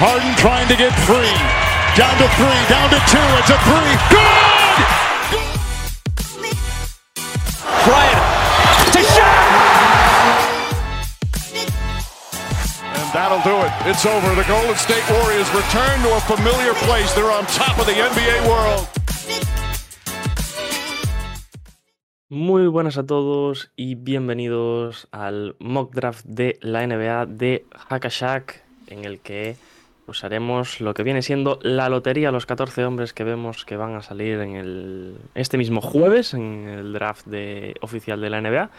Harden trying to get free. Down to three, down to two. It's a three. Good! Bryant to shot. And that'll do it. It's over. The Golden State Warriors return to a familiar place. They're on top of the NBA world. Muy buenas a todos y bienvenidos al mock draft de la NBA de Hackashack, en el que pues haremos lo que viene siendo la lotería, los 14 hombres que vemos que van a salir en el, este mismo jueves en el draft de, oficial de la NBA.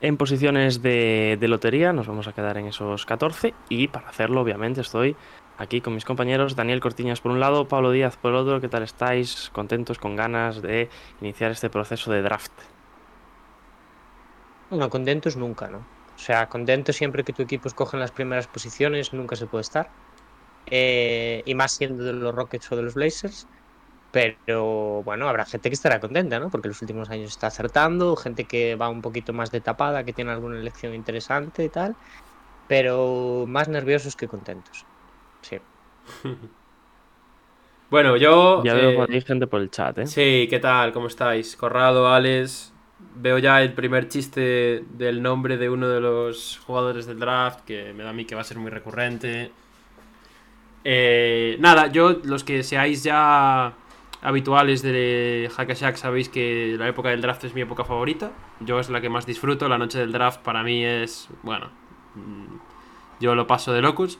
En posiciones de, lotería nos vamos a quedar en esos 14 y para hacerlo obviamente estoy aquí con mis compañeros Daniel Cortiñas por un lado, Pablo Díaz por el otro. ¿Qué tal estáis? ¿Contentos con ganas de iniciar este proceso de draft? No, contentos nunca, ¿no? O sea, contento siempre que tu equipo escoge las primeras posiciones, nunca se puede estar. Eh, y más siendo de los Rockets o de los Blazers. Pero bueno, habrá gente que estará contenta, ¿no? Porque los últimos años está acertando, gente que va un poquito más de tapada, que tiene alguna elección interesante y tal. Pero más nerviosos que contentos. Sí. Bueno, yo. Ya veo eh, por ahí gente por el chat, ¿eh? Sí, ¿qué tal? ¿Cómo estáis? Corrado, Alex. Veo ya el primer chiste del nombre de uno de los jugadores del draft, que me da a mí que va a ser muy recurrente. Eh, nada, yo, los que seáis ya habituales de Hackashack, sabéis que la época del draft es mi época favorita. Yo es la que más disfruto. La noche del draft para mí es, bueno, mm, yo lo paso de locos.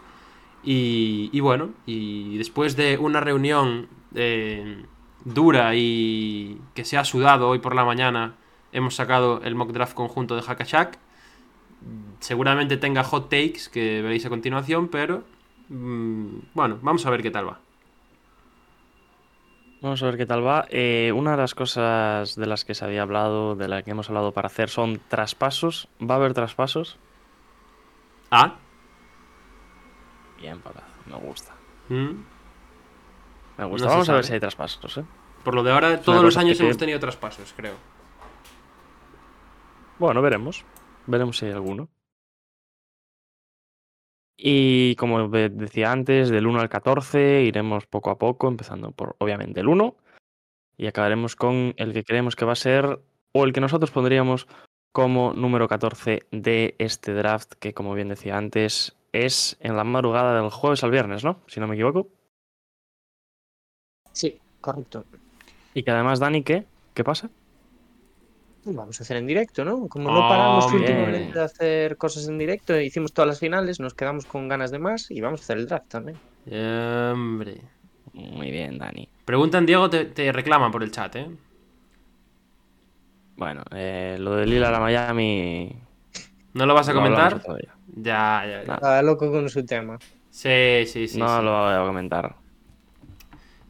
Y, y bueno, y después de una reunión eh, dura y que se ha sudado hoy por la mañana, hemos sacado el mock draft conjunto de Hackashack. Seguramente tenga hot takes que veréis a continuación, pero mm, bueno, vamos a ver qué tal va. Vamos a ver qué tal va. Eh, una de las cosas de las que se había hablado, de la que hemos hablado para hacer, son traspasos. ¿Va a haber traspasos? Ah, Bien, Pablo, me gusta. mm, Me gusta. No Vamos a ver si hay traspasos, ¿eh? por lo de ahora, todos los años que- hemos tenido traspasos, creo. Bueno, veremos. Veremos si hay alguno. Y como decía antes, del 1 al 14 iremos poco a poco, empezando por obviamente el 1 y acabaremos con el que creemos que va a ser o el que nosotros pondríamos como número 14 de este draft, que como bien decía antes, es en la madrugada del jueves al viernes, ¿no? Si no me equivoco. Sí, correcto. Y que además, Dani, ¿qué? ¿Qué pasa? Vamos a hacer en directo, ¿no? Como no paramos últimamente de hacer cosas en directo, hicimos todas las finales, nos quedamos con ganas de más y vamos a hacer el draft también. Hombre. Muy bien, Dani. Preguntan, Diego, te, te reclaman por el chat, ¿eh? Bueno, eh, lo de Lila a la Miami... ¿No lo vas a no comentar? Ya, ya, ya. Está loco con su tema. Sí, sí, sí. no sí. lo voy a comentar.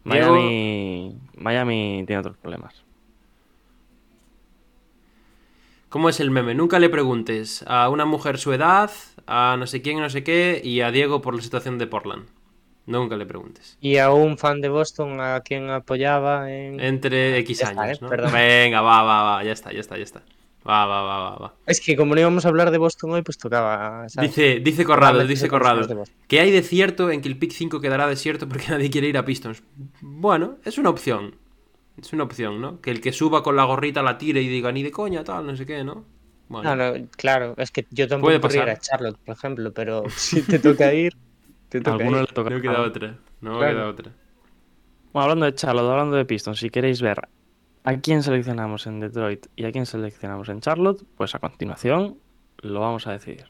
Diego- Miami, Miami tiene otros problemas. ¿Cómo es el meme? Nunca le preguntes a una mujer su edad, a no sé quién, no sé qué, y a Diego por la situación de Portland. Nunca le preguntes. Y a un fan de Boston a quien apoyaba en... Entre X Ya está, años, ¿eh? ¿no? Perdón. Venga, va, va, va, ya está, ya está, ya está. Va, va, va, va, va. Es que como no íbamos a hablar de Boston hoy, pues tocaba... ¿sabes? Dice, dice Corrado, dice Corrado. ¿Qué hay de cierto en que el pick 5 quedará desierto porque nadie quiere ir a Pistons? Bueno, es una opción. Es una opción, ¿no? Que el que suba con la gorrita la tire y diga ni de coña, tal, no sé qué, ¿no? Bueno. No, no, claro, es que yo Puede tampoco querría ir pasar. a Charlotte, por ejemplo, pero si te toca ir, te toca alguno ir. le toca. No queda otra. No Claro. queda otra. Bueno, hablando de Charlotte, hablando de Pistons, si queréis ver a quién seleccionamos en Detroit y a quién seleccionamos en Charlotte, pues a continuación lo vamos a decidir.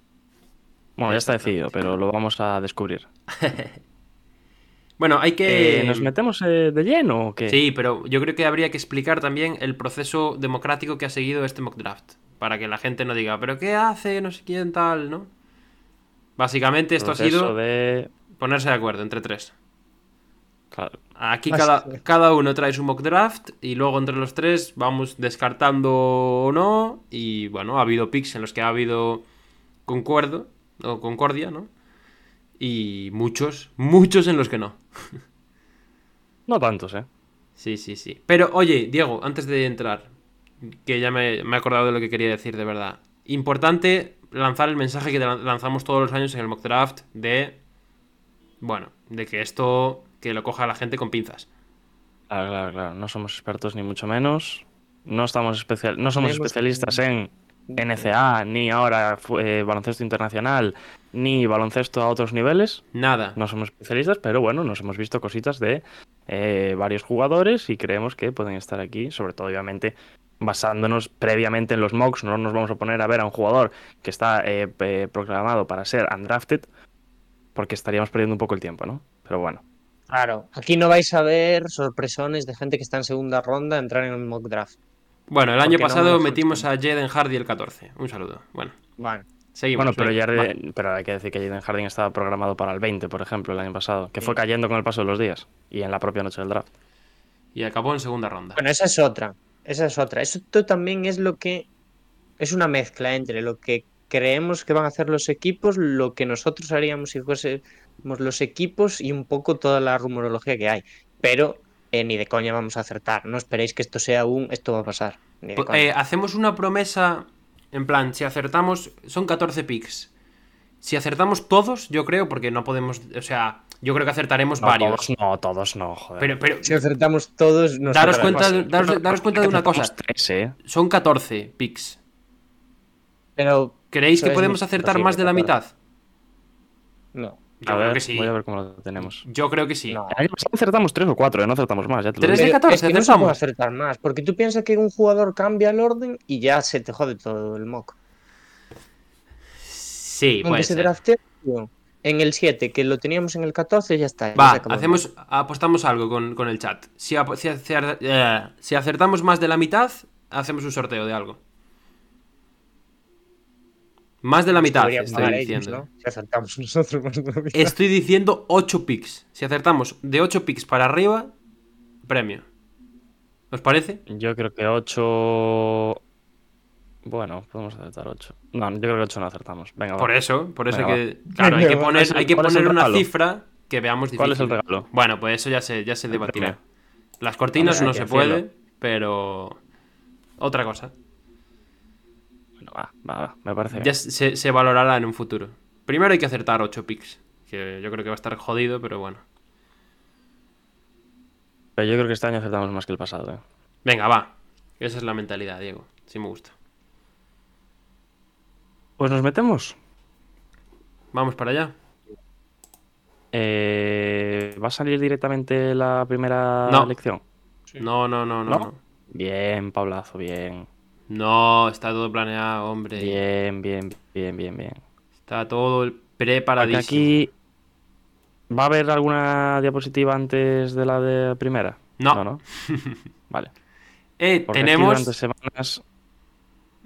Bueno, ya está decidido, pero lo vamos a descubrir. Bueno, hay que. Eh, ¿Nos metemos eh, de lleno o qué? Sí, pero yo creo que habría que explicar también el proceso democrático que ha seguido este mock draft. Para que la gente no diga, ¿pero qué hace? No sé quién tal, ¿no? Básicamente esto ha Proceso sido de... ponerse de acuerdo entre tres. Claro, Aquí Así cada, es. cada uno trae su mock draft y luego entre los tres vamos descartando o no. Y bueno, ha habido picks en los que ha habido concuerdo o concordia, ¿no? Y muchos, muchos en los que no. No tantos, ¿eh? Sí, sí, sí. Pero oye, Diego, antes de entrar, que ya me, me he acordado de lo que quería decir de verdad. Importante lanzar el mensaje que lan- lanzamos todos los años en el mock draft de... Bueno, de que esto que lo coja la gente con pinzas. Claro, claro, claro. No somos expertos ni mucho menos. No estamos especial, no somos especialistas en NCA, ni ahora eh, baloncesto internacional, ni baloncesto a otros niveles. Nada. No somos especialistas, pero bueno, nos hemos visto cositas de eh, varios jugadores y creemos que pueden estar aquí, sobre todo obviamente basándonos previamente en los mocks. No nos vamos a poner a ver a un jugador que está eh, proclamado para ser undrafted, porque estaríamos perdiendo un poco el tiempo, ¿no? Pero bueno. Claro, aquí no vais a ver sorpresones de gente que está en segunda ronda entrar en el mock draft. Bueno, el ¿Por año no pasado me metimos a Jaden Hardy el 14. Un saludo. Bueno, Bueno, seguimos. Bueno, pero, ya pero hay que decir que Jaden Harding estaba programado para el 20, por ejemplo, el año pasado, que fue cayendo con el paso de los días y en la propia noche del draft. Y acabó en segunda ronda. bueno, esa es otra. Esa es otra. Eso también es lo que. Es una mezcla entre lo que creemos que van a hacer los equipos, lo que nosotros haríamos si fuésemos los equipos y un poco toda la rumorología que hay. Pero eh, ni de coña vamos a acertar. No esperéis que esto sea un. Esto va a pasar. Ni de Po- coña. eh, hacemos una promesa. En plan, si acertamos. Son 14 picks. Si acertamos todos, yo creo, porque no podemos. O sea, yo creo que acertaremos No, varios. todos no, todos no, joder. Pero, pero Si acertamos todos. nos daros cuenta, daros, daros cuenta de una cosa. Tres, ¿eh? Son 14 picks. Pero. ¿Creéis que podemos acertar más de la mitad? No. Yo A creo ver, que sí. Voy a ver cómo lo tenemos. Yo creo que sí. No. El año pasado acertamos tres o cuatro, ¿eh? no acertamos más, ya te lo Tres digo. de Pero 14 es que no se puede acertar más, porque tú piensas que un jugador cambia el orden y ya se te jode todo el mock. Sí, Aunque puede se ser. draftea en el 7, que lo teníamos en el 14, ya está. ya Va, el hacemos, apostamos algo con, con el chat. Si, eh, si acertamos más de la mitad, hacemos un sorteo de algo. Más de la mock. mitad, estoy pagar ellos, diciendo. ¿no? Si acertamos nosotros más de la mitad. Estoy diciendo 8 picks. Si acertamos de 8 picks para arriba, premio. ¿Os parece? Yo creo que ocho... Bueno, podemos acertar ocho. No, yo creo que ocho no acertamos. Venga, va. Por eso, por eso Venga, que. Claro, hay que ¿Cuál poner, hay que poner una cifra que veamos difícil. ¿Cuál es el regalo? Bueno, pues eso ya se, ya se debatirá. Las cortinas Hombre, no hay se puede, pero. Otra cosa. Va, va, va, me parece bien. Ya se, se valorará en un futuro. Primero hay que acertar 8 picks. Que yo creo que va a estar jodido, pero bueno. Pero yo creo que este año acertamos más que el pasado, ¿eh? Venga, va. Esa es la mentalidad, Diego. Sí me gusta. Pues nos metemos. Vamos para allá. Eh, ¿Va a salir directamente la primera No. lección? No, no, no, no. ¿No? No, Bien, Pablazo, bien. No, está todo planeado, hombre. Bien, bien, bien, bien, bien. Está todo preparadísimo. aquí. ¿Va a haber alguna diapositiva antes de la de primera? No. No, no. Vale. Eh, Porque aquí tenemos. durante semanas.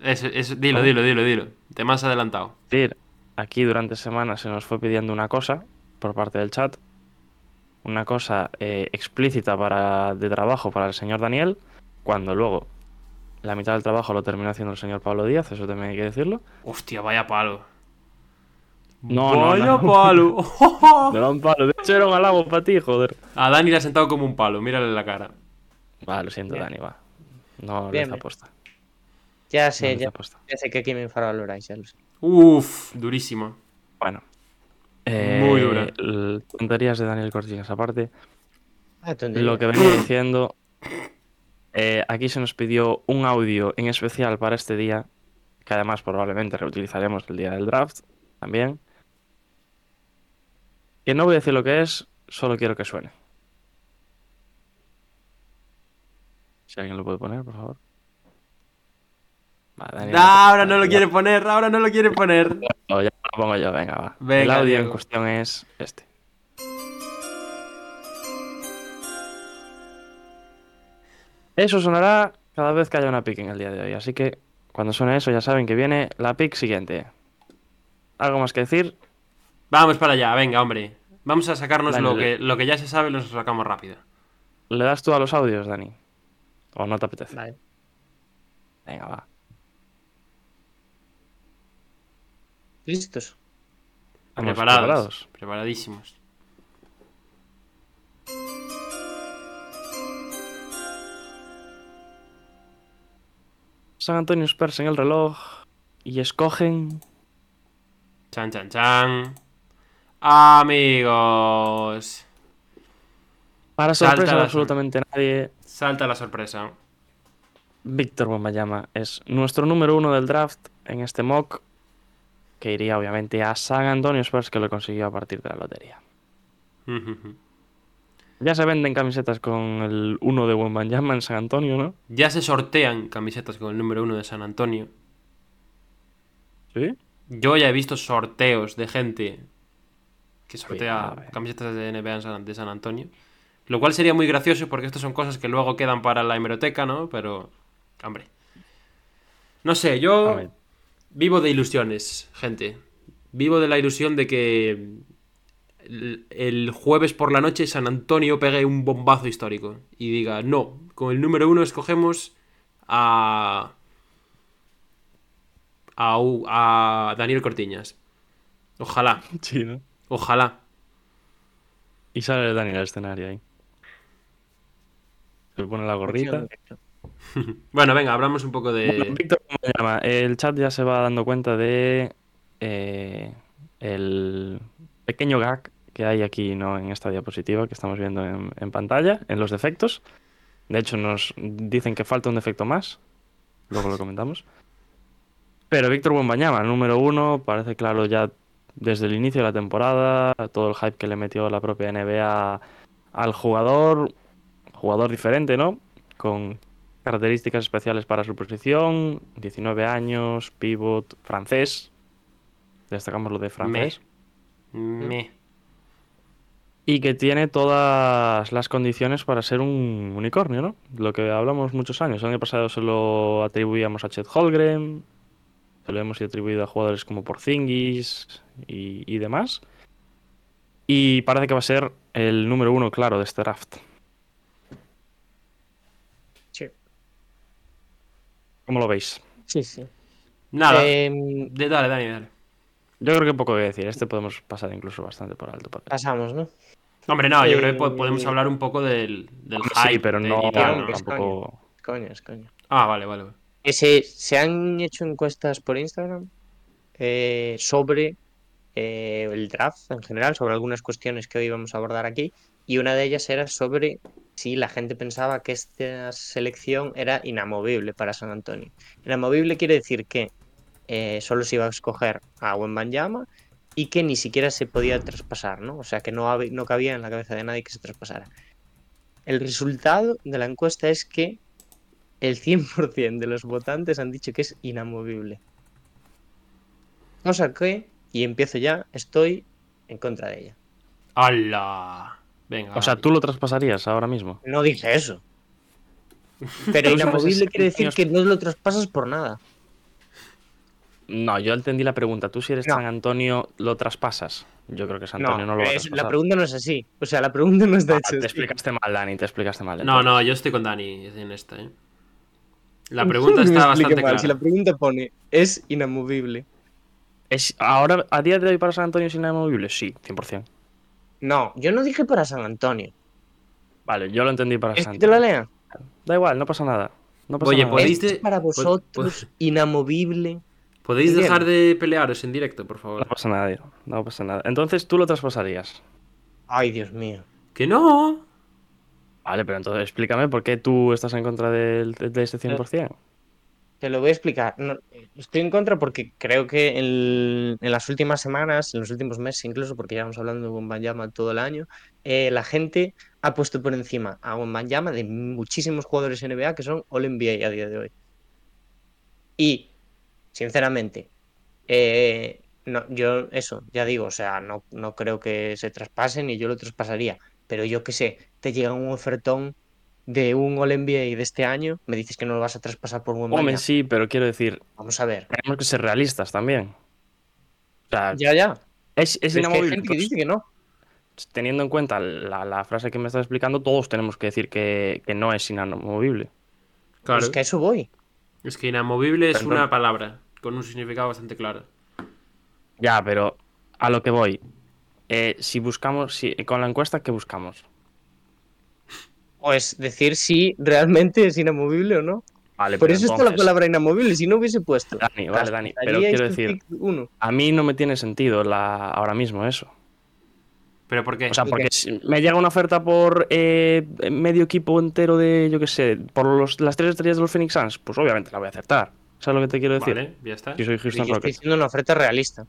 Eso, eso- dilo, dilo, dilo, dilo. Te has adelantado. Aquí durante semanas se nos fue pidiendo una cosa por parte del chat. Una cosa eh, explícita para, de trabajo para el señor Daniel. Cuando luego la mitad del trabajo lo terminó haciendo el señor Pablo Díaz, eso también hay que decirlo. Hostia, vaya palo. No, no, vaya no. palo. Me da un palo. De hecho, era un halago para ti, joder. A Dani le ha sentado como un palo, mírale la cara. Va, lo siento, Bien. Dani, va. No le Bien, está puesta. Ya No sé, ya, ya sé que aquí me infravaloráis, ya lo sé. Uf, durísimo. Bueno. Muy dura. l- Tonterías de Daniel Cortines aparte. Ah. Lo que venía diciendo. Eh, aquí se nos pidió un audio en especial para este día. Que además probablemente reutilizaremos el día del draft también. Que no voy a decir lo que es, solo quiero que suene. Si alguien lo puede poner, por favor. Va, Daniel, Ah, ahora no lo quiere poner, ahora no lo quiere poner. No, ya lo pongo yo, venga, va. el audio en cuestión es este. Eso sonará cada vez que haya una pick en el día de hoy, así que cuando suene eso ya saben que viene la pick siguiente. ¿Algo más que decir? Vamos para allá, venga, hombre. Vamos a sacarnos lo que, lo que ya se sabe, lo sacamos rápido. ¿Le das tú a los audios, Dani? ¿O no te apetece? Vale. Venga, va. ¿Listos? Vamos, Preparados, Preparadísimos. San Antonio Spurs en el reloj y escogen Chan, chan, chan. Amigos. Para sorpresa de absolutamente nadie, Salta la sorpresa. Víctor Wembanyama es nuestro número uno del draft en este mock, que iría obviamente a San Antonio Spurs, que lo consiguió a partir de la lotería. Ya se venden camisetas con el 1 de Wembanyama en San Antonio, ¿no? Ya se sortean camisetas con el número uno de San Antonio. Sí. Yo ya he visto sorteos de gente que sortea camisetas de NBA San- de San Antonio. Lo cual sería muy gracioso porque estas son cosas que luego quedan para la hemeroteca, ¿no? Pero, hombre. No sé, yo vivo de ilusiones, gente. Vivo de la ilusión de que el, jueves por la noche San Antonio pegue un bombazo histórico y diga, no, con el número uno escogemos a... A, a Daniel Cortiñas. Ojalá, Sí, ¿no? ojalá. Y sale Daniel al escenario ahí. Se pone la gorrita. Bueno, venga, hablamos un poco Bueno, de... Víctor Wembanyama, el chat ya se va dando cuenta de eh, el pequeño gag que hay aquí ¿no? en esta diapositiva que estamos viendo en, pantalla, en los defectos. De hecho, nos dicen que falta un defecto más. Luego lo comentamos. Pero Víctor Wembanyama, número uno, parece claro ya desde el inicio de la temporada, todo el hype que le metió la propia NBA al jugador, jugador diferente, ¿no? Con características especiales para su posición, 19 años, pivot, francés. Destacamos lo de francés. Me. Y que tiene todas las condiciones para ser un unicornio, ¿no? Lo que hablamos muchos años. El año pasado se lo atribuíamos a Chet Holgren, se lo hemos atribuido a jugadores como Porzingis y, y demás. Y parece que va a ser el número uno claro de este draft. Sí, ¿Cómo lo veis? sí, sí. Nada. Em, De- dale, Dani, dale. Yo creo que poco que decir. Este podemos pasar incluso bastante por alto. porque- pasamos, ¿no? Hombre, no, yo creo que po- Eh, podemos hablar un poco del, del Sí, hype. pero no, inicio, no, que es tampoco. Coño, es coño. Ah, vale, vale. vale. Que se, se han hecho encuestas por Instagram eh, sobre eh, el draft en general, sobre algunas cuestiones que hoy vamos a abordar aquí, y una de ellas era sobre si la gente pensaba que esta selección era inamovible para San Antonio. Inamovible quiere decir que eh, solo se iba a escoger a Wembanyama y que ni siquiera se podía traspasar, ¿no? O sea, que no, no cabía en la cabeza de nadie que se traspasara. El resultado de la encuesta es que el 100% de los votantes han dicho que es inamovible. Cosa que, y empiezo ya, estoy en contra de ella. ¡Hala! Venga. O sea, tú lo traspasarías ahora mismo. No dije eso. Pero inamovible quiere decir que no lo traspasas por nada. No, yo entendí la pregunta. Tú si eres No. San Antonio, ¿lo traspasas? Yo creo que San Antonio no, lo va a es- traspasar. la pregunta no es así. O sea, la pregunta no está Ah, hecha te así. explicaste mal, Dani, te explicaste mal. No, entonces. no, yo estoy con Dani en esta, ¿eh? La pregunta está Me bastante mal, clara. Si la pregunta pone es inamovible. ¿Es ahora, a día de hoy para San Antonio es inamovible? Sí, 100%. No, yo no dije para San Antonio. Vale, yo lo entendí para ¿Es San que te la Antonio. lea? Da igual, no pasa nada. No pasa Oye, nada. ¿podéis ¿Esto es de- para pod- vosotros inamovible? ¿Podéis Bien. dejar de pelearos en directo, por No favor? pasa nada, tío. No pasa nada. Entonces tú lo traspasarías. Ay, Dios mío. ¡Que no! Vale, pero entonces explícame por qué tú estás en contra del- de, de este 100%. Te lo voy a explicar. No, estoy en contra porque creo que en, en las últimas semanas, en los últimos meses incluso, porque llevamos hablando de Wembanyama todo el año, eh, la gente ha puesto por encima a Wembanyama de muchísimos jugadores NBA que son All NBA a día de hoy. Y, sinceramente, eh, no, yo eso, ya digo, o sea, no, no creo que se traspasen y yo lo traspasaría. Pero yo qué sé, te llega un ofertón de un All NBA de este año, me dices que no lo vas a traspasar por Wembanyama. Hombre, sí, pero quiero decir, Vamos a ver. tenemos que ser realistas también. O sea, Ya, ya. es, es es que hay inamovible. gente que pues, dice que no. Teniendo en cuenta la, la frase que me estás explicando, todos tenemos que decir que, que no es inamovible. Claro. Es que a eso voy. Es que inamovible es una no- palabra con un significado bastante claro. Ya, pero a lo que voy. Eh, si buscamos, si, con la encuesta, ¿qué buscamos? O es decir si realmente es inamovible o no. Vale, Por pero eso está la palabra inamovible. Si no hubiese puesto. Dani, vale, Dani, pero quiero tu decir, uno. a mí no me tiene sentido la, ahora mismo eso. ¿Pero por qué? O sea, porque si me llega una oferta por eh, medio equipo entero de, yo qué sé, por los- las tres estrellas de los Phoenix Suns, pues obviamente la voy a aceptar. ¿Sabes lo que te quiero decir? vale, ya está. Yo soy Houston yo estoy Rockets. diciendo una oferta realista.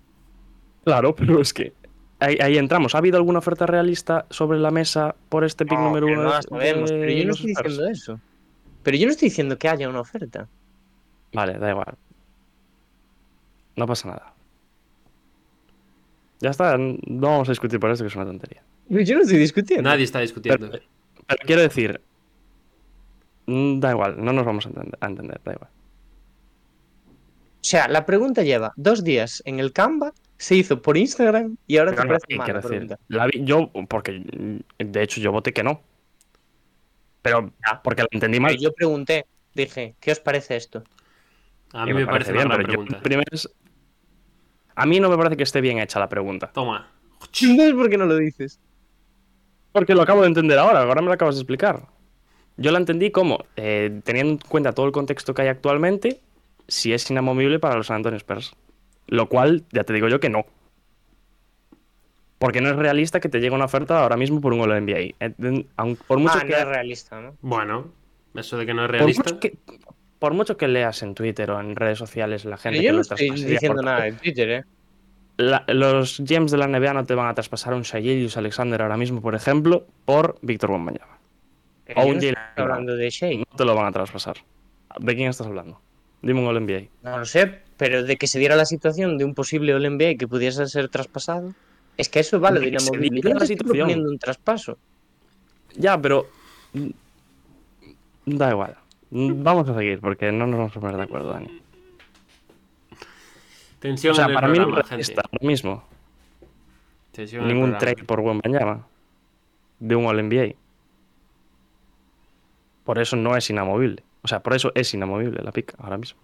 Claro, pero es que ahí, ahí entramos. ¿Ha habido alguna oferta realista sobre la mesa por este pick No, número uno? no sabemos, de pero yo no estoy diciendo eso. Pero yo no estoy diciendo que haya una oferta. Vale, da igual. No pasa nada. Ya está, no vamos a discutir por esto, que es una tontería. Yo no estoy discutiendo. Nadie está discutiendo. Pero, pero quiero decir, da igual, no nos vamos a entender, a entender, da igual. O sea, la pregunta lleva dos días en el Canva, se hizo por Instagram y ahora Pero te no, parece ¿qué mal quiero la decir? pregunta. La vi- yo, porque mm, de hecho yo voté que no. Pero porque la entendí mal. Pero yo pregunté, dije, ¿qué os parece esto? A mí me, parece pero yo pregunta. primero es- A mí no me parece que esté bien hecha la pregunta. Toma. Entonces, ¿por qué no lo dices? Porque lo acabo de entender ahora, ahora me lo acabas de explicar. Yo la entendí como, eh, teniendo en cuenta todo el contexto que hay actualmente, si es inamovible para los San Antonio Spurs. Lo cual, ya te digo yo que no. Porque no es realista que te llegue una oferta ahora mismo por un NBA. Por mucho ah, que, no es realista, ¿no? Bueno, eso de que no es por realista. mucho que- por mucho que leas en Twitter o en redes sociales la gente Pero que no lo estoy diciendo nada en Twitter, ¿eh? La- los GMs de la NBA no te van a traspasar un Shai Gilgeous Alexander ahora mismo, por ejemplo, por Víctor Wembanyama. O un no hablando de Shea. No te lo van a traspasar. ¿De quién estás hablando? Dime un All NBA. No lo sé, pero de que se diera la situación de un posible All NBA que pudiese ser traspasado, es que eso vale no la situación. proponiendo un traspaso. Ya, pero. Da igual. Vamos a seguir porque no nos vamos a poner de acuerdo, Dani. Tensión O sea, en el para mí no programa, gente. realista ahora mismo. Tensión Ningún programa. trade por Wembanyama de un All NBA. Por eso no es inamovible. O sea, por eso es inamovible la pica ahora mismo.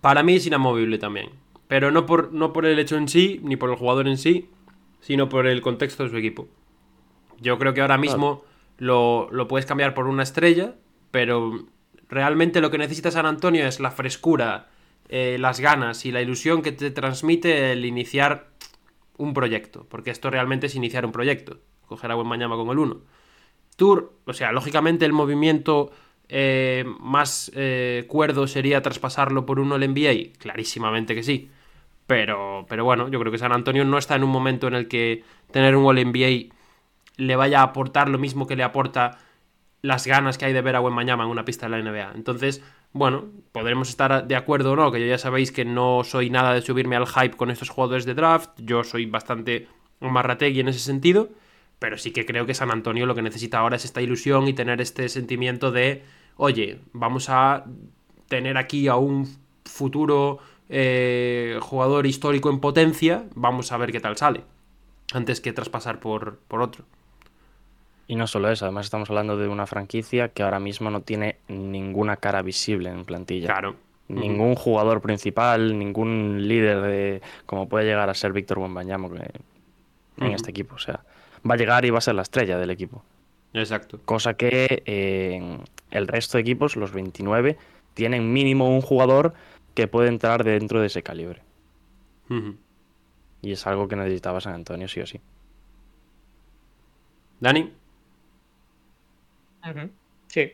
Para mí es inamovible también. Pero no por, no por el hecho en sí, ni por el jugador en sí, sino por el contexto de su equipo. Yo creo que ahora mismo lo, lo puedes cambiar por una estrella, pero realmente lo que necesita San Antonio es la frescura, eh, las ganas y la ilusión que te transmite el iniciar un proyecto. Porque esto realmente es iniciar un proyecto. Coger a buen mañana con el 1. Tour, o sea, lógicamente el movimiento eh, más eh, cuerdo sería traspasarlo por uno al NBA. Clarísimamente que sí. Pero, pero bueno, yo creo que San Antonio no está en un momento en el que tener un All NBA le vaya a aportar lo mismo que le aporta las ganas que hay de ver a Wembanyama en una pista de la NBA. Entonces, bueno, podremos estar de acuerdo o no, que ya sabéis que no soy nada de subirme al hype con estos jugadores de draft, yo soy bastante marrategui en ese sentido, pero sí que creo que San Antonio lo que necesita ahora es esta ilusión y tener este sentimiento de, oye, vamos a tener aquí a un futuro eh, jugador histórico en potencia, vamos a ver qué tal sale, antes que traspasar por, por otro. Y no solo eso, además estamos hablando de una franquicia que ahora mismo no tiene ninguna cara visible en plantilla. Claro. Ningún jugador principal, ningún líder de como puede llegar a ser Víctor que- en este equipo. O sea, va a llegar y va a ser la estrella del equipo. Exacto. Cosa que eh, el resto de equipos, los 29, tienen mínimo un jugador que puede entrar dentro de ese calibre. Y es algo que necesitaba San Antonio, sí o sí. Dani. Sí.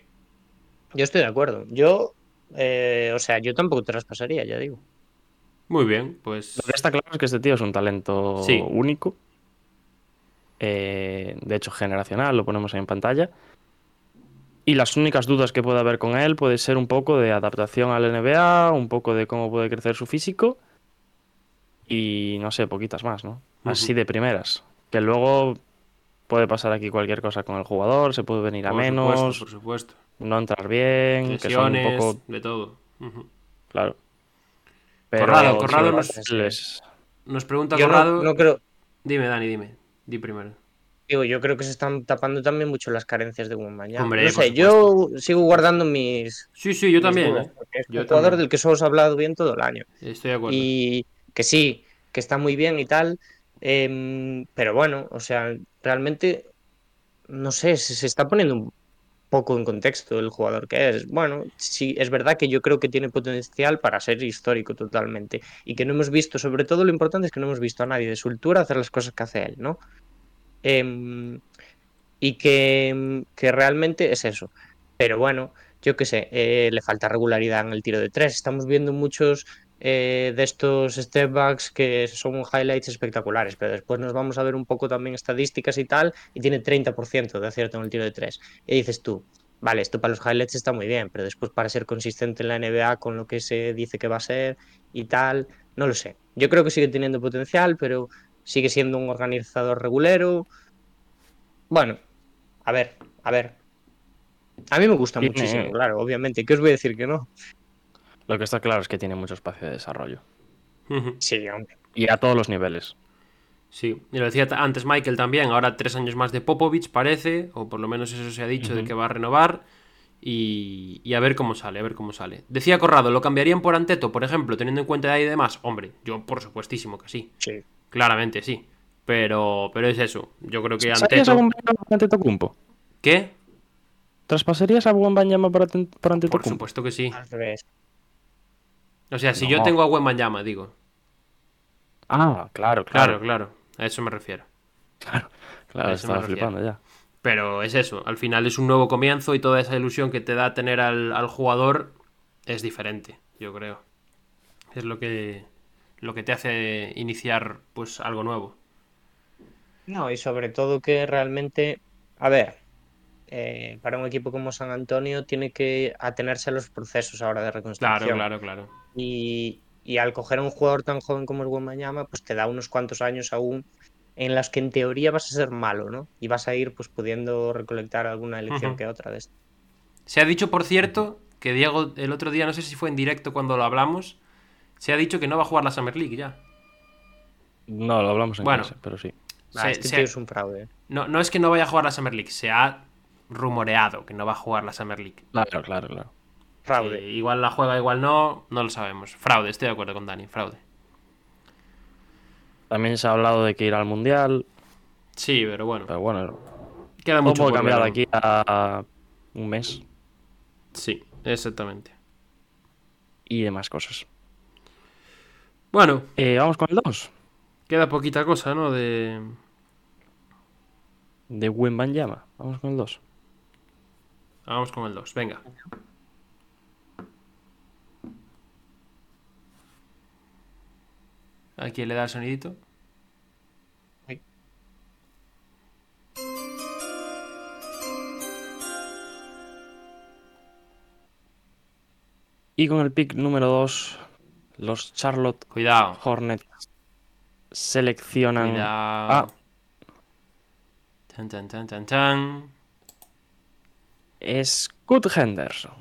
Yo estoy de acuerdo. Yo, eh, o sea, yo tampoco traspasaría, ya digo. Muy bien, pues. Lo que está claro es que este tío es un talento Sí. único. Eh, de hecho, generacional, lo ponemos ahí en pantalla. Y las únicas dudas que puede haber con él puede ser un poco de adaptación al NBA, un poco de cómo puede crecer su físico. Y no sé, poquitas más, ¿no? Así de primeras. Que luego puede pasar aquí cualquier cosa con el jugador, se puede venir a por menos, Supuesto, por supuesto. no entrar bien, que son un Lesiones, poco. de todo. Claro. Corrado, Corrado sí, nos- les- Nos pregunta Yo no, Corrado. no creo, Dime, Dani, dime. Di primero. Digo, yo creo que se están tapando también mucho las carencias de Wembanyama. Hombre, no sé, yo sigo guardando mis, Sí, sí, yo también. dudas, ¿eh? es Yo un jugador también. del que solo os he hablado bien todo el año. Estoy de acuerdo. Y que sí, que está muy bien y tal. em, pero bueno, o sea, realmente, no sé, se, se está poniendo un poco en contexto el jugador que es. Bueno, sí, es verdad que yo creo que tiene potencial para ser histórico totalmente. Y que no hemos visto, sobre todo lo importante es que no hemos visto a nadie de su altura hacer las cosas que hace él, ¿no? Em, y que, que realmente es eso. Pero bueno, yo qué sé, eh, le falta regularidad en el tiro de tres. Estamos viendo muchos eh, de estos step backs que son highlights espectaculares, pero después nos vamos a ver un poco también estadísticas y tal, y tiene 30% de acierto en el tiro de tres. Y dices tú, vale, esto para los highlights está muy bien, pero después para ser consistente en la NBA con lo que se dice que va a ser y tal, no lo sé. Yo creo que sigue teniendo potencial, pero sigue siendo un organizador regulero. Bueno, a ver, a ver. A mí me gusta Tiene- muchísimo, claro, obviamente. ¿Qué os voy a decir que no? Lo que está claro es que tiene mucho espacio de desarrollo. Sí, hombre. Y a todos los niveles. Sí, y lo decía antes Michael también, ahora tres años más de Popovich parece, o por lo menos eso se ha dicho de que va a renovar, y, y a ver cómo sale, a ver cómo sale. Decía Corrado, ¿lo cambiarían por Anteto, por ejemplo, teniendo en cuenta ahí y demás? Hombre, yo por supuestísimo que sí, Sí. Claramente sí, pero, pero es eso, yo creo que ¿Traspasarías a Anteto... Wembanyama por Antetokounmpo? ¿Qué? ¿Traspasarías a Wembanyama por, por Por Antetokounmpo? supuesto que sí. Al revés. O sea, si No. yo tengo a Wembanyama, digo. Ah, claro, Claro, claro. claro, a eso me refiero. Claro, eso estaba flipando ya. Pero es eso, al final es un nuevo comienzo y toda esa ilusión que te da tener al, al jugador es diferente, yo creo. Es lo que, lo que te hace iniciar pues algo nuevo. No, y sobre todo que realmente, a ver, eh, para un equipo como San Antonio tiene que atenerse a los procesos ahora de reconstrucción. Claro, claro, claro. Y, y al coger a un jugador tan joven como es Wembanyama, pues te da unos cuantos años aún en las que en teoría vas a ser malo, ¿no? Y vas a ir pues pudiendo recolectar alguna elección que otra de estas. Se ha dicho, por cierto, que Diego el otro día, no sé si fue en directo cuando lo hablamos, se ha dicho que no va a jugar la Summer League ya. No, lo hablamos en Bueno. clase, pero sí. Ah, Se- este se- tío es un fraude. no, no es que no vaya a jugar la Summer League, se ha rumoreado que no va a jugar la Summer League. Claro, claro, claro. Fraude. Igual la juega, igual no, no lo sabemos. Fraude, estoy de acuerdo con Dani, fraude. También se ha hablado de que ir al Mundial, Sí, pero bueno, pero bueno, queda mucho puede por cambiar de aquí a un mes Sí, exactamente. y demás cosas. Bueno, Eh, vamos con el 2 queda poquita cosa, ¿no? De. de Wembanyama. Vamos con el 2. Vamos con el 2, venga. ¿A quién le da el sonidito? Y con el pick número 2, los Charlotte Cuidado. Hornets seleccionan Cuidado. a Tan, tan, tan, tan, tan. Scott Henderson.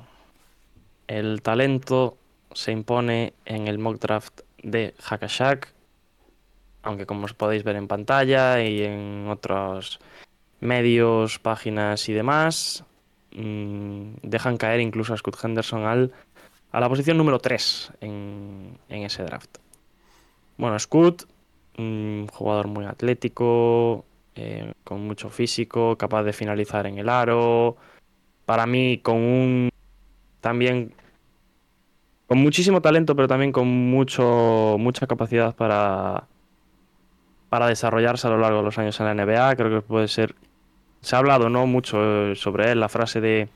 El talento se impone en el mock draft de Hackashack, aunque como os podéis ver en pantalla y en otros medios, páginas y demás, mm, dejan caer incluso a Scott Henderson al, a la posición número 3 en, en ese draft. Bueno, Scott, un jugador muy atlético, eh, con mucho físico, capaz de finalizar en el aro, para mí con un también con muchísimo talento, pero también con mucho mucha capacidad para para desarrollarse a lo largo de los años en la NBA. Creo que puede ser se ha hablado no mucho eh, sobre él la frase de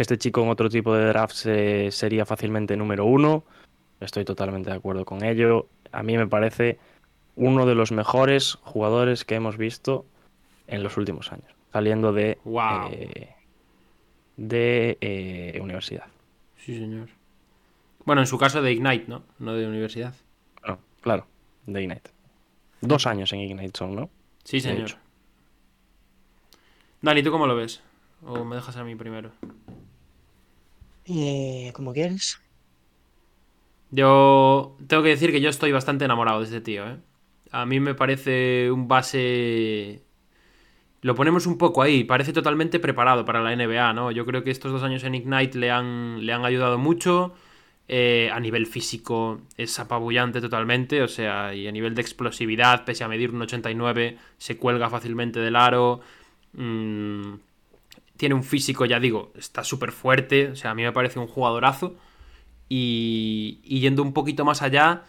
este chico en otro tipo de drafts eh, sería fácilmente número uno. Estoy totalmente de acuerdo con ello. A mí me parece uno de los mejores jugadores que hemos visto en los últimos años, saliendo de Wow. eh, de eh, universidad. Sí, señor. Bueno, en su caso de Ignite, ¿no? No de universidad. Bueno, claro, de Ignite. Dos años en Ignite son, ¿no? Sí, señor. Dani, ¿tú cómo lo ves? ¿O me dejas a mí primero? Eh, como quieres. Yo tengo que decir que yo estoy bastante enamorado de este tío, ¿eh? A mí me parece un base... Lo ponemos un poco ahí, parece totalmente preparado para la NBA, ¿no? Yo creo que estos dos años en Ignite le han, le han ayudado mucho. eh, a nivel físico es apabullante totalmente, o sea, y a nivel de explosividad, pese a medir un 89, se cuelga fácilmente del aro. mm, tiene un físico, ya digo, está súper fuerte, o sea, a mí me parece un jugadorazo. Y, y yendo un poquito más allá,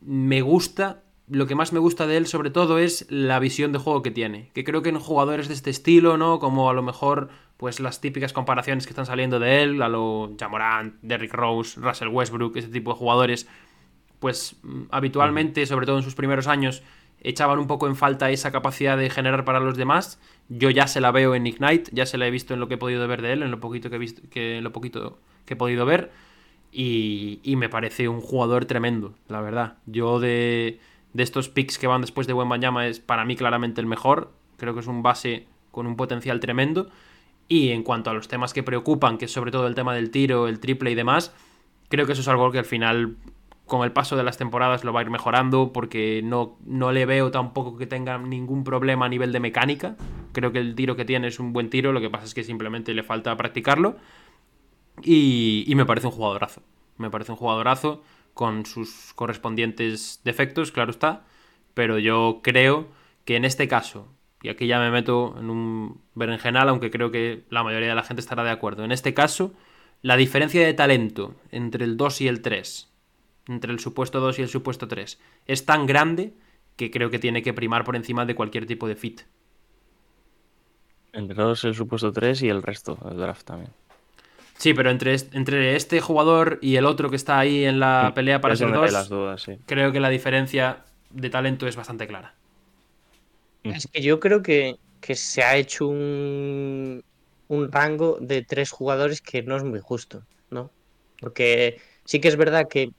me gusta lo que más me gusta de él sobre todo es la visión de juego que tiene. Que creo que en jugadores de este estilo, ¿no? Como a lo mejor pues las típicas comparaciones que están saliendo de él, a lo Jamorant, Derrick Rose, Russell Westbrook, ese tipo de jugadores, pues mm, habitualmente, sobre todo en sus primeros años, echaban un poco en falta esa capacidad de generar para los demás. Yo ya se la veo en Ignite, ya se la he visto en lo que he podido ver de él, en lo poquito que he visto, que lo poquito que he podido ver. Y, y me parece un jugador tremendo, la verdad. Yo de, de estos picks que van después de Wembanyama es para mí claramente el mejor. Creo que es un base con un potencial tremendo. Y en cuanto a los temas que preocupan, que es sobre todo el tema del tiro, el triple y demás, creo que eso es algo que al final con el paso de las temporadas lo va a ir mejorando porque no, no le veo tampoco que tenga ningún problema a nivel de mecánica. Creo que el tiro que tiene es un buen tiro, lo que pasa es que simplemente le falta practicarlo. Y, y me parece un jugadorazo. Me parece un jugadorazo con sus correspondientes defectos, claro está. Pero yo creo que en este caso, y aquí ya me meto en un berenjenal, aunque creo que la mayoría de la gente estará de acuerdo, en este caso, la diferencia de talento entre el 2 y el 3 entre el supuesto 2 y el supuesto 3 es tan grande que creo que tiene que primar por encima de cualquier tipo de fit. Entre 2 el supuesto 3 y el resto del draft también. Sí, pero entre, entre este jugador y el otro que está ahí en la Sí, pelea para ser dos, las dudas, sí. creo que la diferencia de talento es bastante clara. Es que yo creo que, que se ha hecho un, un rango de tres jugadores que no es muy justo, ¿no? Porque sí que es verdad que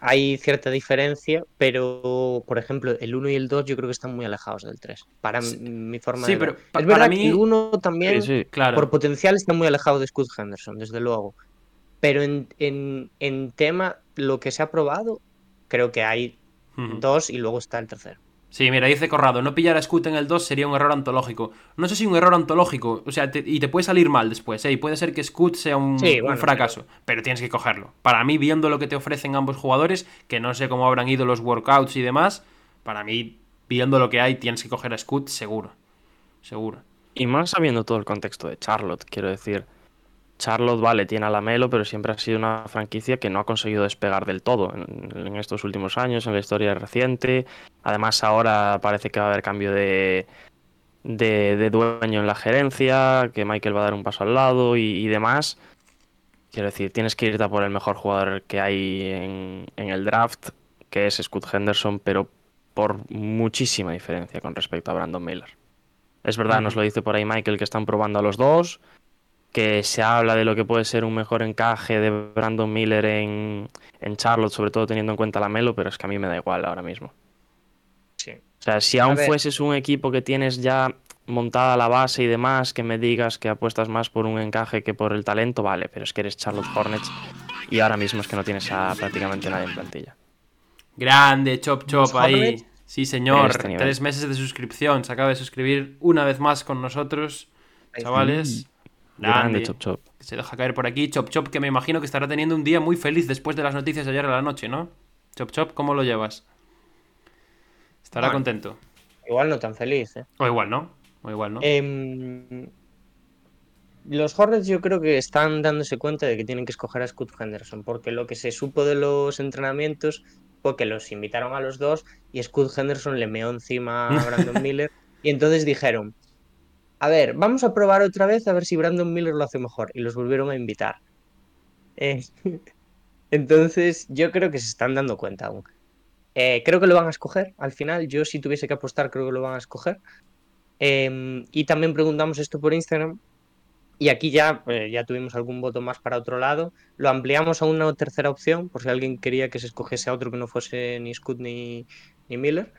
hay cierta diferencia, pero por ejemplo, el 1 y el 2 yo creo que están muy alejados del 3, para Sí. mi forma Sí, de pero ver. pa- Es para verdad mí- que el 1 también, Sí, sí. Claro. por potencial, está muy alejado de Scott Henderson, desde luego. Pero en, en, en tema, lo que se ha probado, creo que hay Ujú. dos y luego está el tercero. Sí, mira, dice Corrado, no pillar a Scoot en el 2 sería un error antológico. No sé si un error antológico, o sea, te- y te puede salir mal después, ¿eh? Y puede ser que Scoot sea un, Sí, un bueno, fracaso, pero... tienes que cogerlo. Para mí, viendo lo que te ofrecen ambos jugadores, que no sé cómo habrán ido los workouts y demás, para mí, viendo lo que hay, tienes que coger a Scoot seguro. Seguro. Y más sabiendo todo el contexto de Charlotte, quiero decir. Charlotte, vale, tiene a Lamelo, pero siempre ha sido una franquicia que no ha conseguido despegar del todo en, en estos últimos años, en la historia reciente. Además, ahora parece que va a haber cambio de, de, de dueño en la gerencia, que Michael va a dar un paso al lado y, y demás. Quiero decir, tienes que irte a por el mejor jugador que hay en, en el draft, que es Scott Henderson, pero por muchísima diferencia con respecto a Brandon Miller. Es verdad, nos lo dice por ahí Michael que están probando a los dos, que se habla de lo que puede ser un mejor encaje de Brandon Miller en, en Charlotte, sobre todo teniendo en cuenta la Melo, pero es que a mí me da igual ahora mismo. Sí. O sea, si aún fueses un equipo que tienes ya montada la base y demás, que me digas que apuestas más por un encaje que por el talento, vale, pero es que eres Charlotte Hornets y ahora mismo es que no tienes a prácticamente nadie en plantilla. Grande, Chop Chop ¿Los ahí. Hornets? Sí, señor. Este. Tres meses de suscripción. Se acaba de suscribir una vez más con nosotros. Chavales. Grande, Grande. Chop Chop. que se deja caer por aquí. Chop Chop, que me imagino que estará teniendo un día muy feliz después de las noticias de ayer a la noche, ¿no? Chop Chop, ¿cómo lo llevas? Estará Bueno. contento. Igual no tan feliz, ¿eh? O igual, ¿no? O igual, ¿no? Em, los Hornets yo creo que están dándose cuenta de que tienen que escoger a Scott Henderson, porque lo que se supo de los entrenamientos fue que los invitaron a los dos y Scott Henderson le meó encima a Brandon Miller y entonces dijeron, a ver, vamos a probar otra vez a ver si Brandon Miller lo hace mejor y los volvieron a invitar. Eh, entonces yo creo que se están dando cuenta aún. Eh, creo que lo van a escoger al final, yo si tuviese que apostar creo que lo van a escoger. Em, y también preguntamos esto por Instagram. Y aquí ya, eh, ya tuvimos algún voto más para otro lado. Lo ampliamos a una tercera opción, por si alguien quería que se escogiese a otro que no fuese ni Scott ni, ni Miller,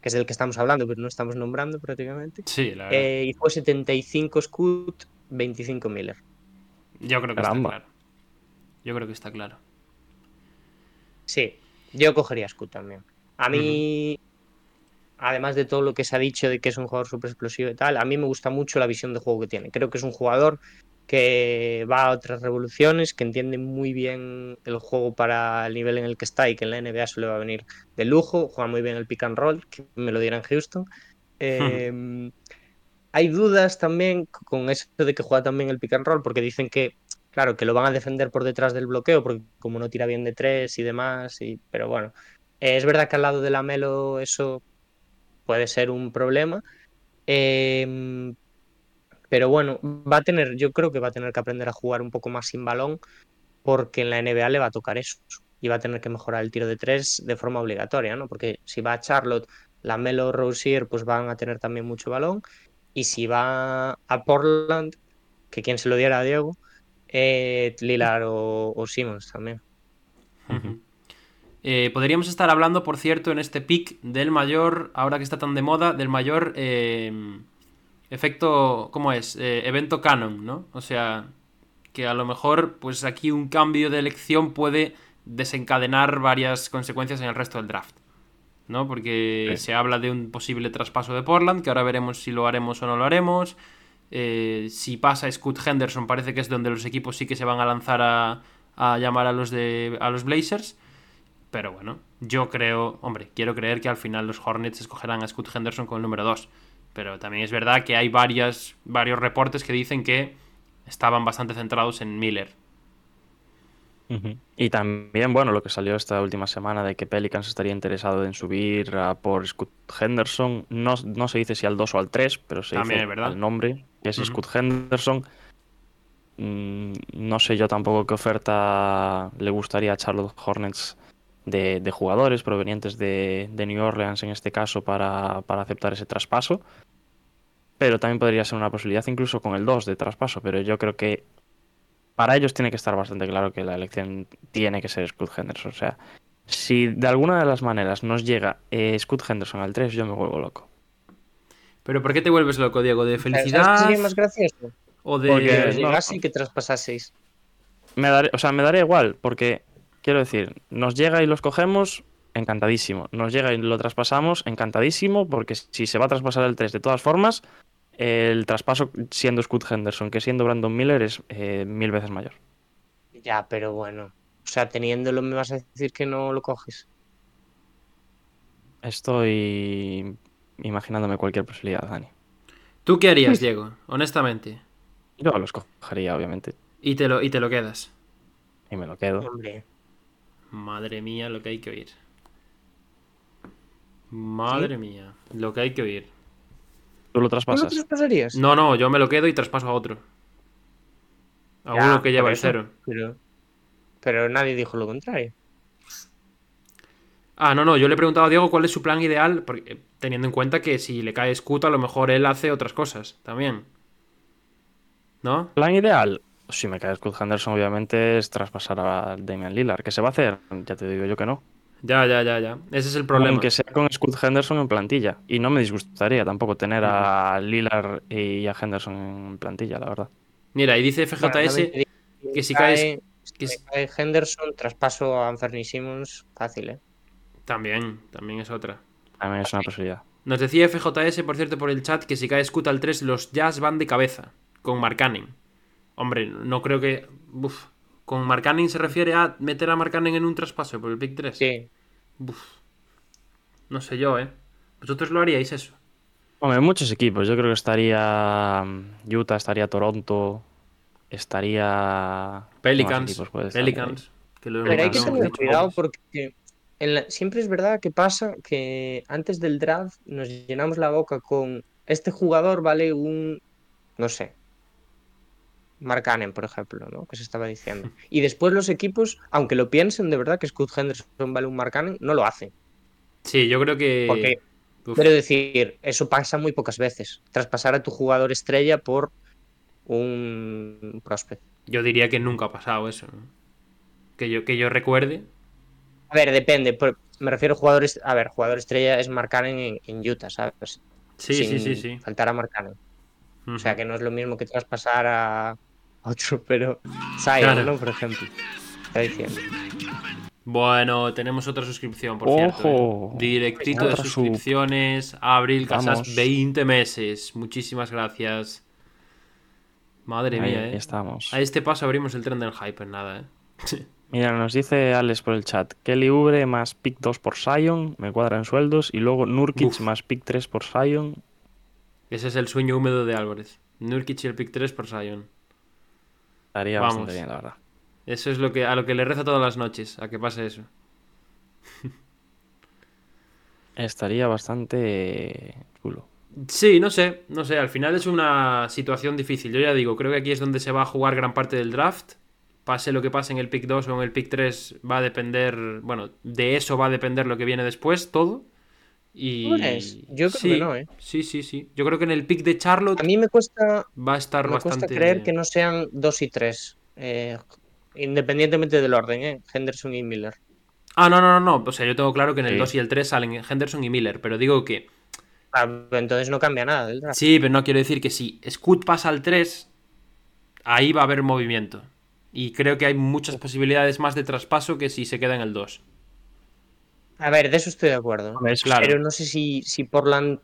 que es del que estamos hablando, pero no estamos nombrando prácticamente. Sí, la verdad. Eh, y fue 75 Scott, 25 Miller. Yo creo que caramba. está claro. Yo creo que está claro. Sí, yo cogería a Scott también. A mí, además de todo lo que se ha dicho de que es un jugador súper explosivo y tal, a mí me gusta mucho la visión de juego que tiene. Creo que es un jugador que va a otras revoluciones, que entiende muy bien el juego para el nivel en el que está y que en la NBA se le va a venir de lujo. Juega muy bien el pick and roll, que me lo diera en Houston. Eh, hay dudas también con eso de que juega también el pick and roll, porque dicen que, claro, que lo van a defender por detrás del bloqueo, porque como no tira bien de tres y demás, y, pero bueno, Eh, es verdad que al lado de la Melo eso puede ser un problema. Em, pero bueno, va a tener, yo creo que va a tener que aprender a jugar un poco más sin balón, porque en la NBA le va a tocar eso. Y va a tener que mejorar el tiro de tres de forma obligatoria, ¿no? Porque si va a Charlotte, la Melo Rosier, pues van a tener también mucho balón. Y si va a Portland, que quien se lo diera a Diego, eh, Lillard o, o Simmons también. Eh, podríamos estar hablando, por cierto, en este pick del mayor, ahora que está tan de moda, del mayor eh, efecto, ¿cómo es? Eh, evento canon, ¿no? O sea, que a lo mejor, pues aquí un cambio de elección puede desencadenar varias consecuencias en el resto del draft. ¿No? Porque Sí. se habla de un posible traspaso de Portland, que ahora veremos si lo haremos o no lo haremos. Eh, si pasa Scoot Henderson, parece que es donde los equipos sí que se van a lanzar a, a llamar a los de a los Blazers. Pero bueno, yo creo, hombre, quiero creer que al final los Hornets escogerán a Scoot Henderson con el número 2. Pero también es verdad que hay varias, varios reportes que dicen que estaban bastante centrados en Miller. Y también, bueno, lo que salió esta última semana de que Pelicans estaría interesado en subir a por Scoot Henderson. No, no se dice si al 2 o al 3, pero se También dice el nombre, que es Ujú. Scoot Henderson. Mm, no sé yo tampoco qué oferta le gustaría a Charlotte Hornets de, de jugadores provenientes de, de New Orleans en este caso para, para aceptar ese traspaso. Pero también podría ser una posibilidad incluso con el 2 de traspaso. Pero yo creo que para ellos tiene que estar bastante claro que la elección tiene que ser Scoot Henderson. O sea, si de alguna de las maneras nos llega eh, Scoot Henderson al 3, yo me vuelvo loco. Pero ¿por qué te vuelves loco, Diego? ¿De ¿Sabes qué felicidad? sería más gracioso? ¿O Porque- Que de.? no. y que traspasaseis. Me daré, o sea, me daría igual, porque quiero decir, nos llega y los cogemos, encantadísimo. Nos llega y lo traspasamos, encantadísimo, porque si se va a traspasar el 3 de todas formas, el traspaso siendo Scoot Henderson que siendo Brandon Miller es eh, mil veces mayor. Ya, pero bueno. O sea, teniéndolo me vas a decir que no lo coges. Estoy imaginándome cualquier posibilidad, Dani. ¿Tú qué harías, Diego? Honestamente. Yo los cogería, obviamente, Y te lo, y te lo quedas. y me lo quedo. Hombre. Madre mía, lo que hay que oír. Madre mía, lo que hay que oír. ¿Tú lo ¿Tú lo traspasas? traspasarías? No, no, yo me lo quedo y traspaso a otro. A Ya, uno que lleva el cero. Pero, pero nadie dijo lo contrario. Ah, no, no, yo le he preguntado a Diego cuál es su plan ideal, porque, eh, teniendo en cuenta que si le cae Scoot, a lo mejor él hace otras cosas también. ¿No? Plan ideal. Si me cae Scoot Henderson, obviamente, es traspasar a Damian Lillard. ¿Que se va a hacer? Ya te digo yo que no. Ya, ya, ya, ya. Ese es el problema. Aunque sea con Scoot Henderson en plantilla. Y no me disgustaría tampoco tener a Lillard y a Henderson en plantilla, la verdad. Mira, y dice FJS que si cae- caes- que si si- cae Henderson, traspaso a Anthony Simmons, fácil, ¿eh? También, también es otra. También es una posibilidad. Nos decía FJS, por cierto, por el chat, que si cae Scoot al 3, los Jazz van de cabeza, con Markkanen. Hombre, no creo que... Uf. ¿Con Markkanen se refiere a meter a Markkanen en un traspaso por el Pick 3? Sí. Uf. No sé yo, ¿eh? ¿Vosotros lo haríais eso? Hombre, muchos equipos. Yo creo que estaría mm, Utah, estaría Toronto, estaría... ¿qué más Pelicans. equipos? Pelicans. Que lo Pero hay que tener cuidado porque en la- siempre es verdad que pasa que antes del draft nos llenamos la boca con este jugador vale un, no sé, Mark Cannon, por ejemplo, ¿no? Que se estaba diciendo. Y después los equipos, aunque lo piensen de verdad que Scott Henderson vale un Mark Cannon, no lo hacen. Sí, yo creo que... Porque, quiero decir, eso pasa muy pocas veces. Traspasar a tu jugador estrella por un prospect. Yo diría que nunca ha pasado eso. ¿no? Que yo, que yo recuerde. A ver, depende. me refiero a jugadores. A ver, jugador estrella es Mark en, en Utah, ¿sabes? Sí, sí, Sin sí, sí. Faltar a Mark. O sea, que no es lo mismo que traspasar a otro, pero. Zion, Claro. ¿no? Por ejemplo. Está diciendo. Bueno, tenemos otra suscripción, por cierto. Ojo. ¿eh? Directito de Otra sub. suscripciones. Abril Casas, Vamos. 20 meses. Muchísimas gracias. Madre Ahí, mía, eh. estamos. A este paso abrimos el tren del hype en nada, eh. Mira, nos dice Alex por el chat. Kelly Ubre más pick 2 por Sion, me cuadra en sueldos. Y luego Nurkic Uf. más pick 3 por Sion. Ese es el sueño húmedo de Álvarez. Nurkic y el pick 3 por Sion. Estaría Vamos. bastante bien, la verdad. Eso es lo que, a lo que le reza todas las noches, a que pase eso. estaría bastante chulo. Sí, no sé, no sé, al final es una situación difícil. Yo ya digo, creo que aquí es donde se va a jugar gran parte del draft. Pase lo que pase en el pick 2 o en el pick 3, va a depender, bueno, de eso va a depender lo que viene después, todo. Y yo creo sí, que no, ¿eh? Sí, sí, sí. Yo creo que en el pick de Charlotte A mí me cuesta, va a estar me bastante cuesta creer que no sean 2 y 3. independientemente del orden, ¿eh? Henderson y Miller. Ah, no, no, no, no. O sea, yo tengo claro que en el Sí. 2 y el 3 salen Henderson y Miller, pero digo que Ah, entonces no cambia nada del draft. Sí, pero no quiero decir que si Scoot pasa al 3, ahí va a haber movimiento. Y creo que hay muchas posibilidades más de traspaso que si se queda en el 2. A ver, de eso estoy de acuerdo. Eso Claro. Pero no sé si, si Portland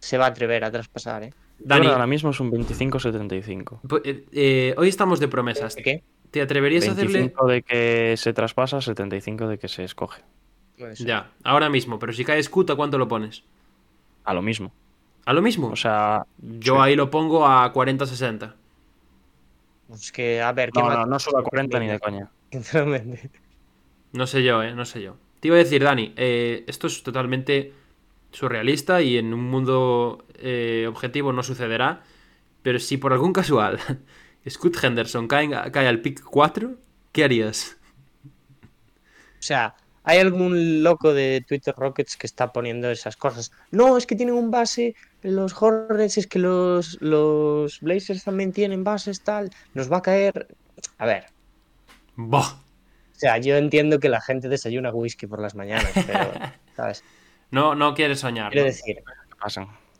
se va a atrever a traspasar, ¿eh? Dani, ahora mismo es un 25-75. po- eh, eh, hoy estamos de promesas. ¿De qué? ¿Te atreverías a hacerle...? 25 de que se traspasa, 75 de que se escoge. Ya, ahora mismo. Pero si cae Scoot, ¿a cuánto lo pones? A lo mismo. ¿A lo mismo? O sea, Yo sí. ahí lo pongo a 40-60. Pues que, a ver, ¿qué no, no, no sube a 40 ni de coña. Sinceramente. No sé yo, ¿eh? No sé yo. Te iba a decir, Dani, eh, esto es totalmente surrealista y en un mundo eh, objetivo no sucederá. Pero si por algún casual Scoot Henderson cae, cae al pick 4, ¿qué harías? O sea, hay algún loco de Twitter Rockets que está poniendo esas cosas. No, es que tienen un base, los Hornets, es que los, los Blazers también tienen bases, tal. Nos va a caer. A ver, Boh. O sea, yo entiendo que la gente desayuna whisky por las mañanas, pero, ¿sabes? No, no quieres soñar. Quiero ¿no? decir,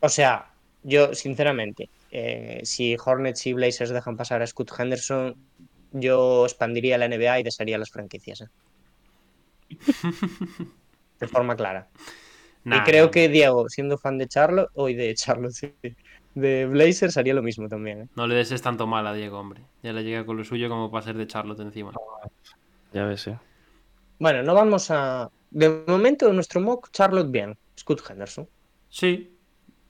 o sea, yo sinceramente, eh, si Hornets y Blazers dejan pasar a Scoot Henderson, yo expandiría la NBA y desharía las franquicias. ¿eh? De forma clara. Nah, y creo no. que Diego, siendo fan de Charlotte, hoy de Charlotte, sí, de Blazers, haría lo mismo también. ¿eh? No le deses tanto mal a Diego, hombre. Ya le llega con lo suyo como para ser de Charlotte encima. Ya ves, eh. Bueno, no vamos a. De momento, en nuestro mock, Charlotte bien. Scoot Henderson. Sí.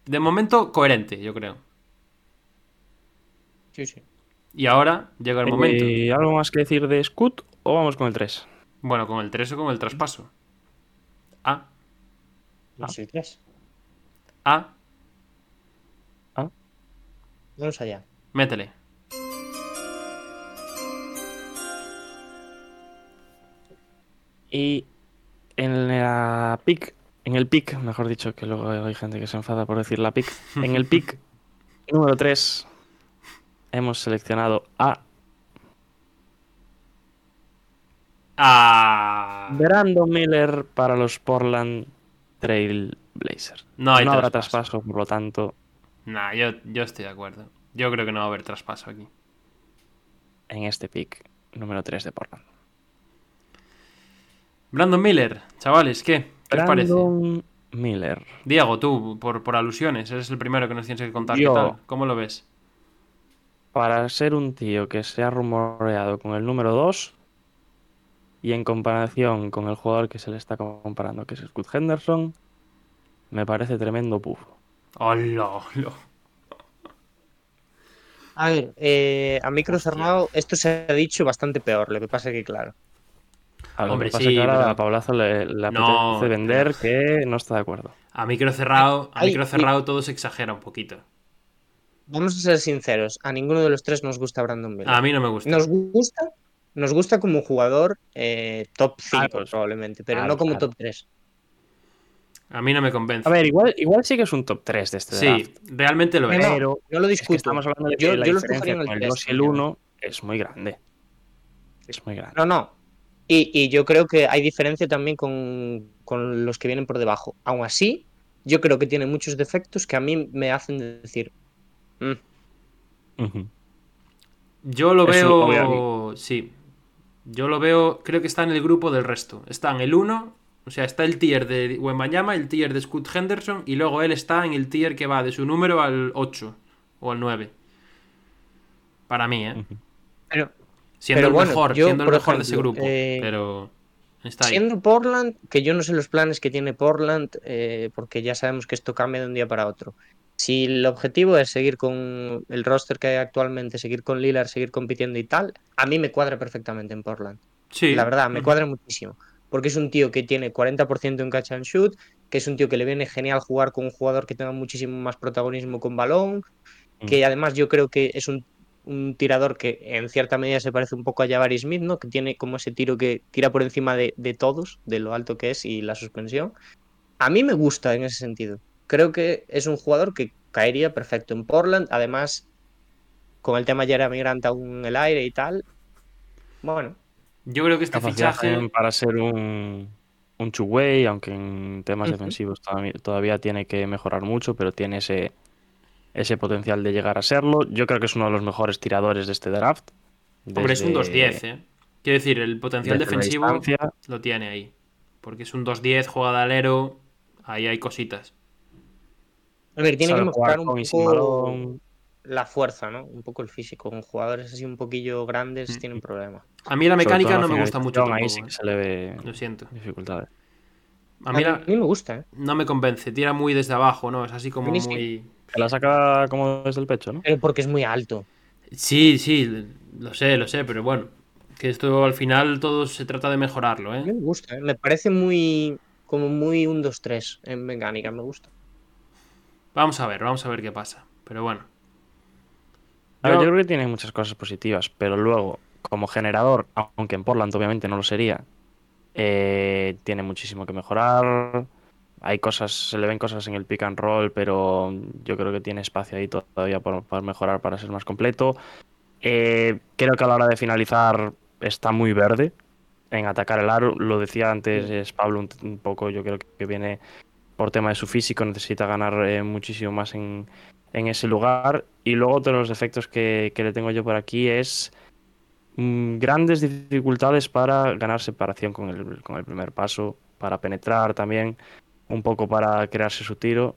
De momento, coherente, yo creo. Sí, sí. Y ahora llega el momento. Eh, ¿Algo más que decir de Scoot o vamos con el 3? Bueno, con el 3 o con el traspaso. Ah, No soy tres. ah, Vamos allá. métele. Y en la pick, en el pick, mejor dicho, que luego hay gente que se enfada por decir la pick. En el pick número 3 hemos seleccionado a Ah. Brandon Miller para los Portland Trail Blazers. No hay habrá traspaso. traspaso, por lo tanto, Nah, yo, yo estoy de acuerdo. Yo creo que no va a haber traspaso aquí. en este pick número 3 de Portland. Brandon Miller, chavales, ¿qué? ¿Qué os parece? Brandon Miller. Diego, tú, por, por alusiones, eres el primero que nos tienes que contar Yo. qué tal. ¿Cómo lo ves? Para ser un tío que se ha rumoreado con el número 2 y en comparación con el jugador que se le está comparando, que es Scott Henderson, me parece tremendo pufo. ¡Hola! hola! A ver, eh, a micro Hostia. cerrado, esto se ha dicho bastante peor. Lo que pasa que, claro. A lo Hombre, pasa sí, que ahora pero- a Paulazo le, le No, apetece vender que no está de acuerdo. A micro cerrado, a Ay, micro y- cerrado todo se exagera un poquito. Vamos a ser sinceros. A ninguno de los tres nos gusta Brandon Miller. A mí no me gusta. Nos gusta, nos gusta como jugador eh, top 5 Ah, pues, probablemente, pero claro, no como claro. top 3. A mí no me convence. A ver, igual, igual sí que es un top 3 de este sí, draft. realmente lo es. No, Pero no lo es discuto. que estamos hablando de que Yo- la yo lo diferencia en el con el tres, 2 y el tranquilamente. 1 es muy grande. Es muy grande. No, no. Y, y yo creo que hay diferencia también con, con los que vienen por debajo. Aún así, yo creo que tiene muchos defectos que a mí me hacen decir. "Mm. Yo lo Es veo. Sí. Yo lo veo. Creo que está en el grupo del resto. Está en el 1. O sea, está el tier de Wembanyama, el tier de Scoot Henderson. Y luego él está en el tier que va de su número al 8 o al 9. Para mí, ¿eh? Pero Siendo Pero el bueno, mejor, yo, siendo el mejor de ese grupo. eh, pero. Está ahí. siendo Portland, que yo no sé los planes que tiene Portland, eh, porque ya sabemos que esto cambia de un día para otro. Si el objetivo es seguir con el roster que hay actualmente, seguir con Lillard, seguir compitiendo y tal, a mí me cuadra perfectamente en Portland. Sí. La verdad, me cuadra muchísimo. Porque es un tío que tiene 40% en catch and shoot, que es un tío que le viene genial jugar con un jugador que tenga muchísimo más protagonismo con balón, que además yo creo que es un, un tirador que en cierta medida se parece un poco a Jabari Smith, ¿no? Que tiene como ese tiro que tira por encima de, de todos, de lo alto que es y la suspensión. A mí me gusta en ese sentido. Creo que es un jugador que caería perfecto en Portland. Además, con el tema Jeremy Grant aún en el aire y tal. Bueno, Yo creo que este fichaje. para ser un, un two-way, aunque en temas defensivos todavía, todavía tiene que mejorar mucho, pero tiene ese, ese potencial de llegar a serlo. Yo creo que es uno de los mejores tiradores de este draft. Hombre, es un Desde- 2-10, ¿eh? Quiero decir, el potencial desde defensivo distancia. lo tiene ahí. Porque es un 2-10, juega de alero. Ahí hay cositas. a ver, tiene que sabe mejorar un poco la fuerza, ¿no? Un poco el físico. Con jugadores así un poquillo grandes Mm. tienen problemas. A mí la mecánica no la me gusta mucho finalización, tampoco. Ahí sí que ¿eh? se le ve Lo siento. dificultades. A mí A la- mí me gusta, ¿eh? no me convence. Tira muy desde abajo, ¿no? Es así como muy. Que la saca como desde el pecho, ¿no? Pero porque es muy alto. Sí, sí, lo sé, lo sé, pero bueno. Que esto al final todo se trata de mejorarlo, A mí ¿eh? me gusta, ¿eh? Me parece muy. Como muy un 2-3 en mecánica, me gusta. Vamos a ver, vamos a ver qué pasa. Pero bueno. A ver, Yo- yo creo que tiene muchas cosas positivas, pero luego, como generador, aunque en Portland obviamente no lo sería, eh, tiene muchísimo que mejorar. Hay cosas, se le ven cosas en el pick and roll, pero yo creo que tiene espacio ahí todavía por, por mejorar para ser más completo. Eh, creo que a la hora de finalizar está muy verde en atacar el aro. Lo decía antes es Pablo un, un poco, yo creo que viene por tema de su físico, necesita ganar eh, muchísimo más en, en ese lugar. Y luego otro de los defectos que, que le tengo yo por aquí es mm, grandes dificultades para ganar separación con el, con el primer paso, para penetrar también, un poco para crearse su tiro.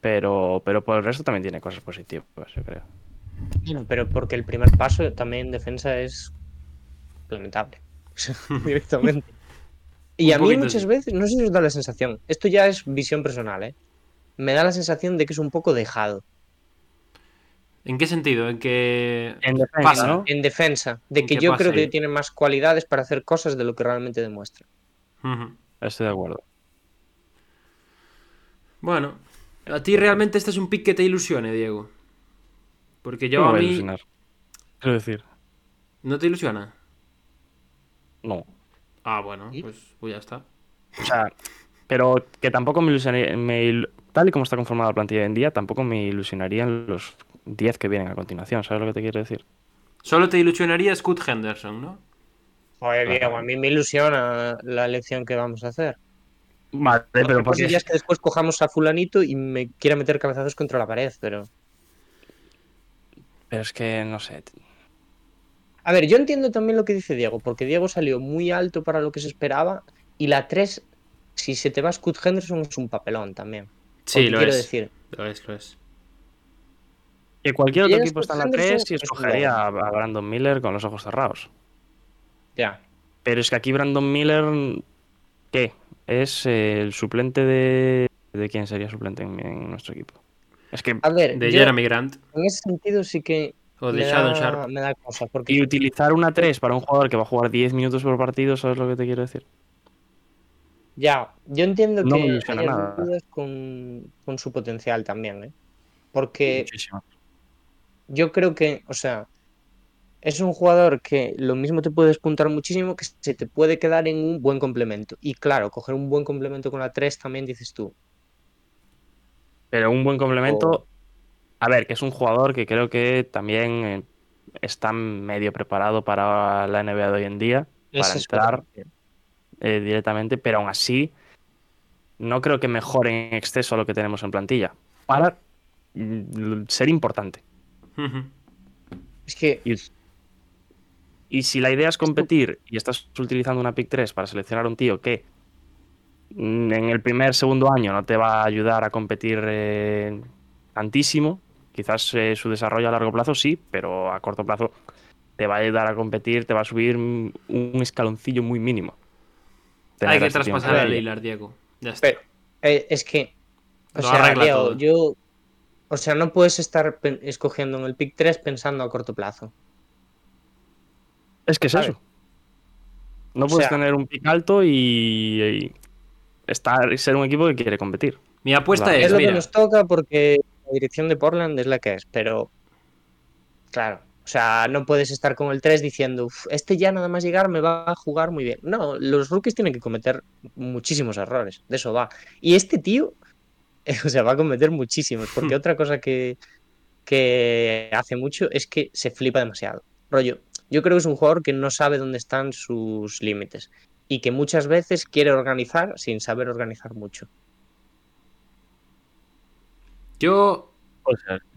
Pero, pero por el resto también tiene cosas positivas, yo creo. Bueno, pero porque el primer paso también en defensa es lamentable. Directamente. Y Un a mí muchas veces, no sé si os da la sensación, esto ya es visión personal, ¿eh? Me da la sensación de que es un poco dejado ¿En qué sentido? En que. En defensa, Pasa. ¿no? en defensa, de ¿En que yo pasa creo que tiene más cualidades para hacer cosas de lo que realmente demuestra. Estoy de acuerdo. Bueno, a ti realmente este es un pick que te ilusione, Diego. Porque yo No me a voy a mí. ilusionar. Quiero decir, ¿No te ilusiona? no. Ah, bueno, ¿Y? pues, pues ya está. O sea, pero que tampoco me ilusionaría, me il- tal y como está conformada la plantilla hoy en día, tampoco me ilusionarían los 10 que vienen a continuación, ¿sabes lo que te quiero decir? Solo te ilusionaría Scott Henderson, ¿no? Joder, Diego, a mí me ilusiona la elección que vamos a hacer. Vale, pero porque es que después cojamos a fulanito y me quiera meter cabezazos contra la pared, pero... pero es que no sé. A ver, yo entiendo también lo que dice Diego, porque Diego salió muy alto para lo que se esperaba y la 3, si se te va Scott Henderson, es un papelón también. Sí, lo quiero es. decir, Lo es, lo es. Que cualquier otro equipo está en la Scott 3 y escogería a, a Brandon Miller con los ojos cerrados. ya. Pero es que aquí Brandon Miller, ¿qué? Es eh, el suplente de... ¿De quién sería suplente en, en nuestro equipo? Es que... A ver, De yo Jeremy Grant en ese sentido sí que o de me, Shadon da, Sharp. me da cosa, porque Y utilizar una 3 para un jugador que va a jugar 10 minutos por partido, ¿sabes lo que te quiero decir? ya, yo entiendo No que hay dudas con, con su potencial también, ¿eh? Porque Muchísimo. yo creo que, o sea, es un jugador que lo mismo te puede despuntar muchísimo, que se te puede quedar en un buen complemento. Y claro, coger un buen complemento con la 3 también dices tú. Pero un buen complemento. A ver, que es un jugador que creo que también eh, está medio preparado para la NBA de hoy en día, para entrar eh, directamente, pero aún así no creo que mejore en exceso lo que tenemos en plantilla. Para mm, ser importante. Es que, Y, y si la idea es competir y estás utilizando una pick 3 para seleccionar a un tío que mm, en el primer, segundo año no te va a ayudar a competir eh, tantísimo, quizás eh, su desarrollo a largo plazo sí, pero a corto plazo te va a ayudar a competir, te va a subir mm, un escaloncillo muy mínimo. Tener Hay que traspasar a plantilla. Lillard, Diego. Ya está. pero, eh, es que, o Lo sea, Diego, yo, o sea, no puedes estar escogiendo en el pick 3 pensando a corto plazo. Es que es ¿sabes? eso. No O puedes sea- tener un pick alto y, y- estar y ser un equipo que quiere competir. Mi apuesta es, Es lo mira, que nos toca porque la dirección de Portland es la que es, pero claro, o sea, no puedes estar con el 3 diciendo, "Uf, este ya nada más llegar me va a jugar muy bien. No, los rookies tienen que cometer muchísimos errores, de eso va. Y este tío, o sea, va a cometer muchísimos, porque otra cosa que, que hace mucho es que se flipa demasiado. Rollo, yo creo que es un jugador que no sabe dónde están sus límites y que muchas veces quiere organizar sin saber organizar mucho. yo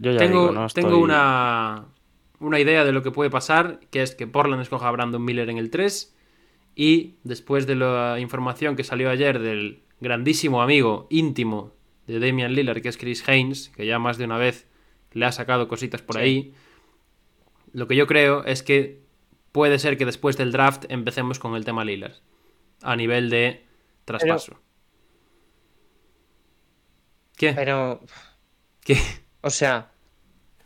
ya tengo, digo, no tengo estoy- una, una idea de lo que puede pasar, que es que Portland escoja a Brandon Miller en el 3 y después de la información que salió ayer del grandísimo amigo íntimo de Damian Lillard, que es Chris Haynes, que ya más de una vez le ha sacado cositas por Sí. ahí, lo que yo creo es que puede ser que después del draft empecemos con el tema Lillard, a nivel de traspaso. ¿Qué? Pero ¿Qué? O sea,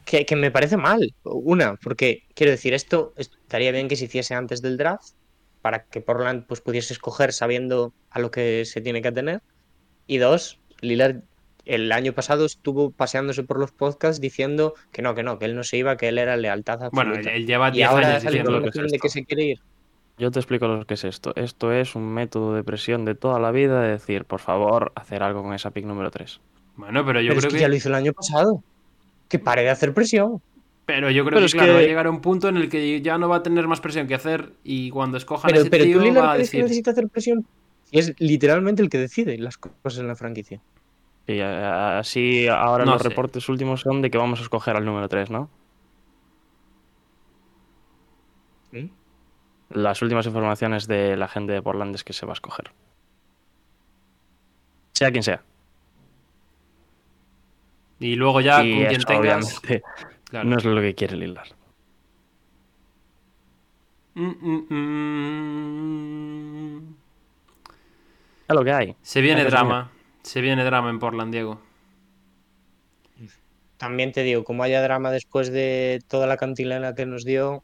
que, que me parece mal. Una, porque quiero decir, esto estaría bien que se hiciese antes del draft para que Portland pues, pudiese escoger sabiendo a lo que se tiene que atener. Y dos, Lillard el año pasado estuvo paseándose por los podcasts diciendo que no, que no, que él no se iba, que él era lealtad absoluta. Bueno, él, lleva y 10 ahora años diciendo lo que es información de que esto. se quiere ir. Yo te explico lo que es esto. Esto es un método de presión de toda la vida de decir, por favor, hacer algo con esa pick número 3. Bueno, pero yo Pero es creo que, que... ya lo hizo el año pasado. Que pare de hacer presión. Pero yo creo Pero que, es claro, que- va a llegar a un punto en el que ya no va a tener más presión que hacer y cuando escojan Pero, ese pero tío tú Lillard va a decir... necesita hacer presión. Y es literalmente el que decide las cosas en la franquicia. Y a- así ahora No los sé. reportes últimos son de que vamos a escoger al número 3, ¿no? ¿Mm? Las últimas informaciones de la gente de Portland es que se va a escoger. Sea quien sea. Y luego ya y con quien tengas... Claro. no es lo que quiere Lillard. Mm, mm, mm. Es lo que hay. Se viene drama. Se viene drama en Portland, Diego. También te digo, como haya drama después de toda la cantilena que nos dio,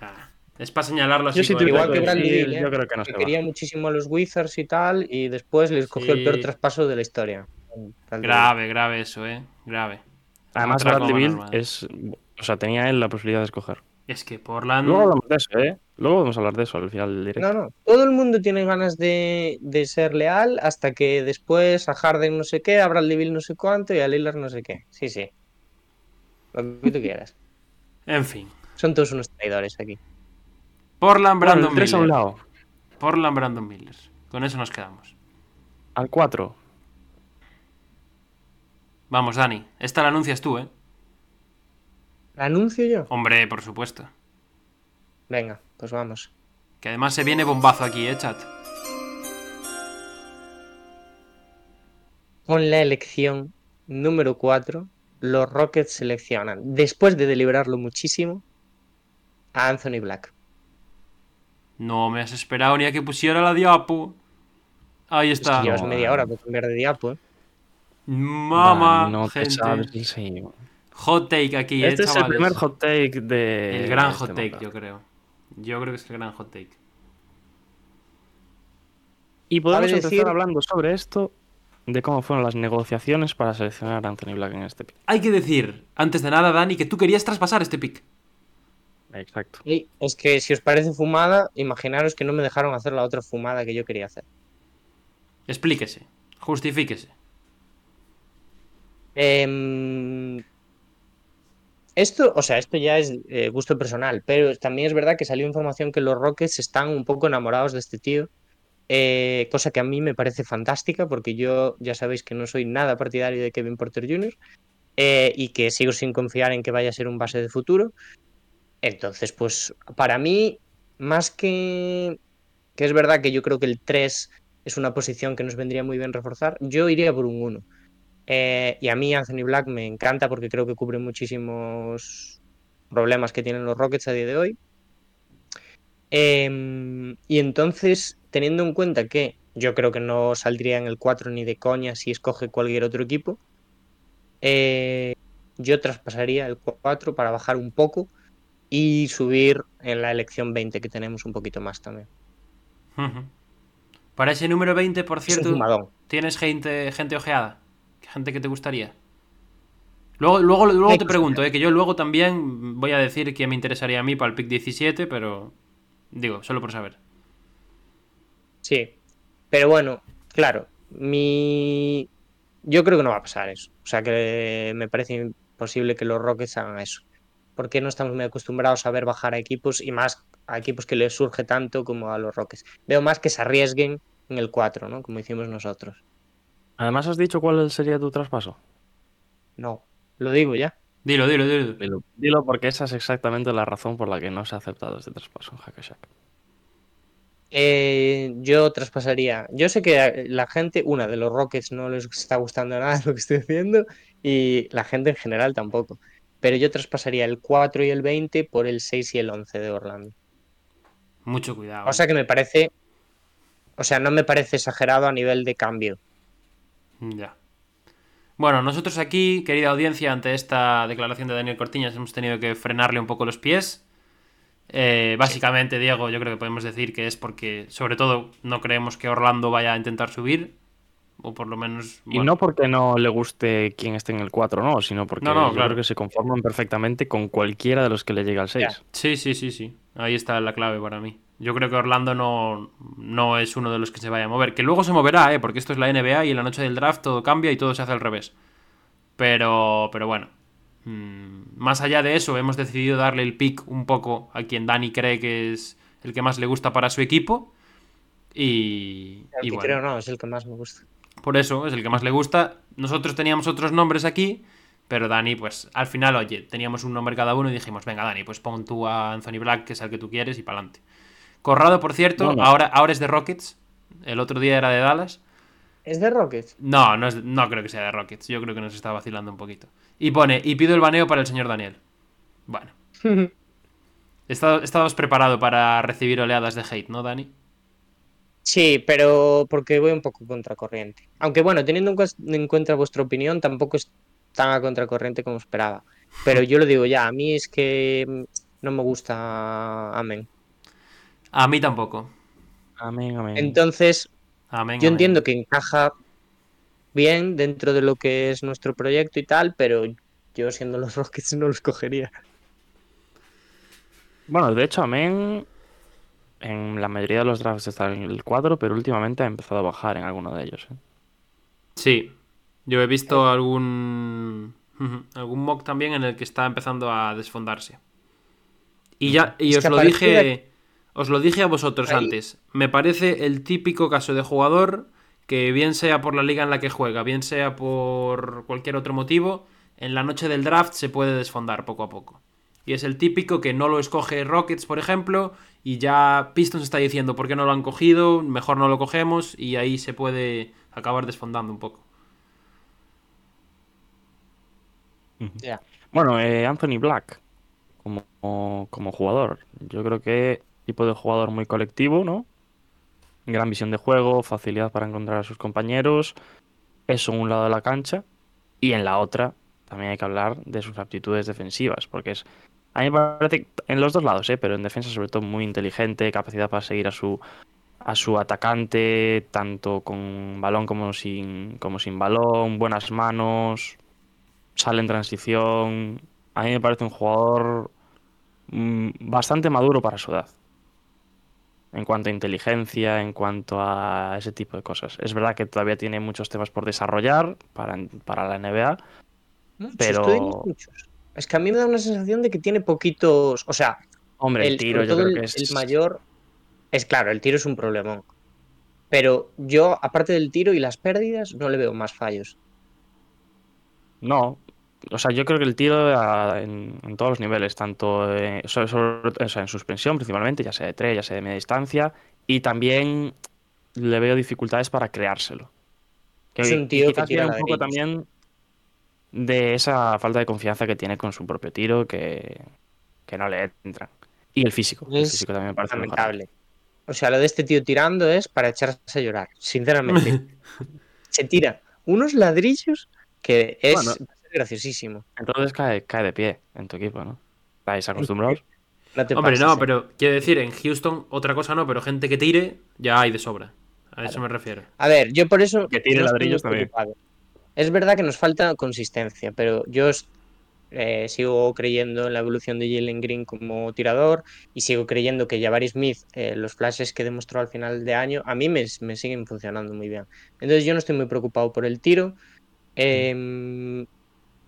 Ah, es para señalarlo así. Yo sí igual que que Beal, ¿eh? yo creo que no se va. quería muchísimo a los Wizards y tal, y después les cogió Sí. el peor traspaso de la historia. Grave, grave eso, eh. Grave. Además, Bradley es. O sea, tenía él la posibilidad de escoger. Es que Portland... Luego hablamos de eso, ¿eh? Luego vamos a hablar de eso al final del directo. No, no. Todo el mundo tiene ganas de, de ser leal hasta que después a Harden no sé qué, a Bradley Beal no sé cuánto y a Lillard no sé qué. Sí, sí. Lo que tú quieras. En fin. Son todos unos traidores aquí. Portland, Bueno, Brandon el 3 a un Miller. lado. Portland, Brandon Miller. Con eso nos quedamos. Al 4. Vamos, Dani. Esta la anuncias tú, ¿eh? ¿La anuncio yo? Hombre, por supuesto. Venga, pues vamos. Que además se viene bombazo aquí, ¿eh, chat? Con la elección número 4, los Rockets seleccionan, después de deliberarlo muchísimo, a Anthony Black. No me has esperado ni a que pusiera la diapo. Ahí Es que está. llevas media hora por cambiar de diapo, ¿eh? Mamá, no te gente. sabes. Hot take aquí, Este ¿eh, es el primer hot take de. El gran este hot take, yo creo. Yo creo que es el gran hot take. Y podemos Vale empezar decir- hablando sobre esto, de cómo fueron las negociaciones para seleccionar a Anthony Black en este pick. Hay que decir, antes de nada, Dani, que tú querías traspasar este pick. Exacto. Y es que si os parece fumada, imaginaros que no me dejaron hacer la otra fumada que yo quería hacer. Explíquese, justifíquese. Em, esto, o sea, esto ya es eh, gusto personal, pero también es verdad que salió información que los Rockets están un poco enamorados de este tío, eh, cosa que a mí me parece fantástica porque yo ya sabéis que no soy nada partidario de Kevin Porter Jr. eh, y que sigo sin confiar en que vaya a ser un base de futuro. Entonces, pues para mí, más que que es verdad que yo creo que el 3 es una posición que nos vendría muy bien reforzar, yo iría por un 1. Eh, y a mí Anthony Black me encanta porque creo que cubre muchísimos problemas que tienen los Rockets a día de hoy. Em, y entonces, teniendo en cuenta que yo creo que no saldría en el 4 ni de coña si escoge cualquier otro equipo, eh, yo traspasaría el 4 para bajar un poco y subir en la elección 20 que tenemos un poquito más también. Para ese número 20, por Es un cierto. ¿tienes gente, gente ojeada? ¿Gente que te gustaría? Luego, luego, luego te pregunto, eh, que yo luego también voy a decir que me interesaría a mí para el pick 17, pero digo, solo por saber. Sí. Pero bueno, claro, mi. Yo creo que no va a pasar eso. O sea que me parece imposible que los Rockets hagan eso. Porque no estamos muy acostumbrados a ver bajar a equipos y más a equipos que les surge tanto como a los Rockets. Veo más que se arriesguen en el 4, ¿no? Como hicimos nosotros. Además, has dicho cuál sería tu traspaso. No, lo digo ya. Dilo, dilo, dilo. Dilo, dilo porque esa es exactamente la razón por la que no se ha aceptado este traspaso en Hackashack. Eh, yo traspasaría. Yo sé que la gente, una de los Rockets no les está gustando nada lo que estoy haciendo y la gente en general tampoco. Pero yo traspasaría el 4 y el 20 por el 6 y el 11 de Orlando. Mucho cuidado. O sea que me parece. O sea, no me parece exagerado a nivel de cambio. Ya. Bueno, nosotros aquí, querida audiencia, ante esta declaración de Daniel Cortiñas, hemos tenido que frenarle un poco los pies. Eh, básicamente, Diego, yo creo que podemos decir que es porque, sobre todo, no creemos que Orlando vaya a intentar subir. O por lo menos. Y no porque no le guste quien esté en el 4, no, sino porque No, no, yo claro. creo que se conforman perfectamente con cualquiera de los que le llegue al 6. Ya. Sí, sí, sí, sí. Ahí está la clave para mí. Yo creo que Orlando no, no es uno de los que se vaya a mover. Que luego se moverá, ¿eh? Porque esto es la NBA y en la noche del draft todo cambia y todo se hace al revés. Pero, pero bueno. Mm, más allá de eso, hemos decidido darle el pick un poco a quien Dani cree que es el que más le gusta para su equipo. Y, El y que bueno, creo no, es el que más me gusta. por eso es el que más le gusta. Nosotros teníamos otros nombres aquí, pero Dani, pues al final, oye, teníamos un nombre cada uno y dijimos, venga, Dani, pues pon tú a Anthony Black, que es el que tú quieres, y para adelante. Corrado, por cierto. Ahora, ahora es de Rockets. El otro día era de Dallas. ¿Es de Rockets? No, no, es- no creo que sea de Rockets. Yo creo que nos está vacilando un poquito. Y pone, y pido el baneo para el señor Daniel. Bueno. Estabas preparado para recibir oleadas de hate, ¿no, Dani? Sí, pero porque voy un poco contracorriente. Aunque bueno, teniendo en cuenta vuestra opinión, tampoco es tan a contracorriente como esperaba. Pero yo lo digo ya, a mí es que no me gusta Amén. A mí tampoco. Amén, amén. Entonces, Amén. yo amén. entiendo que encaja bien dentro de lo que es nuestro proyecto y tal, pero yo siendo los Rockets no los cogería. Bueno, de hecho, Amén en la mayoría de los drafts está en el 4, pero últimamente ha empezado a bajar en alguno de ellos. ¿eh? Sí, yo he visto algún algún mock también en el que está empezando a desfondarse. Y ya y Es os lo dije os lo dije a vosotros Ahí. antes. Me parece el típico caso de jugador que bien sea por la liga en la que juega, bien sea por cualquier otro motivo, en la noche del draft se puede desfondar poco a poco. Y es el típico que no lo escoge Rockets, por ejemplo, y ya Pistons está diciendo por qué no lo han cogido, mejor no lo cogemos, y ahí se puede acabar desfondando un poco. Ya. Bueno, eh, Anthony Black, como, como jugador, yo creo que tipo de jugador muy colectivo, ¿no? Gran visión de juego, facilidad para encontrar a sus compañeros, eso en un lado de la cancha, y en la otra también hay que hablar de sus aptitudes defensivas, porque es, a mí me parece, en los dos lados, ¿eh? pero en defensa sobre todo muy inteligente, capacidad para seguir a su, a su atacante, tanto con balón como sin, como sin balón, buenas manos, sale en transición. A mí me parece un jugador mm, bastante maduro para su edad. En cuanto a inteligencia, en cuanto a ese tipo de cosas. Es verdad que todavía tiene muchos temas por desarrollar para, para la NBA. Muchos, Pero- muchos. Es que a mí me da una sensación de que tiene poquitos. O sea, Hombre, el, el, tiro yo creo el, que es... el mayor. Es claro, el tiro es un problemón. Pero yo, aparte del tiro y las pérdidas, no le veo más fallos. No. O sea, yo creo que el tiro a- en, en todos los niveles, tanto eh, sobre- sobre- o sea, en suspensión principalmente, ya sea de tres, ya sea de media distancia, y también le veo dificultades para creárselo. Que Es un tío que tira un poco también de esa falta de confianza que tiene con su propio tiro que, que no le entra. Y el físico. El físico también me parece. Lamentable. O sea, lo de este tío tirando es para echarse a llorar, sinceramente. Se tira unos ladrillos que es Bueno. Graciosísimo. Entonces cae, cae de pie en tu equipo, ¿no? ¿Estáis acostumbrados? No te Hombre, pases, no, eh. pero quiero decir, en Houston otra cosa no, pero gente que tire ya hay de sobra. A eso me refiero. A ver, yo por eso. Que tire ladrillos también. preocupado. Es verdad que nos falta consistencia, pero yo eh, sigo creyendo en la evolución de Jalen Green como tirador y sigo creyendo que Jabari Smith, eh, los flashes que demostró al final de año, a mí me, me siguen funcionando muy bien. Entonces yo no estoy muy preocupado por el tiro, em,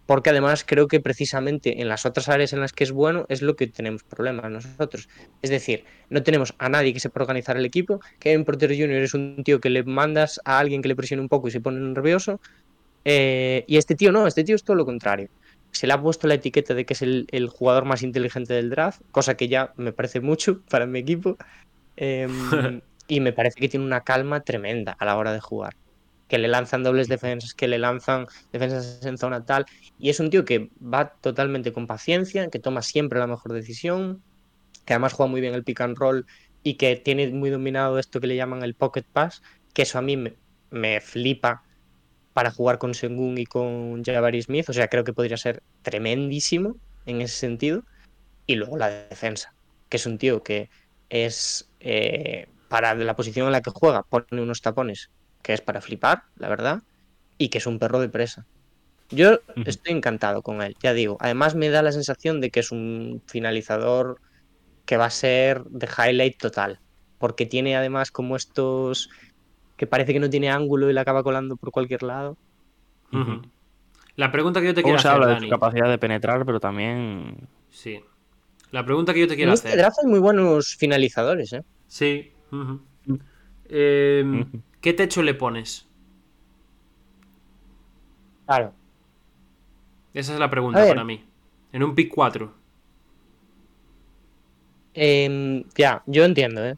porque además creo que precisamente en las otras áreas en las que es bueno es lo que tenemos problemas nosotros. Es decir, no tenemos a nadie que sepa organizar el equipo. Kevin Porter Jr. es un tío que le mandas a alguien que le presione un poco y se pone nervioso. eh, y este tío no, este tío es todo lo contrario. Se le ha puesto la etiqueta de que es el, el jugador más inteligente del draft, cosa que ya me parece mucho para mi equipo. em, y me parece que tiene una calma tremenda a la hora de jugar. Que le lanzan dobles defensas, que le lanzan defensas en zona tal. Y es un tío que va totalmente con paciencia, que toma siempre la mejor decisión, que además juega muy bien el pick and roll y que tiene muy dominado esto que le llaman el pocket pass, que eso a mí me, flipa para jugar con Sengun y con Jabari Smith. O sea, creo que podría ser tremendísimo en ese sentido. Y luego la defensa, que es un tío que es eh, para la posición en la que juega, pone unos tapones que es para flipar, la verdad, y que es un perro de presa. Yo estoy encantado con él, ya digo. Además me da la sensación de que es un finalizador que va a ser de highlight total, porque tiene además como estos que parece que no tiene ángulo y la acaba colando por cualquier lado. La pregunta que yo te quiero hacer, habla de su capacidad de penetrar, pero también Sí. La pregunta que yo te En quiero este hacer. draft hay muy buenos finalizadores, ¿eh? Sí. Ujú. ¿Qué techo le pones? Claro. Esa es la pregunta para mí. En un pick 4. Em, ya, yo entiendo, ¿eh?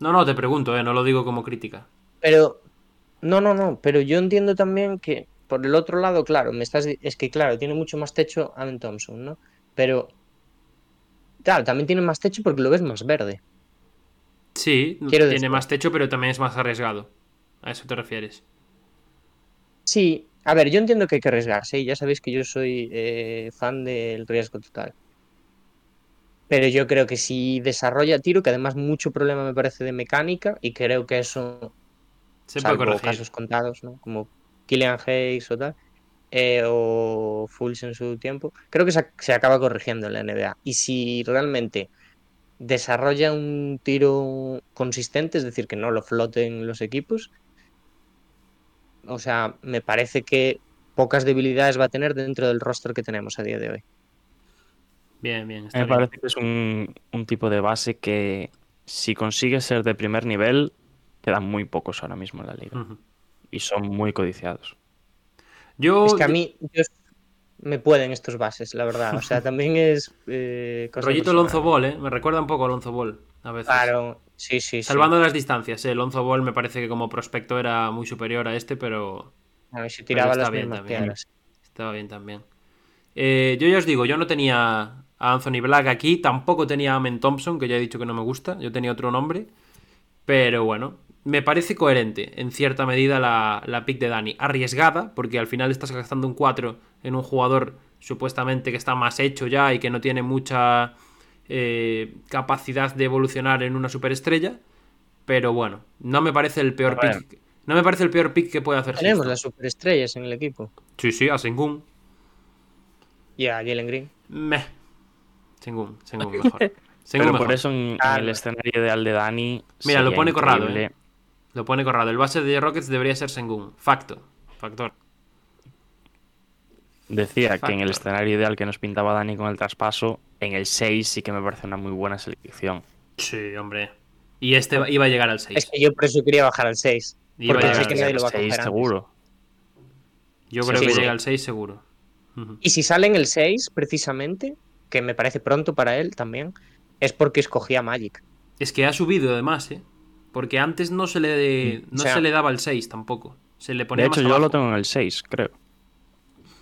No, no, te pregunto, eh, no lo digo como crítica. Pero, no, no, no, pero yo entiendo también que por el otro lado, claro, me estás, es que claro, tiene mucho más techo Amen Thompson, ¿no? Pero, claro, también tiene más techo porque lo ves más verde. Sí, Quiero tiene decir- más techo, pero también es más arriesgado. A eso te refieres. Sí, a ver, yo entiendo que hay que arriesgarse y ya sabéis que yo soy eh, fan del riesgo total. Pero yo creo que si desarrolla tiro, que además mucho problema me parece de mecánica, y creo que eso Se puede salvo corregir. casos contados, ¿no? Como Killian Hayes o tal, eh, o Fulls en su tiempo, creo que se, se acaba corrigiendo en la NBA. Y si realmente desarrolla un tiro consistente, es decir, que no lo floten los equipos, o sea, me parece que pocas debilidades va a tener dentro del roster que tenemos a día de hoy. Bien, bien. está me bien. parece que es un, un tipo de base que si consigue ser de primer nivel, quedan muy pocos ahora mismo en la liga. Y son muy codiciados. Yo, Es que a mí yo- me pueden estos bases, la verdad. O sea, también es... Eh, cosa rollito personal. Lonzo Ball, ¿eh? Me recuerda un poco a Lonzo Ball, a veces. Claro, sí, sí, sí. Salvando las distancias, ¿eh? Lonzo Ball me parece que como prospecto era muy superior a este, pero A ver si tiraba las bien mismas piedras. estaba bien también. Eh, yo ya os digo, yo no tenía a Anthony Black aquí, tampoco tenía a Amen Thompson, que ya he dicho que no me gusta, yo tenía otro nombre, pero bueno, me parece coherente en cierta medida la, la pick de Dani. Arriesgada, porque al final estás gastando un 4 en un jugador supuestamente que está más hecho ya y que no tiene mucha eh, capacidad de evolucionar en una superestrella, pero bueno, no me parece el peor pick. No me parece el peor pick que puede hacer Tenemos Houston. las superestrellas en el equipo. Sí, sí, a Sengun. Y a Jalen Green. Meh. Sengun, Sengun mejor. Sengun Pero mejor. por eso en, el escenario ideal de Dani. Mira, lo pone corrado. ¿eh? Lo pone corrado. El base de Rockets debería ser Sengun. Facto. Factor. Decía que en el Factor. escenario ideal que nos pintaba Dani con el traspaso, en el 6 sí que me parece una muy buena selección. Sí, hombre. Y este iba a llegar al 6. Es que yo por eso quería bajar al 6. Iba a porque llegar sé al que 6. nadie lo va a 6 coger antes. seguro. Yo Sí, creo que seguro. llega al 6 seguro. Y si sale en el 6, precisamente, que me parece pronto para él también, es porque escogía Magic. Es que ha subido además, ¿eh? Porque antes no se le, no O sea- se le daba el 6 tampoco. Se le De ponía hecho, más yo lo tengo en el 6, creo.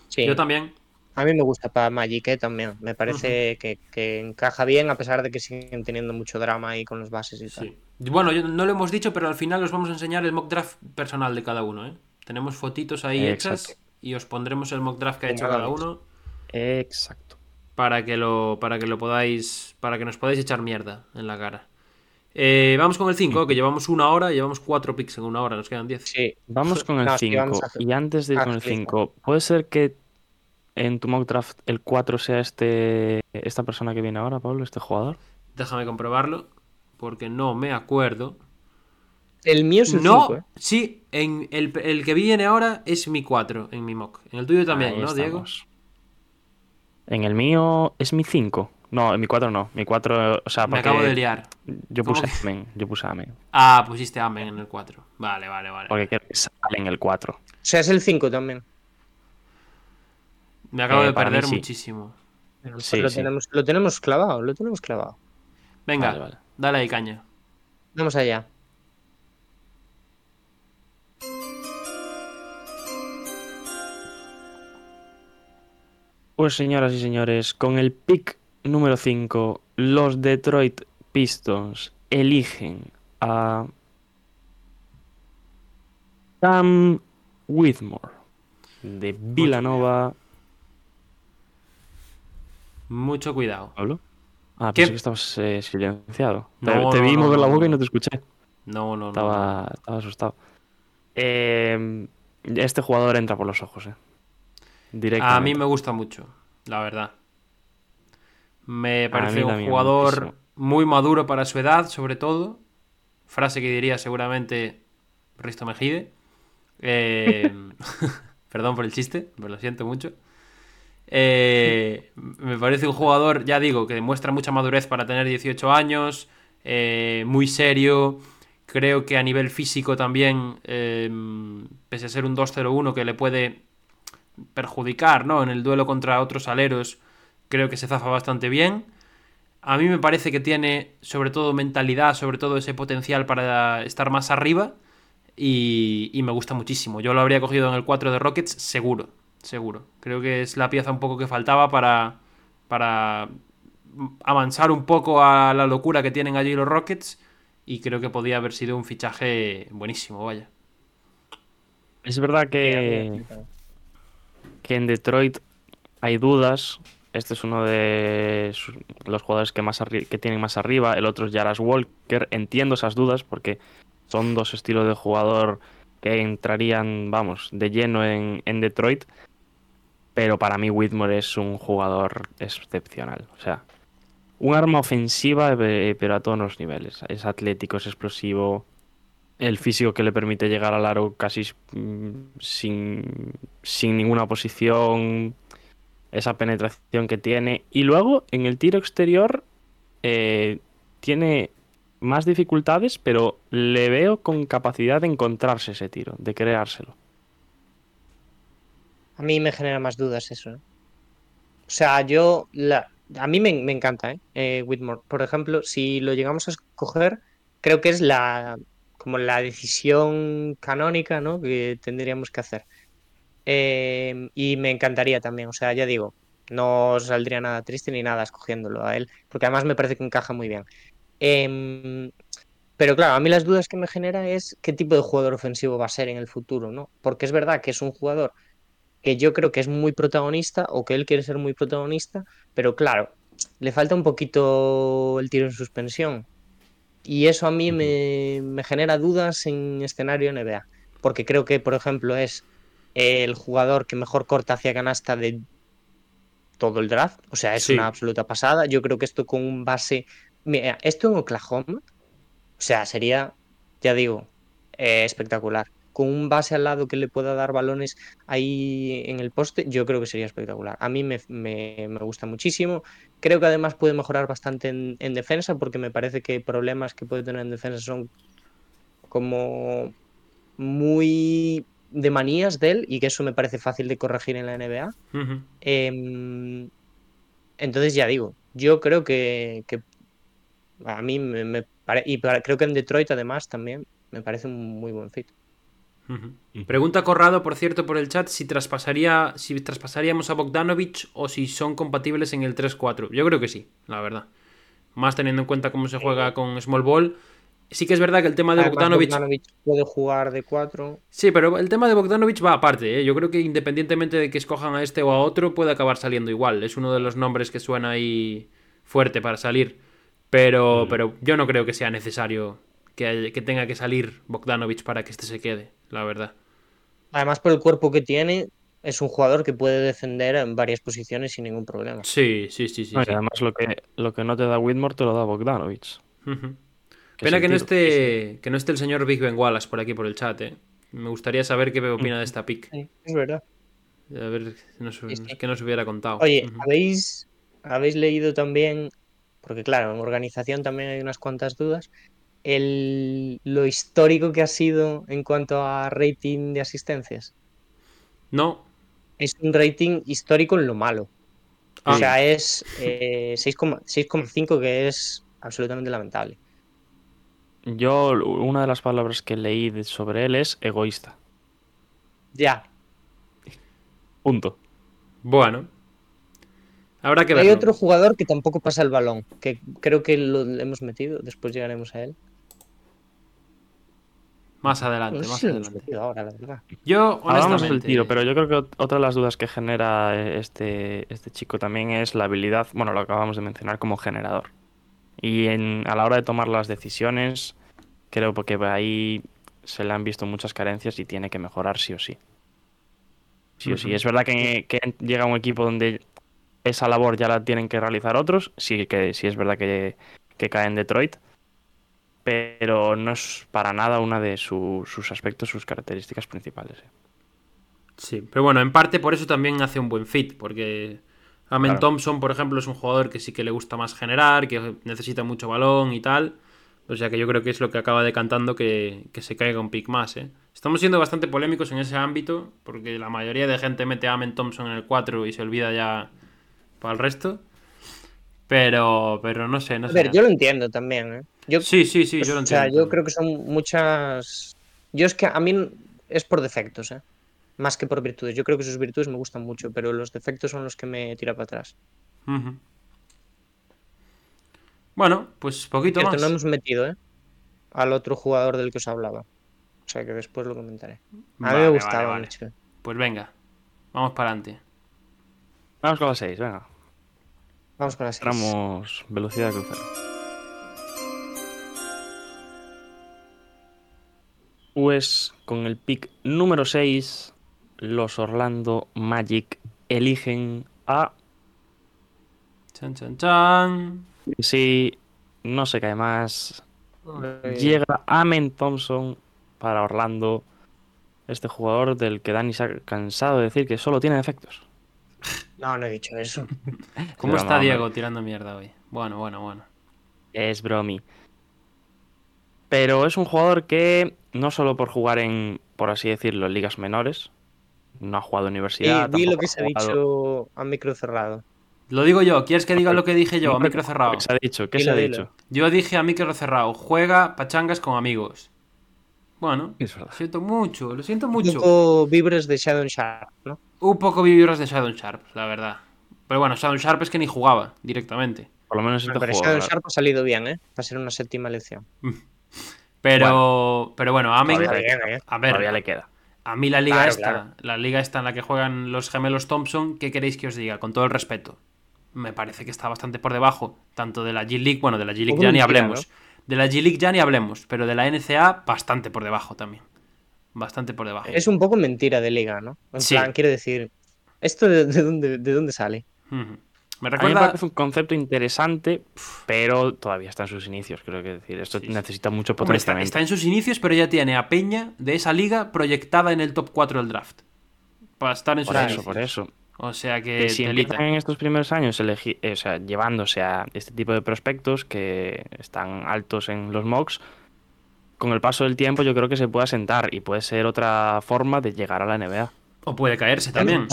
Sí. Yo también. A mí me gusta para Magic eh, también. Me parece que, que encaja bien, a pesar de que siguen teniendo mucho drama ahí con los bases y tal. Sí. Bueno, yo- no lo hemos dicho, pero al final os vamos a enseñar el mock draft personal de cada uno, ¿eh? Tenemos fotitos ahí hechas Exacto. y os pondremos el mock draft que ha hecho cada uno Exacto. para que lo para que lo podáis para que nos podáis echar mierda en la cara. Eh, vamos con el 5, que llevamos una hora y llevamos 4 picks en una hora, nos quedan 10. Sí. Vamos con el No, sí, 5. vamos a hacer- Y antes de ir con el agilizar. 5, ¿puede ser que en tu mock draft el 4 sea este esta persona que viene ahora, Pablo, este jugador? Déjame comprobarlo, porque no me acuerdo. El mío es el No, 5, ¿eh? sí, en el, el que viene ahora es mi 4 en mi mock. En el tuyo también, Ahí ¿no, Diego? En el mío es mi 5. No, en mi 4 no. Mi 4, o sea, Me acabo de liar. yo ¿Cómo puse que? Amen. Yo puse Amen. Ah, pusiste Amen en el 4. Vale, vale, vale. Porque quiero que sale en el 4. O sea, es el 5 también. Me acabo Eh, de perder sí. muchísimo. Sí, lo, sí. Tenemos, lo tenemos clavado, lo tenemos clavado. Venga, Vale, vale. dale ahí caña. Vamos allá. Pues señoras y señores, con el pick número 5, los Detroit Pistons eligen a Sam Whitmore de Villanova. Mucho cuidado. ¿Pablo? Ah, ¿Qué? pensé que estabas eh, silenciado. Te, No, te no, vi no, mover la boca y no. te escuché. No, no, no. Estaba, estaba asustado. Eh, este jugador entra por los ojos, eh. A Directamente. mí me gusta mucho, la verdad. Me parece un jugador muchísimo. muy maduro para su edad, sobre todo. Frase que diría seguramente Risto Mejide. Eh, perdón por el chiste, pero lo siento mucho. Eh, me parece un jugador, ya digo, que demuestra mucha madurez para tener 18 años, eh, muy serio. Creo que a nivel físico también, eh, pese a ser un 2-0-1 que le puede perjudicar ¿no? en el duelo contra otros aleros, creo que se zafa bastante bien. A mí me parece que tiene sobre todo mentalidad, sobre todo ese potencial para estar más arriba y, y me gusta muchísimo. Yo lo habría cogido en el 4 de Rockets seguro, seguro. Creo que es la pieza un poco que faltaba para, para avanzar un poco a la locura que tienen allí los Rockets y creo que podía haber sido un fichaje buenísimo, vaya. Es verdad que, que en Detroit hay dudas. Este es uno de los jugadores que, más que tienen más arriba. El otro es Jaras Walker. Entiendo esas dudas porque son dos estilos de jugador que entrarían, vamos, de lleno en, en Detroit. Pero para mí Whitmore es un jugador excepcional. O sea, un arma ofensiva, eh, pero a todos los niveles. Es atlético, es explosivo. El físico que le permite llegar al aro casi mm, sin, sin ninguna posición. Esa penetración que tiene. Y luego, en el tiro exterior, eh, tiene más dificultades, pero le veo con capacidad de encontrarse ese tiro, de creárselo. A mí me genera más dudas eso. ¿eh? O sea, yo. La... A mí me, encanta, ¿eh? Eh, Whitmore. Por ejemplo, si lo llegamos a escoger, creo que es la. Como la decisión canónica, ¿no? Que tendríamos que hacer. Eh, y me encantaría también. O sea, ya digo, no saldría nada triste ni nada escogiéndolo a él. Porque además me parece que encaja muy bien. Em, pero claro, a mí las dudas que me genera es qué tipo de jugador ofensivo va a ser en el futuro, ¿no? Porque es verdad que es un jugador que yo creo que es muy protagonista o que él quiere ser muy protagonista, pero claro, le falta un poquito el tiro en suspensión. Y eso a mí me, me genera dudas en escenario NBA, porque creo que, por ejemplo, es el jugador que mejor corta hacia canasta de todo el draft. O sea, es Sí. una absoluta pasada. Yo creo que esto con un base... Mira, esto en Oklahoma, o sea, sería, ya digo, eh, espectacular. Con un base al lado que le pueda dar balones ahí en el poste, yo creo que sería espectacular. A mí me, me- me gusta muchísimo. Creo que además puede mejorar bastante en, en defensa, porque me parece que problemas que puede tener en defensa son como muy de manías de él y que eso me parece fácil de corregir en la NBA. Em, entonces ya digo, yo creo que, que a mí me, me pare- y para- creo que en Detroit además también me parece un muy buen fit. Pregunta Corrado, por cierto, por el chat, si traspasaría, si traspasaríamos a Bogdanovich o si son compatibles en el 3-4. Yo creo que sí, la verdad. Más teniendo en cuenta cómo se juega con Small Ball. Sí que es verdad que el tema de Además, Bogdanovich... Bogdanovic puede jugar de cuatro. Sí, pero el tema de Bogdanovich va aparte. ¿eh? Yo creo que independientemente de que escojan a este o a otro, puede acabar saliendo igual. Es uno de los nombres que suena ahí fuerte para salir. Pero, pero yo no creo que sea necesario que, que tenga que salir Bogdanovic para que este se quede, la verdad. Además, por el cuerpo que tiene, es un jugador que puede defender en varias posiciones sin ningún problema. Sí, sí, sí, sí. Además lo que, lo que no te da Whitmore te lo da Bogdanovic. Ujú. Que Pena que no, esté, que no esté el señor Big Ben Wallace por aquí por el chat, ¿eh? Me gustaría saber qué opina de esta pick. Es verdad. A ver si nos, Sí, sí. qué nos hubiera contado. Oye. ¿habéis, habéis leído también, porque claro, en organización también hay unas cuantas dudas, el, lo histórico que ha sido en cuanto a rating de asistencias? No. Es un rating histórico en lo malo. Ah. O sea, es eh, 6,- 6,5 que es absolutamente lamentable. Yo, una de las palabras que leí sobre él es egoísta. Ya. Punto. Bueno. Habrá que Hay verlo. otro jugador que tampoco pasa el balón, que creo que lo hemos metido, después llegaremos a él. Más adelante, No sé más si lo hemos adelante. ahora, la verdad. Yo, Hablamos honestamente... del tiro, pero yo creo que ot- otra de las dudas que genera eh, este, este chico también es la habilidad, bueno, lo acabamos de mencionar como generador. Y en- a la hora de tomar las decisiones, creo que ahí se le han visto muchas carencias y tiene que mejorar sí o sí. Sí o sí. Es verdad que, que llega un equipo donde esa labor ya la tienen que realizar otros, sí que sí es verdad que, que cae en Detroit, pero no es para nada una de su- sus aspectos, sus características principales. eh. Sí, pero bueno, en parte por eso también hace un buen fit, porque Amen Claro. Thompson, por ejemplo, es un jugador que sí que le gusta más generar, que necesita mucho balón y tal. O sea que yo creo que es lo que acaba decantando que, que se caiga un pick más, ¿eh? Estamos siendo bastante polémicos en ese ámbito, porque la mayoría de gente mete a Amen Thompson en el 4 y se olvida ya para el resto. Pero, pero no sé, no A sé. ver, yo lo entiendo también, ¿eh? Yo, Sí, sí, sí, yo lo o sea, entiendo. yo creo que son muchas. Yo es que a mí es por defectos, ¿eh? Más que por virtudes. Yo creo que sus virtudes me gustan mucho, pero los defectos son los que me tira para atrás. Bueno, pues poquito Cierto, más. no hemos metido, ¿eh? Al otro jugador del que os hablaba. O sea que después lo comentaré. A mí Vale, me vale, gustaba vale. mucho. Pues venga, vamos para adelante. Vamos con las 6, venga. Vamos con las seis. Entramos velocidad de crucero. Pues con el pick número 6, los Orlando Magic eligen a. Chan, chan, chan. Si no se cae más, llega Amen Thompson para Orlando. Este jugador del que Dani se ha cansado de decir que solo tiene defectos. No, no he dicho eso. ¿Cómo broma, está hombre. Diego tirando mierda hoy? Bueno, bueno, bueno. Es bromi. Pero es un jugador que, no solo por jugar en, por así decirlo, en ligas menores, no ha jugado universidad. di lo tampoco que se ha dicho a micro cerrado. Lo digo yo, ¿quieres que diga lo que dije yo a micro cerrado? ¿Qué se ha dicho? ¿Qué Dilo, se ha dicho? Yo dije a micro cerrado, juega pachangas con amigos. Bueno, Es lo siento mucho, lo siento Un mucho. poco vibres de Shadow Sharp, ¿no? Un poco vibras de Shadow Sharp, la verdad. Pero bueno, Shadow Sharp es que ni jugaba directamente. Por lo menos este Pero. Shadow Sharp ha salido bien, ¿eh? Va a ser una séptima elección. Pero, pero bueno, Amen, Todavía le bien, queda. ¿eh? a ver, Todavía le queda. A mí la liga Claro, esta, claro. la liga esta en la que juegan los gemelos Thompson, ¿qué queréis que os diga? Con todo el respeto. Me parece que está bastante por debajo, tanto de la G-League, bueno, de la G-League ya ni hablemos. De la G-League ya ni hablemos, pero de la NCA bastante por debajo también. Bastante por debajo. Es un poco mentira de liga, ¿no? En Sí. plan, quiero decir, ¿esto de, de dónde, de dónde sale? Me A mí me recuerda... parece un concepto interesante, pero todavía está en sus inicios, creo que decir. Esto Sí, sí. necesita mucho Hombre, está, en sus inicios, pero ya tiene a Peña de esa liga proyectada en el top 4 del draft. Para estar en sus Por eso, inicios. por eso. O sea que, Que si empiezan en estos primeros años elegi- eh, o sea, llevándose a este tipo de prospectos que están altos en los mocks, con el paso del tiempo yo creo que se puede asentar y puede ser otra forma de llegar a la NBA. O puede caerse también.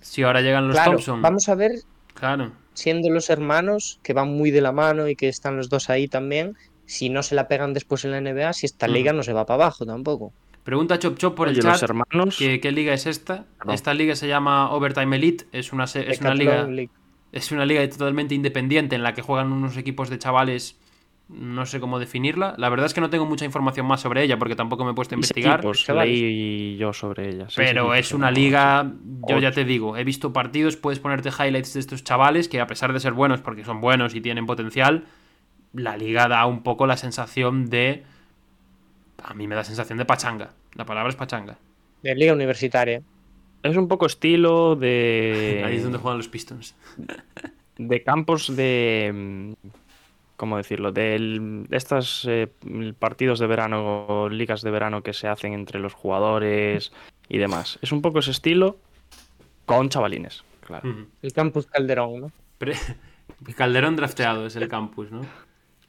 Si ahora llegan los claro, Thompson. vamos a ver, Claro. siendo los hermanos, que van muy de la mano y que están los dos ahí también, si no se la pegan después en la NBA, si esta Ujú. liga no se va para abajo tampoco. Pregunta Chop Chop por el los chat. hermanos, ¿Qué, qué liga es esta? No. Esta liga se llama Overtime Elite. Es una, es una liga. League. Es una liga totalmente independiente en la que juegan unos equipos de chavales. No sé cómo definirla. La verdad es que no tengo mucha información más sobre ella porque tampoco me he puesto a investigar. equipos, leí yo sobre seis Pero es una liga, yo ya te digo, he visto partidos, puedes ponerte highlights de estos chavales que a pesar de ser buenos, porque son buenos y tienen potencial, la liga da un poco la sensación de. A mí me da sensación de pachanga. La palabra es pachanga. De liga universitaria. Es un poco estilo de. Ahí es donde juegan los Pistons. de campos de. ¿Cómo decirlo? De estos eh, partidos de verano o ligas de verano que se hacen entre los jugadores y demás. Es un poco ese estilo con chavalines, claro. El campus Calderón, ¿no? Pre- Calderón drafteado es el campus, ¿no?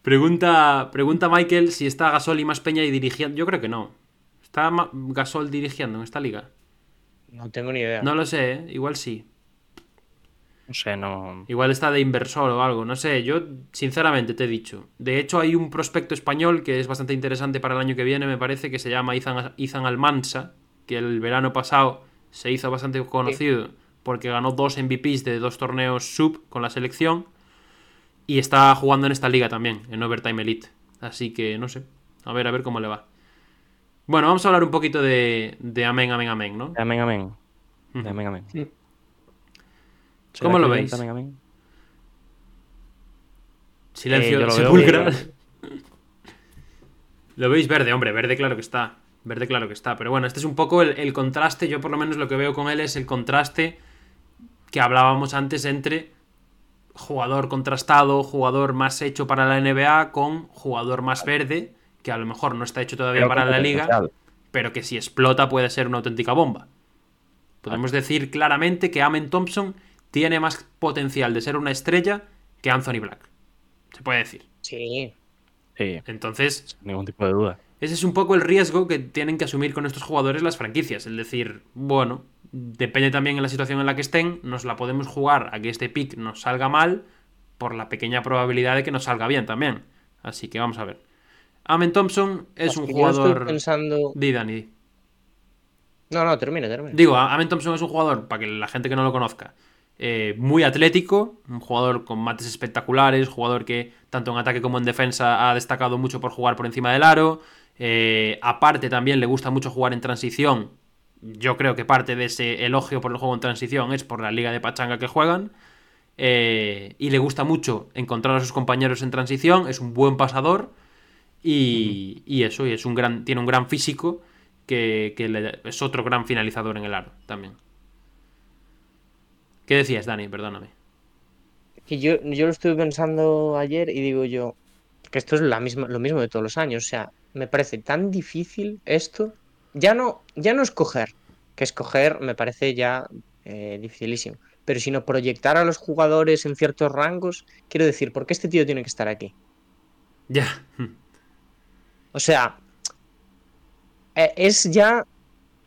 Pregunta, pregunta Michael si está Gasol y más Peña y dirigiendo. Yo creo que no. ¿Está Ma- Gasol dirigiendo en esta liga? No tengo ni idea. No lo sé, ¿eh? igual sí. No sé, no. Igual está de inversor o algo, no sé, yo sinceramente te he dicho. De hecho hay un prospecto español que es bastante interesante para el año que viene, me parece, que se llama Izan, Izan Almansa, que el verano pasado se hizo bastante conocido porque ganó dos MVPs de dos torneos sub con la selección y está jugando en esta liga también, en Overtime Elite. Así que no sé, a ver, a ver cómo le va. Bueno, vamos a hablar un poquito de, de Amén, Amén, Amén, ¿no? Amén, amén. Amén, amén. Sí. ¿Será ¿Cómo lo veis? Amén? Silencio Eh, lo sepulcral. Lo veis verde, hombre, verde claro que está. Verde claro que está. Pero bueno, este es un poco el, el contraste. Yo por lo menos lo que veo con él es el contraste que hablábamos antes entre jugador contrastado, jugador más hecho para la NBA con jugador más verde, que a lo mejor no está hecho todavía Pero para la liga, pero que si explota puede ser una auténtica bomba. Podemos decir claramente que Amen Thompson tiene más potencial de ser una estrella que Anthony Black. Se puede decir. Sí. Sí, Entonces, sin ningún tipo de duda. ese es un poco el riesgo que tienen que asumir con estos jugadores las franquicias. Es decir, bueno, depende también en la situación en la que estén, nos la podemos jugar a que este pick nos salga mal por la pequeña probabilidad de que nos salga bien también. Así que vamos a ver. Amen Thompson es un estoy jugador... pensando. Di, Dani. No, no, termina, termina. Digo, Amen Thompson es un jugador, para que la gente que no lo conozca, eh, muy atlético, un jugador con mates espectaculares, jugador que tanto en ataque como en defensa ha destacado mucho por jugar por encima del aro. Eh, aparte también le gusta mucho jugar en transición. Yo creo que parte de ese elogio por el juego en transición es por la liga de pachanga que juegan. Eh, y le gusta mucho encontrar a sus compañeros en transición, es un buen pasador. Y, eso, y es un gran, tiene un gran físico que, es otro gran finalizador en el aro también. ¿Qué decías, Dani? Perdóname. Que yo, yo lo estuve pensando ayer y digo yo que esto es la misma, lo mismo de todos los años. O sea, me parece tan difícil esto. Ya no, ya no escoger, que escoger me parece ya eh, dificilísimo. Pero sino proyectar a los jugadores en ciertos rangos. Quiero decir, ¿por qué este tío tiene que estar aquí? Ya. O sea, eh, es ya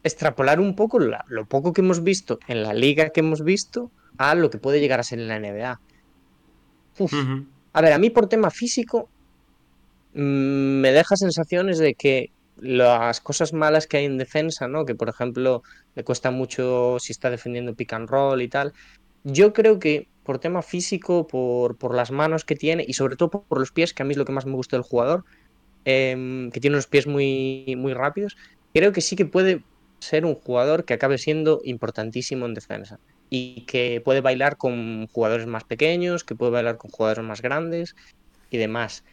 extrapolar un poco la- lo poco que hemos visto en la liga que hemos visto a lo que puede llegar a ser en la NBA. Uf. A ver, a mí por tema físico mm, me deja sensaciones de que las cosas malas que hay en defensa, ¿no? Que por ejemplo le cuesta mucho si está defendiendo pick and roll y tal. Yo creo que por tema físico, por, por las manos que tiene y sobre todo por, por los pies, que a mí es lo que más me gusta del jugador, em, que tiene unos pies muy, muy rápidos, creo que sí que puede ser un jugador que acabe siendo importantísimo en defensa y que puede bailar con jugadores más pequeños, que puede bailar con jugadores más grandes y demás.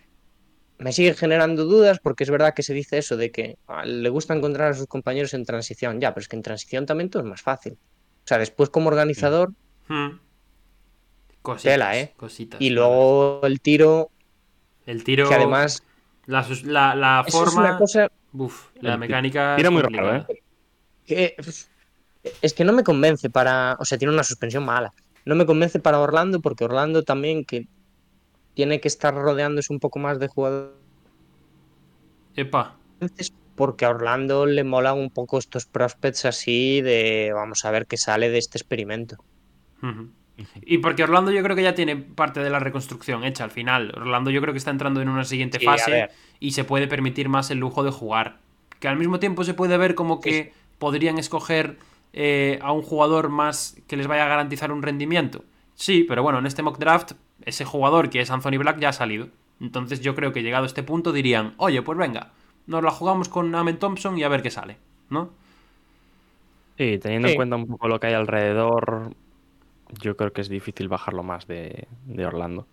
Me sigue generando dudas porque es verdad que se dice eso de que ah, le gusta encontrar a sus compañeros en transición. Ya, pero es que en transición también todo es más fácil. O sea, después como organizador Mm. Cositas, Tela, ¿eh? Cositas. y luego el tiro, El tiro. que además La, la, la eso es forma. una cosa Uf, la mecánica. tira muy raro, ¿eh? Que es que no me convence para, o sea, tiene una suspensión mala. No me convence para Orlando porque Orlando también que tiene que estar rodeándose un poco más de jugadores Epa. porque a Orlando le molan un poco estos prospects así de vamos a ver qué sale de este experimento. Y porque Orlando yo creo que ya tiene parte de la reconstrucción hecha al final. Orlando yo creo que está entrando en una siguiente Sí, fase y se puede permitir más el lujo de jugar. Que al mismo tiempo se puede ver como que. Podrían escoger eh, a un jugador más que les vaya a garantizar un rendimiento. Sí, pero bueno, en este mock draft ese jugador que es Anthony Black ya ha salido. Entonces yo creo que llegado a este punto dirían, oye, pues venga, nos la jugamos con Amen Thompson y a ver qué sale, ¿no? Sí, teniendo Sí. en cuenta un poco lo que hay alrededor, yo creo que es difícil bajarlo más de, de Orlando.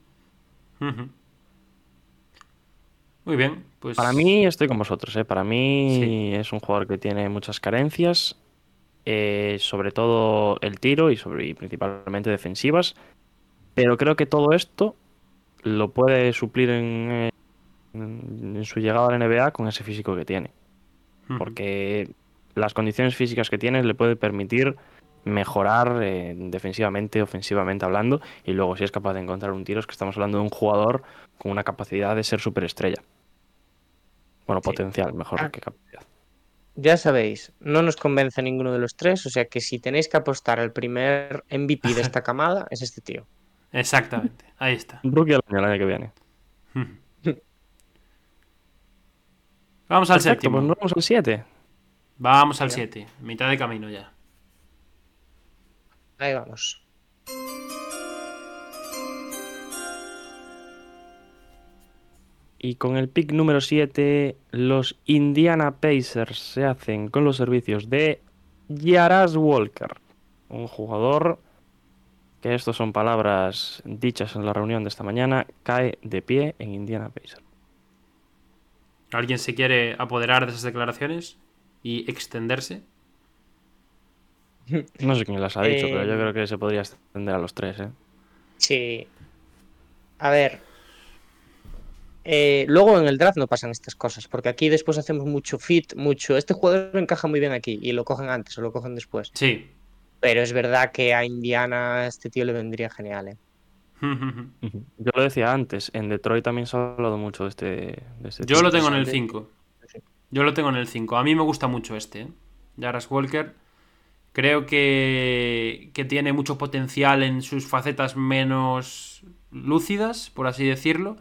Muy bien, pues. Para mí estoy con vosotros, ¿eh? Para mí es un jugador que tiene muchas carencias, eh, sobre todo el tiro y, sobre, y principalmente defensivas. Pero creo que todo esto lo puede suplir en, en- en su llegada a la NBA con ese físico que tiene. Porque las condiciones físicas que tiene le puede permitir mejorar eh, defensivamente, ofensivamente hablando, y luego si es capaz de encontrar un tiro, es que estamos hablando de un jugador con una capacidad de ser superestrella. Bueno, Sí. potencial, mejor Ah. que capacidad. Ya sabéis, no nos convence ninguno de los tres, o sea que si tenéis que apostar al primer MVP de esta camada, es este tío. Exactamente, ahí está. Rookie del año el año que viene. Vamos al Perfecto, séptimo. pues vamos al 7. Vamos al 7. Mitad de camino ya. Ahí vamos. Y con el pick número 7, los Indiana Pacers se hacen con los servicios de Yaras Walker, un jugador que estos son palabras dichas en la reunión de esta mañana, cae de pie en Indiana Pacers. ¿Alguien se quiere apoderar de esas declaraciones y extenderse? No sé quién las ha dicho, Eh, pero yo creo que se podría extender a los tres, ¿eh? Sí. A ver. Eh, luego en el draft no pasan estas cosas, porque aquí después hacemos mucho fit, mucho. Este jugador encaja muy bien aquí y lo cogen antes o lo cogen después. Sí. Pero es verdad que a Indiana este tío le vendría genial, ¿eh? Yo lo decía antes, en Detroit también se ha hablado mucho de este, de este Yo lo tengo en el sí. 5. Yo lo tengo en el 5. A mí me gusta mucho este. ¿eh? Walker. Creo que, que tiene mucho potencial en sus facetas menos lúcidas, por así decirlo.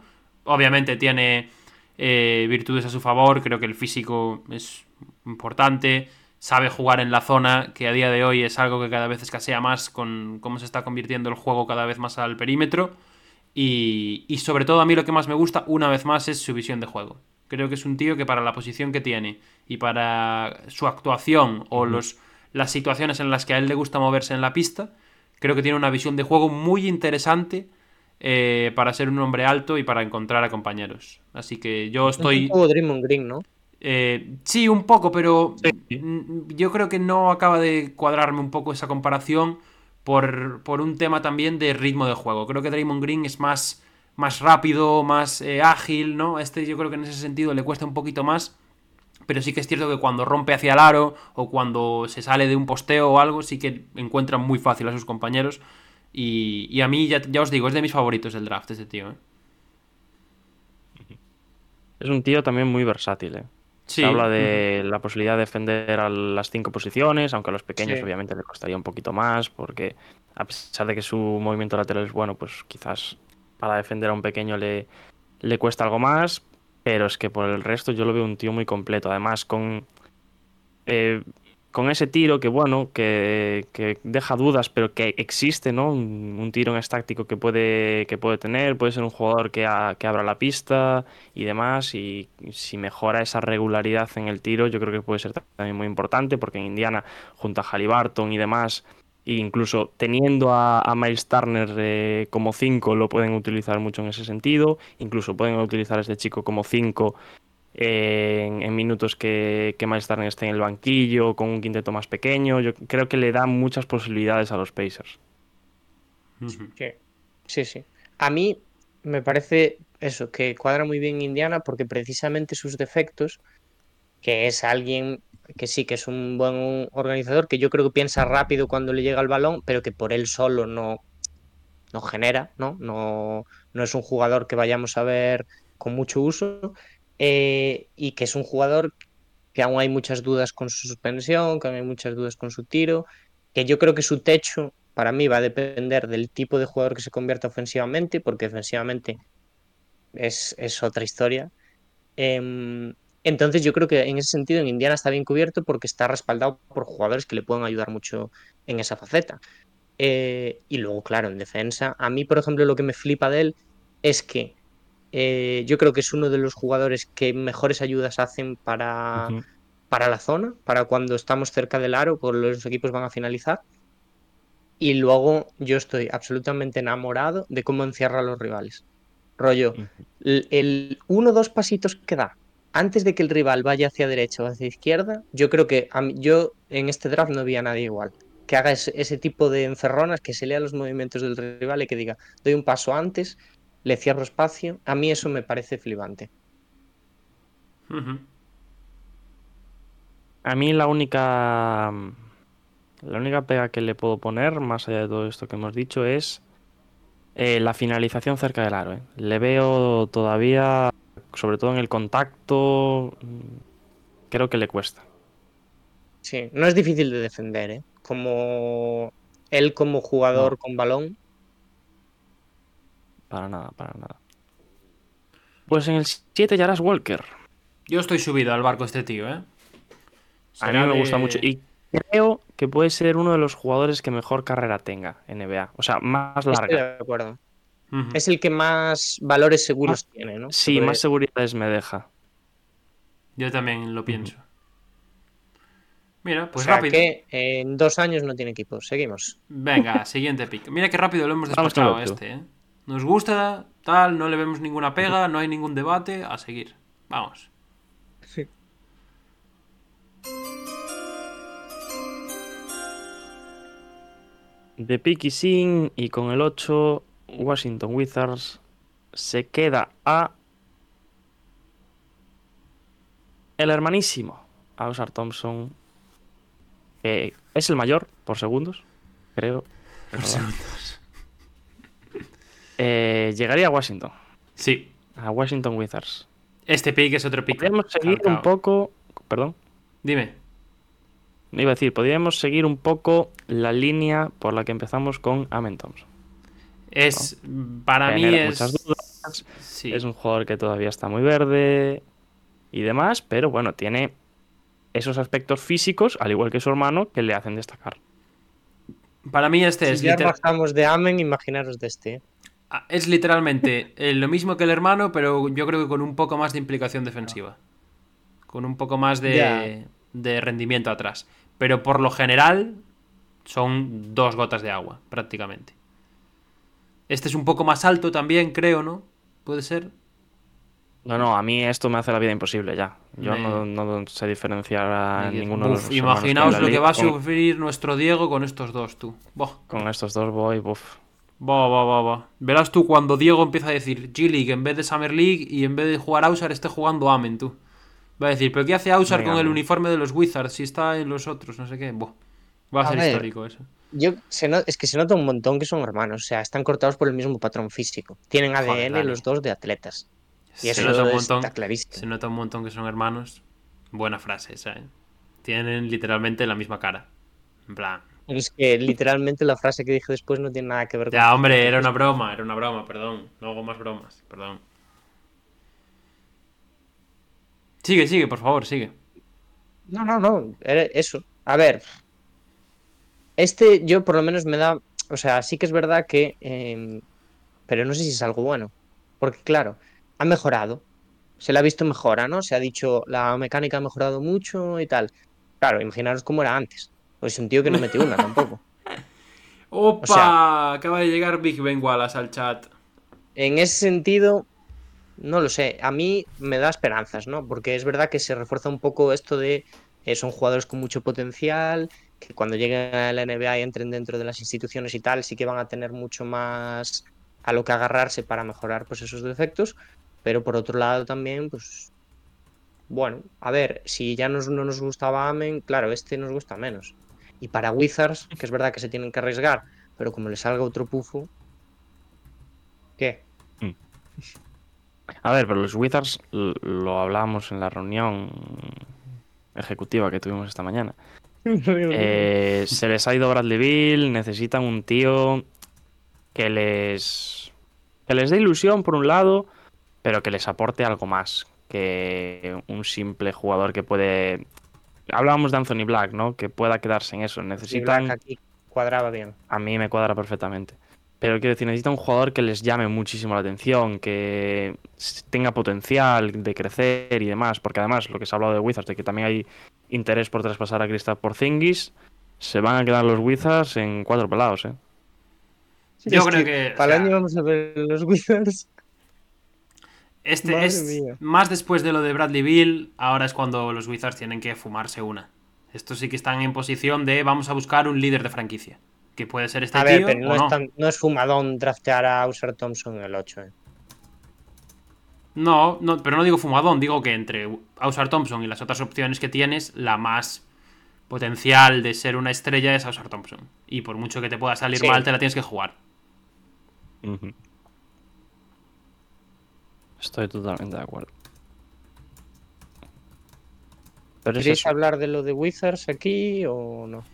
Obviamente tiene eh, virtudes a su favor. Creo que el físico es importante. Sabe jugar en la zona, que a día de hoy es algo que cada vez escasea más con cómo se está convirtiendo el juego cada vez más al perímetro. Y, y sobre todo a mí lo que más me gusta, una vez más, es su visión de juego. Creo que es un tío que para la posición que tiene y para su actuación o los, las situaciones en las que a él le gusta moverse en la pista, creo que tiene una visión de juego muy interesante eh, para ser un hombre alto y para encontrar a compañeros. Así que yo Es estoy... un poco Draymond Green, ¿no? Eh, sí, un poco, pero Sí. mm, yo creo que no acaba de cuadrarme un poco esa comparación por, por un tema también de ritmo de juego. Creo que Draymond Green es más, más rápido, más eh, ágil, ¿no? Este yo creo que en ese sentido le cuesta un poquito más. Pero sí que es cierto que cuando rompe hacia el aro o cuando se sale de un posteo o algo, sí que encuentra muy fácil a sus compañeros. Y, y a mí, ya, ya os digo, es de mis favoritos del draft este tío. ¿eh? Es un tío también muy versátil, ¿eh? Sí. Se habla de la posibilidad de defender a las cinco posiciones, aunque a los pequeños Sí. obviamente le costaría un poquito más, porque a pesar de que su movimiento lateral es bueno, pues quizás para defender a un pequeño le, le cuesta algo más, pero es que por el resto yo lo veo un tío muy completo, además con, eh, con ese tiro que bueno, que, deja dudas, pero que existe, ¿no? Un, tiro en estático que puede, que puede tener, puede ser un jugador que, que abra la pista y demás, y si mejora esa regularidad en el tiro, yo creo que puede ser también muy importante, porque en Indiana, junto a Halliburton y demás, e incluso teniendo a, a Miles Turner eh, como 5, lo pueden utilizar mucho en ese sentido, incluso pueden utilizar a este chico como 5 en, en minutos que, que Miles Turner esté en el banquillo, con un quinteto más pequeño, yo creo que le da muchas posibilidades a los Pacers. Sí, sí, sí. A mí me parece eso, que cuadra muy bien Indiana porque precisamente sus defectos, que es alguien que sí que es un buen organizador, que yo creo que piensa rápido cuando le llega el balón, pero que por él solo no, no genera, ¿no? No, no es un jugador que vayamos a ver con mucho uso eh, y que es un jugador que aún hay muchas dudas con su suspensión, que aún hay muchas dudas con su tiro, que yo creo que su techo para mí va a depender del tipo de jugador que se convierta ofensivamente, porque defensivamente es, es otra historia. Em, entonces yo creo que en ese sentido en Indiana está bien cubierto porque está respaldado por jugadores que le pueden ayudar mucho en esa faceta. Eh, y luego, claro, en defensa, a mí, por ejemplo, lo que me flipa de él es que eh, yo creo que es uno de los jugadores que mejores ayudas hacen para, para la zona, para cuando estamos cerca del aro, por los equipos van a finalizar. Y luego yo estoy absolutamente enamorado de cómo encierra a los rivales. Rollo, el, el uno o dos pasitos que da antes de que el rival vaya hacia derecha o hacia izquierda, yo creo que mí- yo en este draft no vi a nadie igual. Que haga ese, ese tipo de encerronas, que se lea los movimientos del rival y que diga, doy un paso antes, le cierro espacio. A mí eso me parece flipante. A mí la única. La única pega que le puedo poner, más allá de todo esto que hemos dicho, es eh, la finalización cerca del aro. ¿eh? Le veo todavía, sobre todo en el contacto, creo que le cuesta. Sí, no es difícil de defender, ¿eh? Como él como jugador con balón. Para nada, para nada. Pues en el 7 Jaras Walker. Yo estoy subido al barco este tío, ¿eh? A mí me de- gusta mucho. Y creo que puede ser uno de los jugadores que mejor carrera tenga en NBA. O sea, más Estoy larga. de acuerdo. Es el que más valores seguros tiene, ¿no? Sí, más seguridades me deja. Yo también lo pienso. Mira, O pues sea rápido. que en dos años no tiene equipo. Seguimos. Venga, siguiente pick. Mira qué rápido lo hemos despachado este, ¿eh? Nos gusta, tal, no le vemos ninguna pega, no hay ningún debate, a seguir. Vamos. De Picky Sin y con el 8, Washington Wizards se queda a. El hermanísimo, Ausar Thompson, que es el mayor por segundos, creo. recordar. Eh, llegaría a Washington, Sí, a Washington Wizards. este pick es otro pick. Podríamos seguir un poco. Perdón. Dime. Iba a decir, podríamos seguir un poco la línea por la que empezamos con Amen Thompson. Es. Para mí es. muchas dudas. Sí. Es un jugador que todavía está muy verde y demás, pero bueno, tiene esos aspectos físicos, al igual que su hermano, que le hacen destacar. Para mí este es, si ya liter- bajamos de Amen, imaginaros de este. Ah, es literalmente eh, lo mismo que el hermano, pero yo creo que con un poco más de implicación defensiva. Con un poco más de, de rendimiento atrás. Pero por lo general son dos gotas de agua, prácticamente. Este es un poco más alto también, creo, ¿no? ¿Puede ser? No, no, a mí esto me hace la vida imposible ya. Yo Me- no, no sé diferenciar a ninguno de los imaginaos lo que va a Con- sufrir nuestro Diego con estos dos, tú. Con estos dos voy, buf. Va, va, va, va. Verás tú cuando Diego empieza a decir G-League en vez de Summer League y en vez de jugar Ausar esté jugando Amen, tú. Va a decir, ¿pero qué hace Ausar Venga, con el uniforme de los Wizards si está en los otros? No sé qué. Buah. Va a, A ser ver. histórico eso. Yo, se no- es que se nota un montón que son hermanos. O sea, están cortados por el mismo patrón físico. Tienen ADN Joder, los dos de atletas. Y Se eso nota un está montón. clarísimo. Se nota un montón que son hermanos. Buena frase esa, ¿eh? Tienen literalmente la misma cara. En plan. Pero es que literalmente la frase que dije después no tiene nada que ver con. Ya, hombre, era una broma, era una broma, perdón. No hago más bromas, perdón. Sigue, sigue, por favor, sigue. No, no, no. era eso. A ver. Este, yo por lo menos me da. O sea, sí que es verdad que. eh, pero no sé si es algo bueno. Porque, claro, ha mejorado. Se le ha visto mejora, ¿no? Se ha dicho la mecánica ha mejorado mucho y tal. Claro, imaginaros cómo era antes. Pues un tío que no metió una tampoco. ¡Opa! sea- Acaba de llegar Big Ben Wallace al chat. En ese sentido, no lo sé. A mí me da esperanzas, ¿no? Porque es verdad que se refuerza un poco esto de eh, son jugadores con mucho potencial, que cuando lleguen a la NBA y entren dentro de las instituciones y tal, sí que van a tener mucho más a lo que agarrarse para mejorar pues esos defectos. Pero por otro lado también, pues bueno, a ver, si ya nos- no nos gustaba Amen, claro, este nos gusta menos. Y para Wizards, que es verdad que se tienen que arriesgar, pero como le salga otro pufo, ¿qué? A ver, pero los Wizards lo hablábamos en la reunión ejecutiva que tuvimos esta mañana. Eh, se les ha ido Bradley Bill, necesitan un tío que les que les dé ilusión por un lado, pero que les aporte algo más que un simple jugador que puede. Hablábamos de Anthony Black, ¿no? Que pueda quedarse en eso. Necesitan. Black aquí cuadraba bien. A mí me cuadra perfectamente. Pero quiero decir, necesita un jugador que les llame muchísimo la atención, que tenga potencial de crecer y demás, porque además lo que se ha hablado de Wizards, de que también hay interés por traspasar a Kristaps Porzingis, se van a quedar los Wizards en cuatro pelados, ¿eh? Yo creo que, Para el sea- año vamos a ver los Wizards. Este Madre es mía. más después de lo de Bradley Bill, ahora es cuando los Wizards tienen que fumarse una. Estos sí que están en posición de vamos a buscar un líder de franquicia. Que puede ser este A ver, tío pero no, o es no. tan- no es fumadón draftear a Ausar Thompson en el 8. eh. No, no, pero no digo fumadón, digo que entre Ausar Thompson y las otras opciones que tienes, la más potencial de ser una estrella es Ausar Thompson. Y por mucho que te pueda salir Sí. mal, te la tienes que jugar. Estoy totalmente de acuerdo. Pero ¿Queréis hablar de lo de Wizards aquí o no?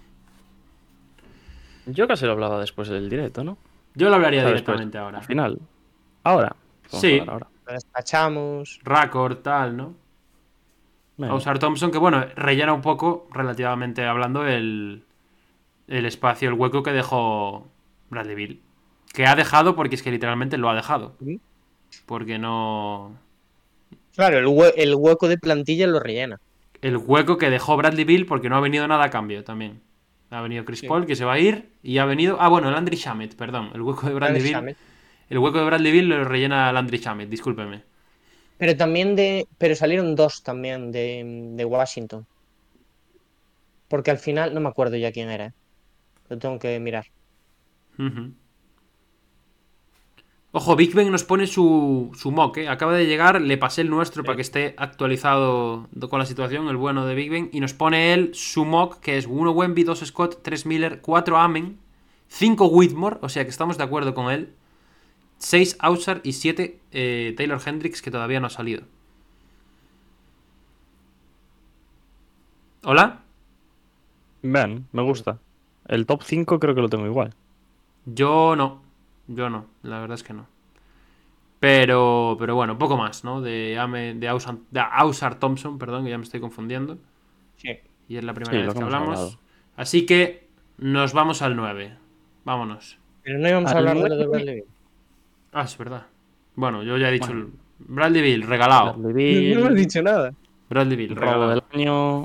Yo casi lo hablaba después del directo, ¿no? Yo lo hablaría O sea, después, directamente ahora. Al final. Ahora. Sí. a ahora. Lo despachamos. Record, tal, ¿no? Venga. Ausar Thompson, que bueno, rellena un poco, relativamente hablando, el, el espacio, el hueco que dejó Bradley Bill. Que ha dejado porque es que literalmente lo ha dejado. Ujú. Porque no. Claro, el, hue- el hueco de plantilla lo rellena. El hueco que dejó Bradley Bill porque no ha venido nada a cambio también. Ha venido Chris Sí. Paul, que se va a ir, y ha venido. Ah, bueno, Landry Shamet, perdón. El hueco de Bradley Bill. Shamet. El hueco de Bradley Bill lo rellena Landry Shamet, discúlpeme. Pero también de. Pero salieron dos también de, de Washington. Porque al final no me acuerdo ya quién era. eh. Lo tengo que mirar. Ujú. Ojo, Big Ben nos pone su, su mock, ¿eh? Acaba de llegar, le pasé el nuestro para que esté actualizado do- con la situación, el bueno de Big Ben, y nos pone él su mock, que es 1 Wemby, 2 Scott, 3 Miller, 4 Amen, 5 Whitmore, o sea que estamos de acuerdo con él, 6 Ausar y 7 eh, Taylor Hendricks, que todavía no ha salido. ¿Hola? Ven, me gusta. El top 5 creo que lo tengo igual. Yo no. Yo no, la verdad es que no. Pero, pero bueno, poco más, ¿no? De, Ame- de, Ausar, de Ausar Thompson, perdón, que ya me estoy confundiendo. Sí. Y es la primera Sí, vez que hablamos. hablado. Así que nos vamos al 9. Vámonos. Pero no íbamos a Al hablar de lo de nueve- Bradley. Ah, es verdad. Bueno, yo ya he dicho Bueno. el- Bradley Bill, regalado. Bradley Beal, No hemos dicho nada. Bradley Bill, robo regalado. del año.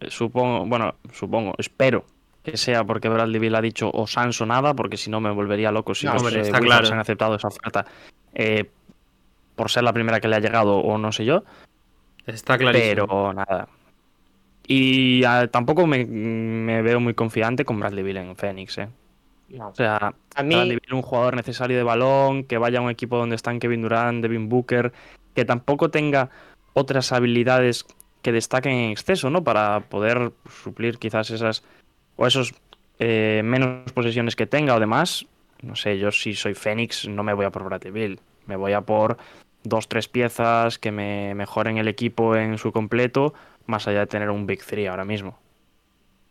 eh, Supongo, bueno, supongo, espero que sea porque Bradley Bill ha dicho o Sans o nada, porque si no me volvería loco si No, los hombre, eh, claro. han aceptado esa oferta eh, por ser la primera que le ha llegado o no sé yo. Está clarísimo. Pero nada. Y ah, tampoco me, me veo muy confiante con Bradley Bill en Phoenix, ¿eh? No. O sea, A mí, Bradley un jugador necesario de balón, que vaya a un equipo donde están Kevin Durant, Devin Booker, que tampoco tenga otras habilidades que destaquen en exceso, ¿no? Para poder suplir quizás esas o esos eh, menos posesiones que tenga o demás. No sé, yo si soy Phoenix no me voy a por Bradley Beal, me voy a por dos, tres piezas que me mejoren el equipo en su completo, más allá de tener un Big Three ahora mismo.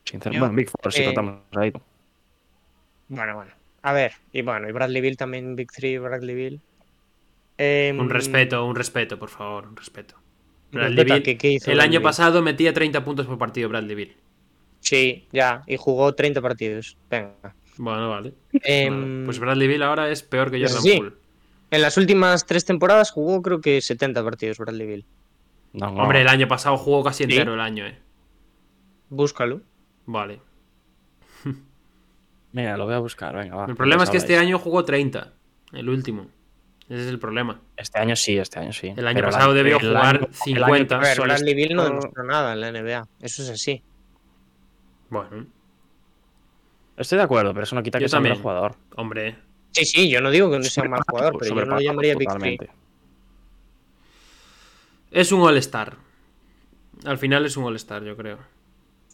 Sinceramente, bueno, Big Four, si eh, contamos ahí. bueno, bueno. A ver, y bueno, y Bradley Bill también, Big Three, Bradley Bill. Em, Un respeto, un respeto, por favor, un respeto. Bradley que- ¿qué hizo el Bradley año pasado metía 30 puntos por partido Bradley Bill. Sí, ya, y jugó 30 partidos. Venga. Bueno, vale. Em, Vale. Pues Bradley Bill ahora es peor que Jordan sí. Poole. En las últimas tres temporadas jugó creo que 70 partidos Bradley Bill. No, no. Hombre, el año pasado jugó casi ¿Sí? entero el año, eh. Búscalo. Vale. Mira, lo voy a buscar, venga, va. El problema es que este año jugó 30. El último. Ese es el problema. Este año sí, este año sí. El año Pero pasado debió el jugar año- el 50. A ver, Bradley Bill no demostró nada en la NBA. Eso es así. Bueno, Estoy de acuerdo, pero eso no quita Yo que sea un también. jugador. hombre. Sí, sí, yo no digo que no sea un mal jugador, pero yo no lo llamaría Big. Es un All-Star. Al final es un All-Star, yo creo.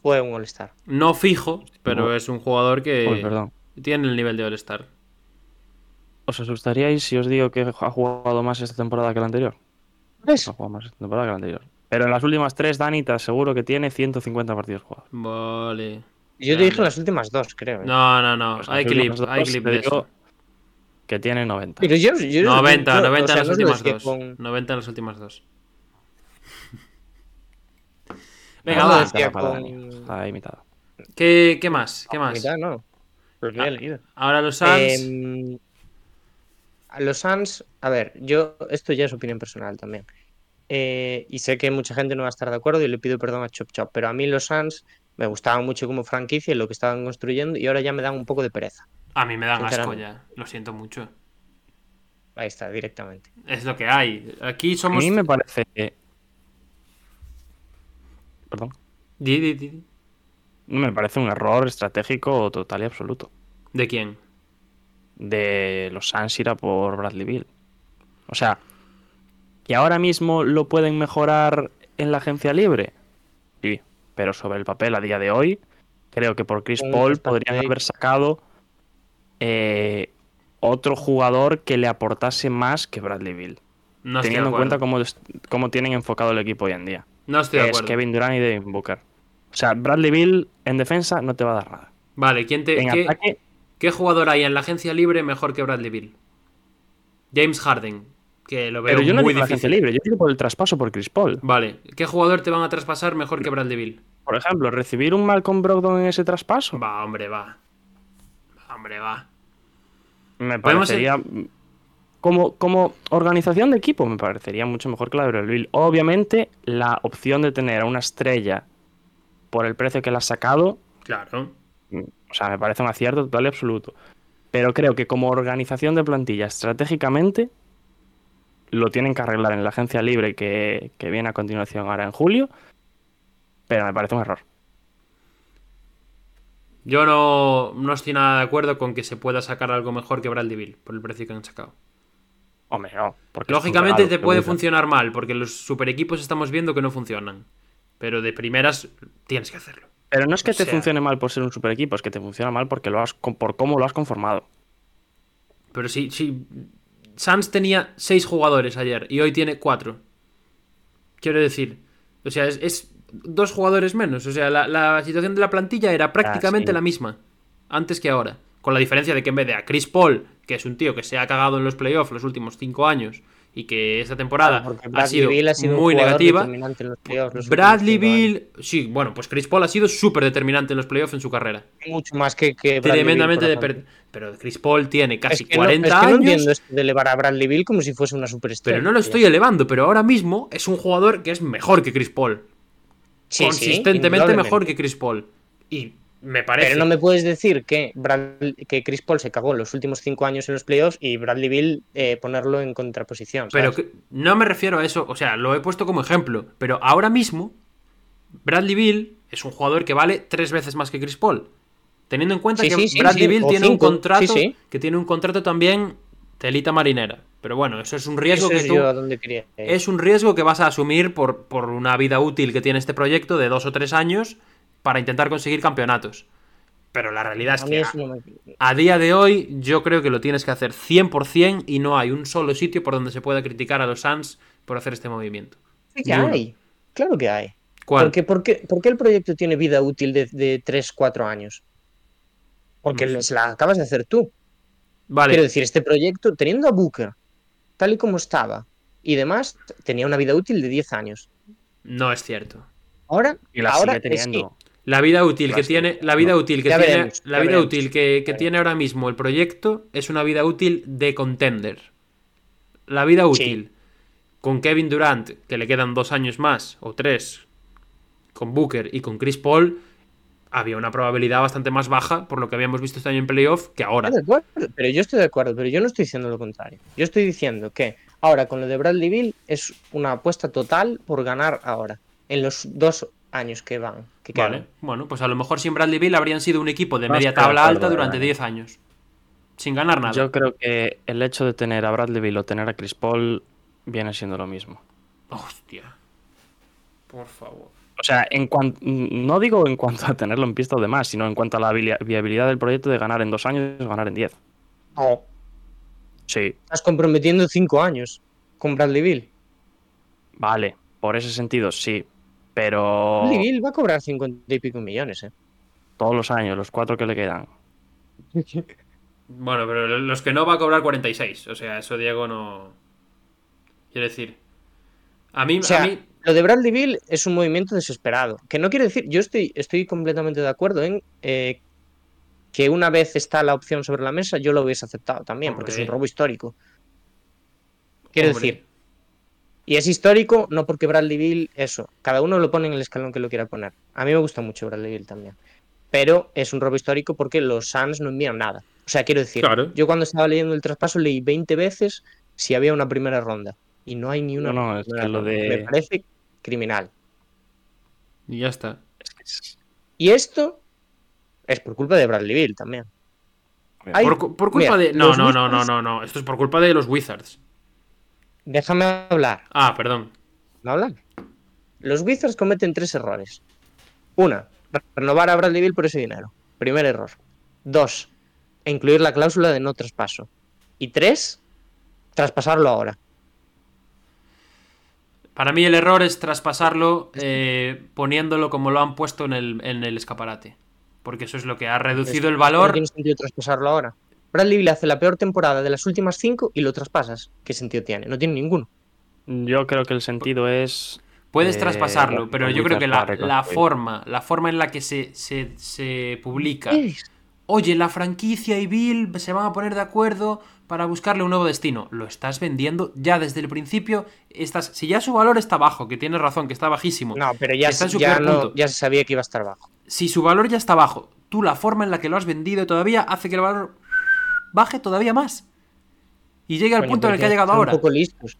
Fue un All-Star. No fijo, pero es un jugador que Uy, perdón. tiene el nivel de All-Star. ¿Os asustaríais si os digo que ha jugado más esta temporada que la anterior? Ha jugado más esta temporada que la anterior. Pero en las últimas tres, Dani, te aseguro que tiene 150 partidos jugados. Vale. Yo te dije en las últimas dos, creo. ¿eh? No, no, no. Pues hay clip, dos hay clip de eso. Que tiene 90. Pero yo, yo- 90, yo- 90 o sea, en las no últimas dos. con- 90 en las últimas dos. no Venga, lo va. Para con- Dani, Está ahí mitad. ¿Qué, qué más? ¿Qué más? Mitad, no. Pues Ah, he leído. Ahora los Suns. Em, los Suns, a ver, yo, esto ya es opinión personal también. Eh, y sé que mucha gente no va a estar de acuerdo y le pido perdón a Chop Chop, pero a mí los Suns me gustaban mucho como franquicia y lo que estaban construyendo y ahora ya me dan un poco de pereza. A mí me dan asco ya. Lo siento mucho. Ahí está, directamente. Es lo que hay. Aquí A somos. mí me parece. Perdón. Di, di, di. Me parece un error estratégico total y absoluto. ¿De quién? De los Suns ir a por Bradley Bill. O sea, que ahora mismo lo pueden mejorar en la agencia libre. Sí, pero sobre el papel a día de hoy, creo que por Chris Paul podrían haber sacado eh, otro jugador que le aportase más que Bradley Bill. No teniendo en cuenta cómo, tienen enfocado el equipo hoy en día. No estoy de es acuerdo. Kevin Durant y Devin Booker. O sea, Bradley Bill en defensa no te va a dar nada. Vale, ¿quién te, En qué, ataque, qué jugador hay en la agencia libre mejor que Bradley Bill? James Harden, que lo veo pero yo no muy digo la difícil. libre, yo digo por el traspaso por Chris Paul. Vale, ¿qué jugador te van a traspasar mejor que Bradley? Por ejemplo, recibir un Malcolm Brogdon en ese traspaso Va, hombre, va. Va, Hombre, va. me parecería como, como organización de equipo me parecería mucho mejor que la de Bradley. Obviamente, la opción de tener a una estrella por el precio que la has sacado Claro. O sea, me parece un acierto total y absoluto. Pero creo que como organización de plantilla estratégicamente lo tienen que arreglar en la agencia libre que, que viene a continuación ahora en julio. Pero me parece un error. Yo no, no estoy nada de acuerdo con que se pueda sacar algo mejor que Bradley por el precio que han sacado. Hombre, no. Porque Lógicamente te puede funcionar mal, porque los super equipos estamos viendo que no funcionan. Pero de primeras tienes que hacerlo. Pero no es que o te sea- funcione mal por ser un super equipo, es que te funciona mal porque lo has, por cómo lo has conformado. Pero si, si Suns tenía seis jugadores ayer y hoy tiene cuatro. Quiero decir, o sea, es, es dos jugadores menos. O sea, la, la situación de la plantilla era prácticamente sí. la misma, antes que ahora. Con la diferencia de que en vez de a Chris Paul, que es un tío que se ha cagado en los playoffs los últimos cinco años y que esta temporada ha sido, Bill ha sido muy negativa. determinante en los playoffs los Bradley años. Bill, sí, bueno, pues Chris Paul ha sido súper determinante en los playoffs en su carrera. Mucho más que, que Bradley Bill, Tremendamente de per- Pero Chris Paul tiene casi es que no- 40 es que no años. entiendo esto de elevar a Bradley Bill como si fuese una superestrella. Pero no lo estoy elevando, pero ahora mismo es un jugador que es mejor que Chris Paul. Sí, consistentemente mejor que Chris Paul. Y me parece. Pero no me puedes decir que, Chris Paul se cagó los últimos cinco años en los playoffs y Bradley Bill eh, ponerlo en contraposición. Pero no me refiero a eso, o sea, lo he puesto como ejemplo. Pero ahora mismo, Bradley Bill es un jugador que vale tres veces más que Chris Paul. Teniendo en cuenta Sí, que sí, Bradley sí, Bill tiene un contrato. Que tiene un contrato también telita marinera. Pero bueno, eso es un riesgo Eso que es tú. yo. Es un riesgo que vas a asumir por, por una vida útil que tiene este proyecto de dos o tres años para intentar conseguir campeonatos. Pero la realidad es que eso no me- a día de hoy yo creo que lo tienes que hacer 100% y no hay un solo sitio por donde se pueda criticar a los Suns por hacer este movimiento. Sí que hay. Claro que hay. ¿Cuál? Porque, ¿por, qué, por qué el proyecto tiene vida útil de, de 3, 4 años? Porque No sé. se la acabas de hacer tú. Vale, Quiero decir, este proyecto, teniendo a Booker, tal y como estaba, y demás, tenía una vida útil de 10 años. no es cierto. Ahora, Y la ahora sigue es que- teniendo. La vida útil que tiene, la vida no. útil que Ya tiene, veremos, la vida veremos. útil que, que tiene ahora mismo el proyecto es una vida útil de contender. La vida útil con Kevin Durant, que le quedan dos años más o tres, con Booker y con Chris Paul, había una probabilidad bastante más baja por lo que habíamos visto este año en playoff que ahora. Estoy de acuerdo, pero yo estoy de acuerdo, pero yo no estoy diciendo lo contrario. Yo estoy diciendo que ahora con lo de Bradley Bill es una apuesta total por ganar ahora, en los dos años que van. Que quedan. Vale, bueno, pues a lo mejor sin Bradley Bill habrían sido un equipo de No media tabla alta de durante verdad. 10 años. Sin ganar nada. Yo creo que el hecho de tener a Bradley Bill o tener a Chris Paul viene siendo lo mismo. Hostia. Por favor. O sea, en cuanto, no digo en cuanto a tenerlo en pista o demás, sino en cuanto a la viabilidad del proyecto de ganar en dos años ganar en diez. No, Sí, estás comprometiendo cinco años con Bradley Bill. vale, por ese sentido sí, pero Bradley Bill va a cobrar 50 y pico millones, ¿eh? todos los años, los cuatro que le quedan. Bueno, pero los que no va a cobrar 46. O sea, eso Diego no. Quiero decir. A mí. O sea, a mí lo de Bradley Bill es un movimiento desesperado. Que no quiere decir, yo estoy, estoy completamente de acuerdo en eh, que una vez está la opción sobre la mesa, yo lo hubiese aceptado también, porque es un robo histórico. Quiero Hombre. decir, y es histórico no porque Bradley Bill, eso, cada uno lo pone en el escalón que lo quiera poner. A mí me gusta mucho Bradley Bill también. Pero es un robo histórico porque los Suns no envían nada. O sea, quiero decir, Claro. yo cuando estaba leyendo el traspaso leí 20 veces si había una primera ronda. Y no hay ni una. No, no, es que lo de- Me parece criminal. Y ya está. Y esto es por culpa de Bradley Bill también. Hay- Por, cu- por culpa mira, de. No, no, no, no, no, no. Esto es por culpa de los Wizards. Déjame hablar. Ah, perdón. ¿No hablan? Los Wizards cometen tres errores. Una, renovar a Bradley Bill por ese dinero. Primer error. Dos, incluir la cláusula de no traspaso. Y tres, traspasarlo ahora. Para mí el error es traspasarlo eh, poniéndolo como lo han puesto en el, en el escaparate. Porque eso es lo que ha reducido el No valor. tiene sentido traspasarlo ahora. Bradley Bill hace la peor temporada de las últimas cinco y lo traspasas. ¿Qué sentido tiene? No tiene ninguno. Yo creo que el sentido es. Puedes eh, traspasarlo, pero yo creo que la, forma, la forma en la que se, se, se publica. Es- Oye, la franquicia y Bill se van a poner de acuerdo para buscarle un nuevo destino. Lo estás vendiendo ya desde el principio. Estás, si ya su valor está bajo, que tienes razón, que está bajísimo. No, pero ya, Está en se- su ya, peor no- punto. ya se sabía que iba a estar bajo. Si su valor ya está bajo, tú la forma en la que lo has vendido todavía hace que el valor baje todavía más. Y llegue al punto en el que ha llegado ahora. Un poco listos.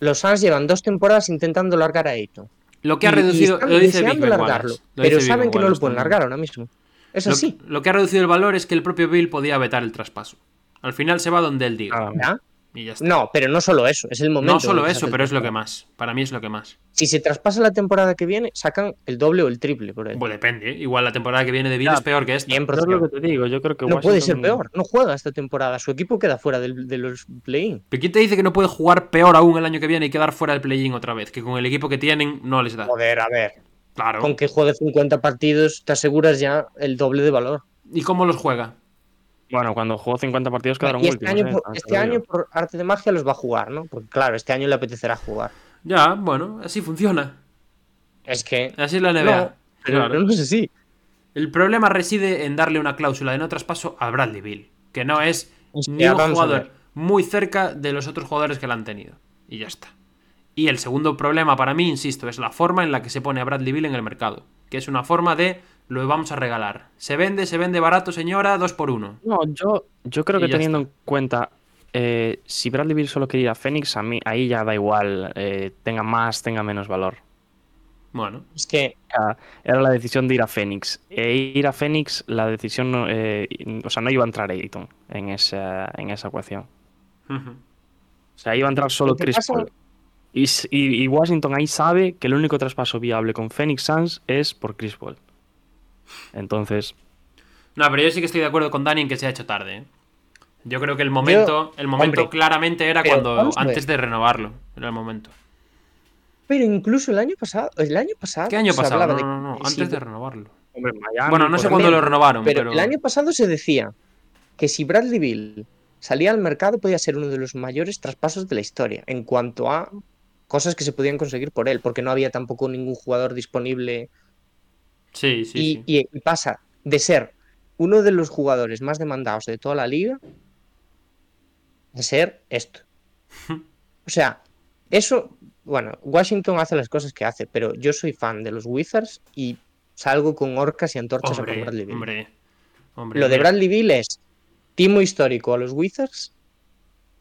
Los Suns llevan dos temporadas intentando largar a Ayton. Lo que ha Y- reducido, lo dice Big largarlo, lo pero dice saben Ben que no lo pueden largar ahora mismo. Es Lo, así. lo que ha reducido el valor es que el propio Bill podía vetar el traspaso. Al final se va donde él diga. ¿Ya? Y ya está. No, pero no solo eso, es el momento. No solo eso, pero es lo que más. Para mí es lo que más. Si se traspasa la temporada que viene, sacan el doble o el triple por él. Pues depende. ¿eh? Igual la temporada que viene de Bill es peor que esta. 100%. Yo es lo que te digo, yo creo que No puede ser peor, no juega esta temporada. Su equipo queda fuera del- de los play-in. ¿Pero quién te dice que no puede jugar peor aún el año que viene y quedar fuera del play-in otra vez? Que con el equipo que tienen no les da. Joder, a ver. Claro. Con que juegue 50 partidos, te aseguras ya el doble de valor. ¿Y cómo los juega? Bueno, cuando jugó 50 partidos quedaron y este últimos. año, eh, por, este año, por arte de magia, los va a jugar, ¿no? Porque claro, este año le apetecerá jugar. Ya, bueno, así funciona. Es que. Así es la NBA. No, pero Claro. no es así. El problema reside en darle una cláusula de no traspaso a Bradley Bill, que no es Es que ni un jugador muy cerca de los otros jugadores que la han tenido. Y ya está. Y el segundo problema para mí, insisto, es la forma en la que se pone a Bradley Bill en el mercado. Que es una forma de lo vamos a regalar. Se vende, se vende barato, señora, dos por uno. No, yo, yo creo Y que teniendo en cuenta, eh, si Bradley Bill solo quería ir a Phoenix, a mí ahí ya da igual, eh, tenga más, tenga menos valor. Bueno, Es que. Era- la decisión de ir a Phoenix. E ir a Phoenix, la decisión, no, eh, o sea, no iba a entrar Ayton en esa, en esa ecuación. O sea, iba a entrar solo Lo que Chris pasa- Paul. Y, s- y- y Washington ahí sabe que el único traspaso viable con Phoenix Suns es por Chris Paul. Entonces, No, pero yo sí que estoy de acuerdo con Dani en que se ha hecho tarde. ¿eh? Yo creo que el momento, el momento hombre, claramente era cuando antes de renovarlo. Era el momento. Pero incluso el año pasado. El año pasado. ¿Qué año pasado? No, no, antes de renovarlo. hombre, Miami, Bueno, no sé cuándo lo renovaron, Pero, pero, el año pasado se decía que si Bradley Bill salía al mercado podía ser uno de los mayores traspasos de la historia en cuanto a cosas que se podían conseguir por él, porque no había tampoco ningún jugador disponible Sí, sí, y, sí. y- y pasa de ser uno de los jugadores más demandados de toda la liga a ser esto. O sea, eso, bueno, Washington hace las cosas que hace, pero yo soy fan de los Wizards y salgo con orcas y antorchas a por Bradley Bill. hombre, hombre, Lo de. Bradley Bill es timo histórico a los Wizards,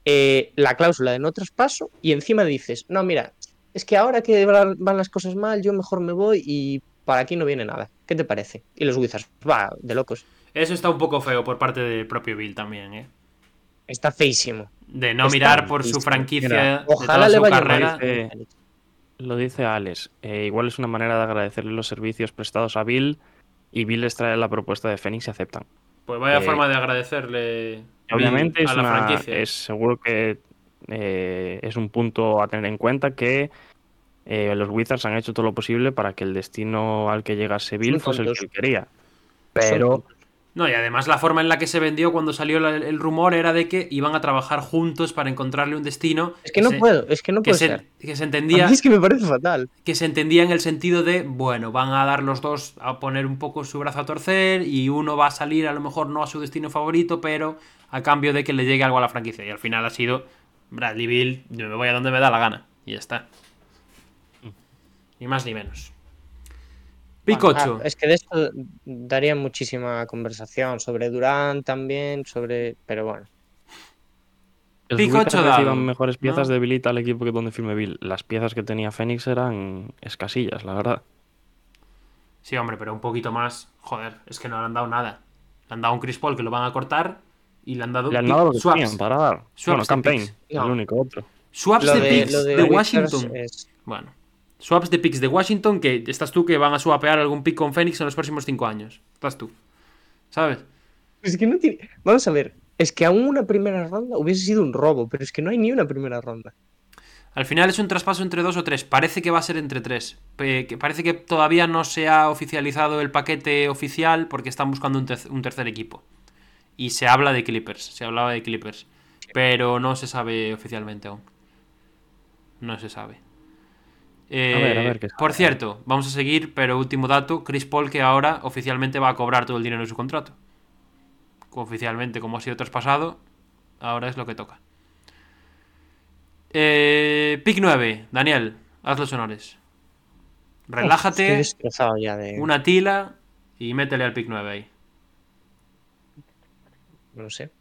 eh, la cláusula de no traspaso y encima dices, no, mira, es que ahora que van las cosas mal, yo mejor me voy y para aquí no viene nada. ¿Qué te parece? Y los Wizards, va, de locos. Eso está un poco feo por parte del propio Bill también, ¿eh? Está feísimo. De no Está mirar por su franquicia Mira, de Ojalá toda le su vaya carrera. Lo dice Alex. eh, igual es una manera de agradecerle los servicios prestados a Bill y Bill les trae la propuesta de Phoenix y aceptan. Pues vaya eh, forma de agradecerle Obviamente Bill es, a la una- franquicia. es seguro que eh, es un punto a tener en cuenta que eh, los Wizards han hecho todo lo posible para que el destino al que llegase Bill Son fuese el que él quería. Pero. No, y además la forma en la que se vendió cuando salió la- el rumor era de que iban a trabajar juntos para encontrarle un destino. Es que no se- puedo, es que no Que puede se, ser. que se A entendía mí es que me parece fatal. que se entendía en el sentido de, bueno, van a dar los dos a poner un poco su brazo a torcer y uno va a salir a lo mejor no a su destino favorito, pero a cambio de que le llegue algo a la franquicia. Y al final ha sido Bradley Bill, yo me voy a donde me da la gana. Y ya está. Ni más ni menos. Picocho. Ah, es que de esto daría muchísima conversación sobre Durán también, sobre. Pero bueno. El Pick Suica 8 que dado, reciban mejores piezas ¿no? debilita al equipo que donde firme Bill. Las piezas que tenía Fénix eran escasillas, la verdad. Sí, hombre, pero un poquito más. Joder, es que no le han dado nada. Le han dado un Chris Paul que lo van a cortar y le han dado, Le han dado lo que swaps. tenían para dar. Swaps bueno, campaign. No. el único otro. Swaps Lo de, de, picks lo de, de Washington. Es- Bueno. Swaps de picks de Washington que estás tú que van a swapear algún pick con Phoenix en los próximos 5 años. Estás tú. ¿Sabes? Es que no tiene. Vamos a ver. Es que aún una primera ronda hubiese sido un robo, pero es que no hay ni una primera ronda. Al final es un traspaso entre dos o tres. Parece que va a ser entre tres. Que parece que todavía no se ha oficializado el paquete oficial porque están buscando un, ter- un tercer equipo. Y se habla de Clippers. Se hablaba de Clippers. Pero no se sabe oficialmente aún. No se sabe. Eh, A ver, a ver qué por cierto, vamos a seguir, pero último dato, Chris Paul que ahora oficialmente va a cobrar todo el dinero de su contrato. Oficialmente, como ha sido traspasado, ahora es lo que toca. Eh, pick 9, Daniel, haz los honores. Relájate, ya de. una tila y métele al pick 9 ahí. No sé.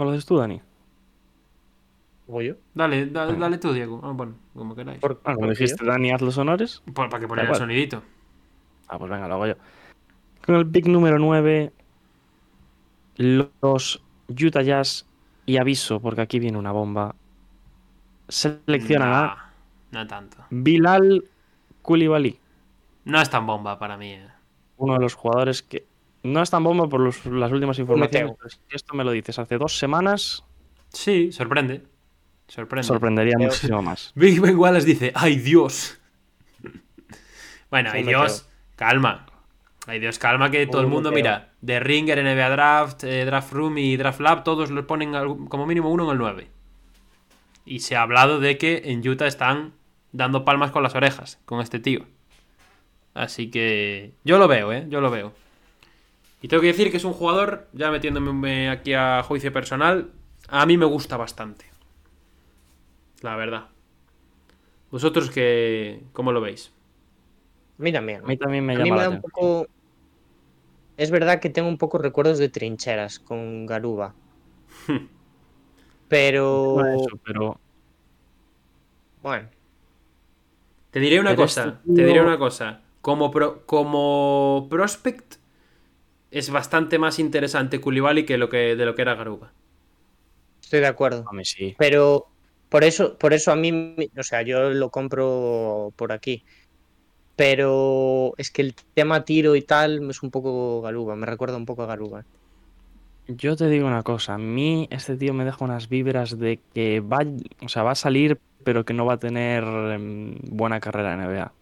¿No lo haces tú, Dani? ¿O yo? Dale, dale, dale tú, Diego. Ah, bueno, como queráis. ¿Por, Ah, como qué dijiste, yo? Dani, haz los honores. Por- para que poner el sonidito. Ah, pues venga, lo hago yo. Con el pick número 9, los Utah Jazz, y aviso, porque aquí viene una bomba, seleccionan a Nah, no tanto. Bilal Koulibaly, No es tan bomba para mí. eh. uno de los jugadores que no es tan bomba por los- las últimas informaciones. Prometeo. pero si esto me lo dices hace dos semanas, Sí, sorprende. Sorprende. sorprendería muchísimo más. Big Ben Wallace dice, ¡ay Dios! bueno, ay Sí, Dios, calma. Ay Dios, calma que todo el mundo, mira, de Ringer, NBA Draft, eh, Draft Room y Draft Lab, todos los ponen al- como mínimo uno en el 9. Y se ha hablado de que en Utah están dando palmas con las orejas con este tío. Así que yo lo veo, ¿eh? Yo lo veo. Y tengo que decir que es un jugador, ya metiéndome aquí a juicio personal, a mí me gusta bastante. La verdad. ¿Vosotros qué, cómo lo veis? Mírame. A mí también me A llama mí me la da un atención. poco. Es verdad que tengo un poco recuerdos de trincheras con Garuba. Pero. Bueno, eso, pero Bueno, Te diré una Pero cosa, este te diré una cosa. Como, pro- como prospect es bastante más interesante Koulibaly que lo que, de lo que era Garuba. estoy de acuerdo. a mí sí. Pero por eso, por eso a mí, o sea, yo lo compro por aquí. Pero es que el tema tiro y tal es un poco Garuba, me recuerda un poco a Garuba. Yo te digo una cosa, a mí este tío me deja unas vibras de que va, o sea, va a salir, pero que no va a tener em, buena carrera en NBA.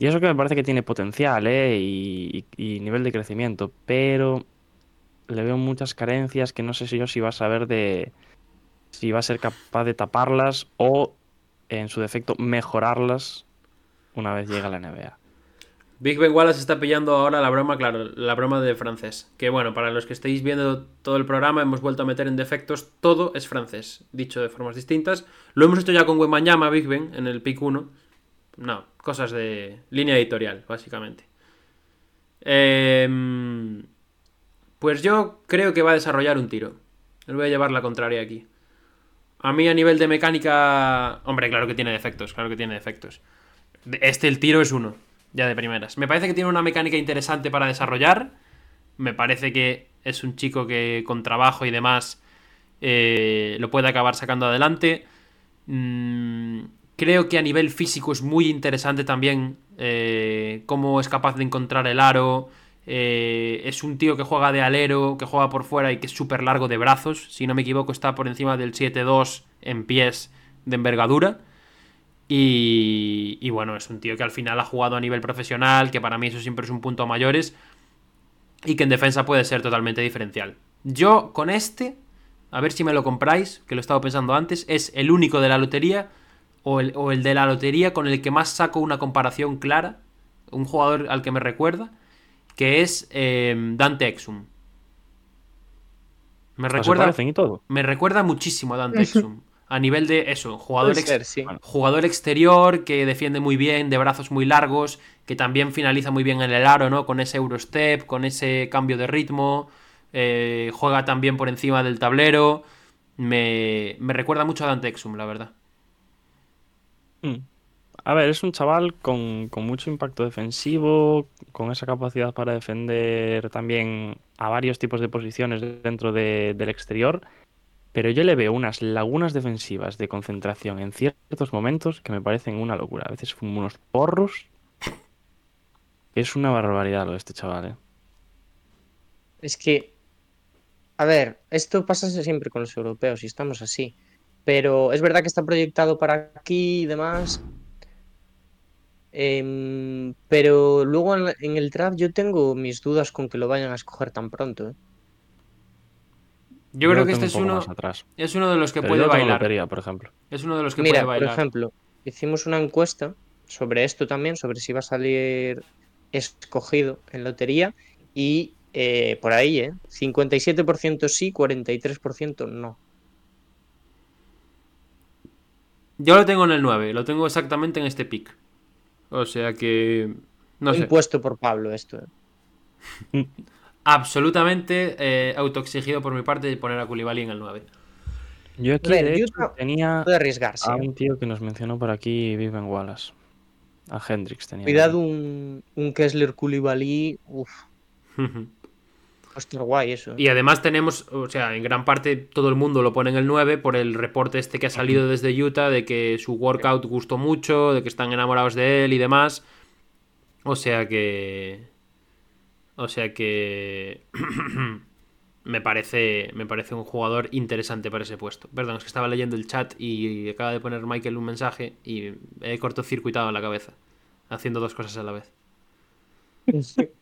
Y eso que me parece que tiene potencial, ¿eh? Y, nivel de crecimiento, pero le veo muchas carencias que no sé si yo si va a saber de si va a ser capaz de taparlas o, en su defecto, mejorarlas una vez llegue a la NBA. Big Ben Wallace está pillando ahora la broma, claro, la broma de francés. Que bueno, para los que estéis viendo todo el programa, hemos vuelto a meter en defectos, todo es francés, dicho de formas distintas. Lo hemos hecho ya con Wembanyama, Big Ben, en el pick 1. No, cosas de línea editorial, básicamente. Em, pues yo creo que va a desarrollar un tiro. Le voy a llevar la contraria aquí. A mí a nivel de mecánica... Hombre, claro que tiene defectos, claro que tiene defectos. De- Este el tiro es uno, ya de primeras. Me parece que tiene una mecánica interesante para desarrollar. Me parece que es un chico que con trabajo y demás eh, lo puede acabar sacando adelante. Mm, creo que a nivel físico es muy interesante también eh, cómo es capaz de encontrar el aro. Eh, es un tío que juega de alero, que juega por fuera y que es súper largo de brazos. Si no me equivoco, está por encima del 7-2 en pies de envergadura. Y, y bueno, es un tío que al final ha jugado a nivel profesional, que para mí eso siempre es un punto a mayores. Y que en defensa puede ser totalmente diferencial. Yo con este, a ver si me lo compráis, que lo he estado pensando antes, es el único de la lotería o el, o el de la lotería con el que más saco una comparación clara. Un jugador al que me recuerda, que es eh, Dante Exum. Me recuerda, parecen y todo. me recuerda muchísimo a Dante Exum. A nivel de eso, jugador, Puede ex- ser, sí. jugador exterior que defiende muy bien, de brazos muy largos, que también finaliza muy bien en el aro, ¿no? Con ese Eurostep, con ese cambio de ritmo, eh, juega también por encima del tablero. Me, me recuerda mucho a Dante Exum, la verdad. Mm. A ver, es un chaval con, con mucho impacto defensivo, con esa capacidad para defender también a varios tipos de posiciones dentro de- del exterior, pero yo le veo unas lagunas defensivas de concentración en ciertos momentos que me parecen una locura. A veces fuma unos porros. Es una barbaridad lo de este chaval, ¿eh? Es que, a ver, esto pasa siempre con los europeos y estamos así. Pero es verdad que está proyectado para aquí y demás. Em, pero luego en, la- en el draft yo tengo mis dudas con que lo vayan a escoger tan pronto. ¿eh? Yo creo que este es un uno, atrás. es uno de los que Pero puede yo bailar. lotería, por ejemplo. Es uno de los que Mira, puede por bailar. ejemplo, hicimos una encuesta sobre esto también, sobre si va a salir escogido en lotería y eh, por ahí, ¿eh? 57% sí, 43% no. Yo lo tengo en el 9, lo tengo exactamente en este pick. O sea que. No sé. Impuesto por Pablo esto. ¿eh? Absolutamente eh, autoexigido por mi parte de poner a Koulibaly en el 9. Yo aquí, ver, de hecho, no- tenía Puede arriesgarse. a ¿eh? un tío que nos mencionó por aquí, Viven Wallace. A Hendrix tenía. Cuidado un, un Kessler Koulibaly. Uf, guay eso. ¿eh? Y además tenemos, o sea, en gran parte todo el mundo lo pone en el 9 por el reporte este que ha salido desde Utah de que su workout gustó mucho, de que están enamorados de él y demás. O sea que. O sea que. me parece. Me parece un jugador interesante para ese puesto. Perdón, es que estaba leyendo el chat y acaba de poner Michael un mensaje y he cortocircuitado en la cabeza. Haciendo dos cosas a la vez.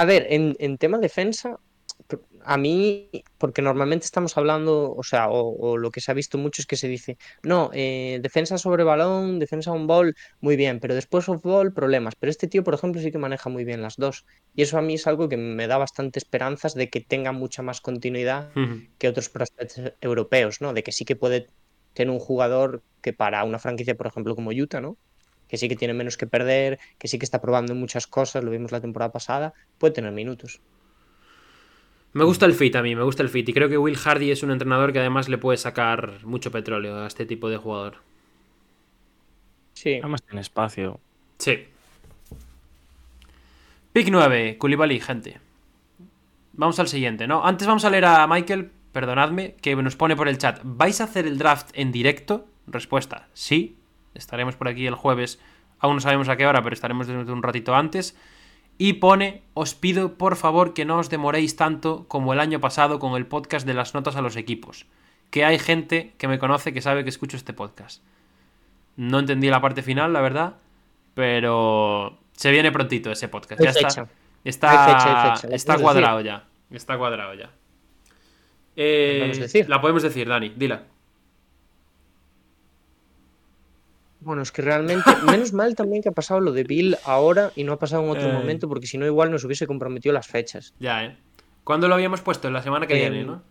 A ver, en, en tema defensa, a mí, porque normalmente estamos hablando, o sea, o, o lo que se ha visto mucho es que se dice, no, eh, defensa sobre balón, defensa on ball, muy bien, pero después off ball, problemas. Pero este tío, por ejemplo, sí que maneja muy bien las dos. Y eso a mí es algo que me da bastante esperanzas de que tenga mucha más continuidad que otros prospectos europeos, ¿no? De que sí que puede tener un jugador que para una franquicia, por ejemplo, como Utah, ¿no? Que sí que tiene menos que perder, que sí que está probando muchas cosas, lo vimos la temporada pasada, puede tener minutos. Me gusta el fit a mí, me gusta el fit. Y creo que Will Hardy es un entrenador que además le puede sacar mucho petróleo a este tipo de jugador. Sí. Además tiene espacio. Sí. Pick 9, Koulibaly, gente. Vamos al siguiente, ¿no? Antes vamos a leer a Michael, perdonadme, que nos pone por el chat. ¿Vais a hacer el draft en directo? Respuesta, sí. Estaremos por aquí el jueves. Aún no sabemos a qué hora, pero estaremos desde un ratito antes. Y pone, os pido por favor que no os demoréis tanto como el año pasado con el podcast de las notas a los equipos. Que hay gente que me conoce que sabe que escucho este podcast. No entendí la parte final, la verdad. Pero se viene prontito ese podcast. Ya está. Está, Hay fecha, hay fecha, ¿la está cuadrado ya. Está cuadrado ya. Eh, podemos decir? La podemos decir, Dani, dila. Bueno, es que realmente, menos mal también que ha pasado lo de Bill ahora y no ha pasado en otro Eh. momento, porque si no, igual nos hubiese comprometido las fechas. Ya, ¿eh? ¿Cuándo lo habíamos puesto? La semana que Em, viene, ¿no?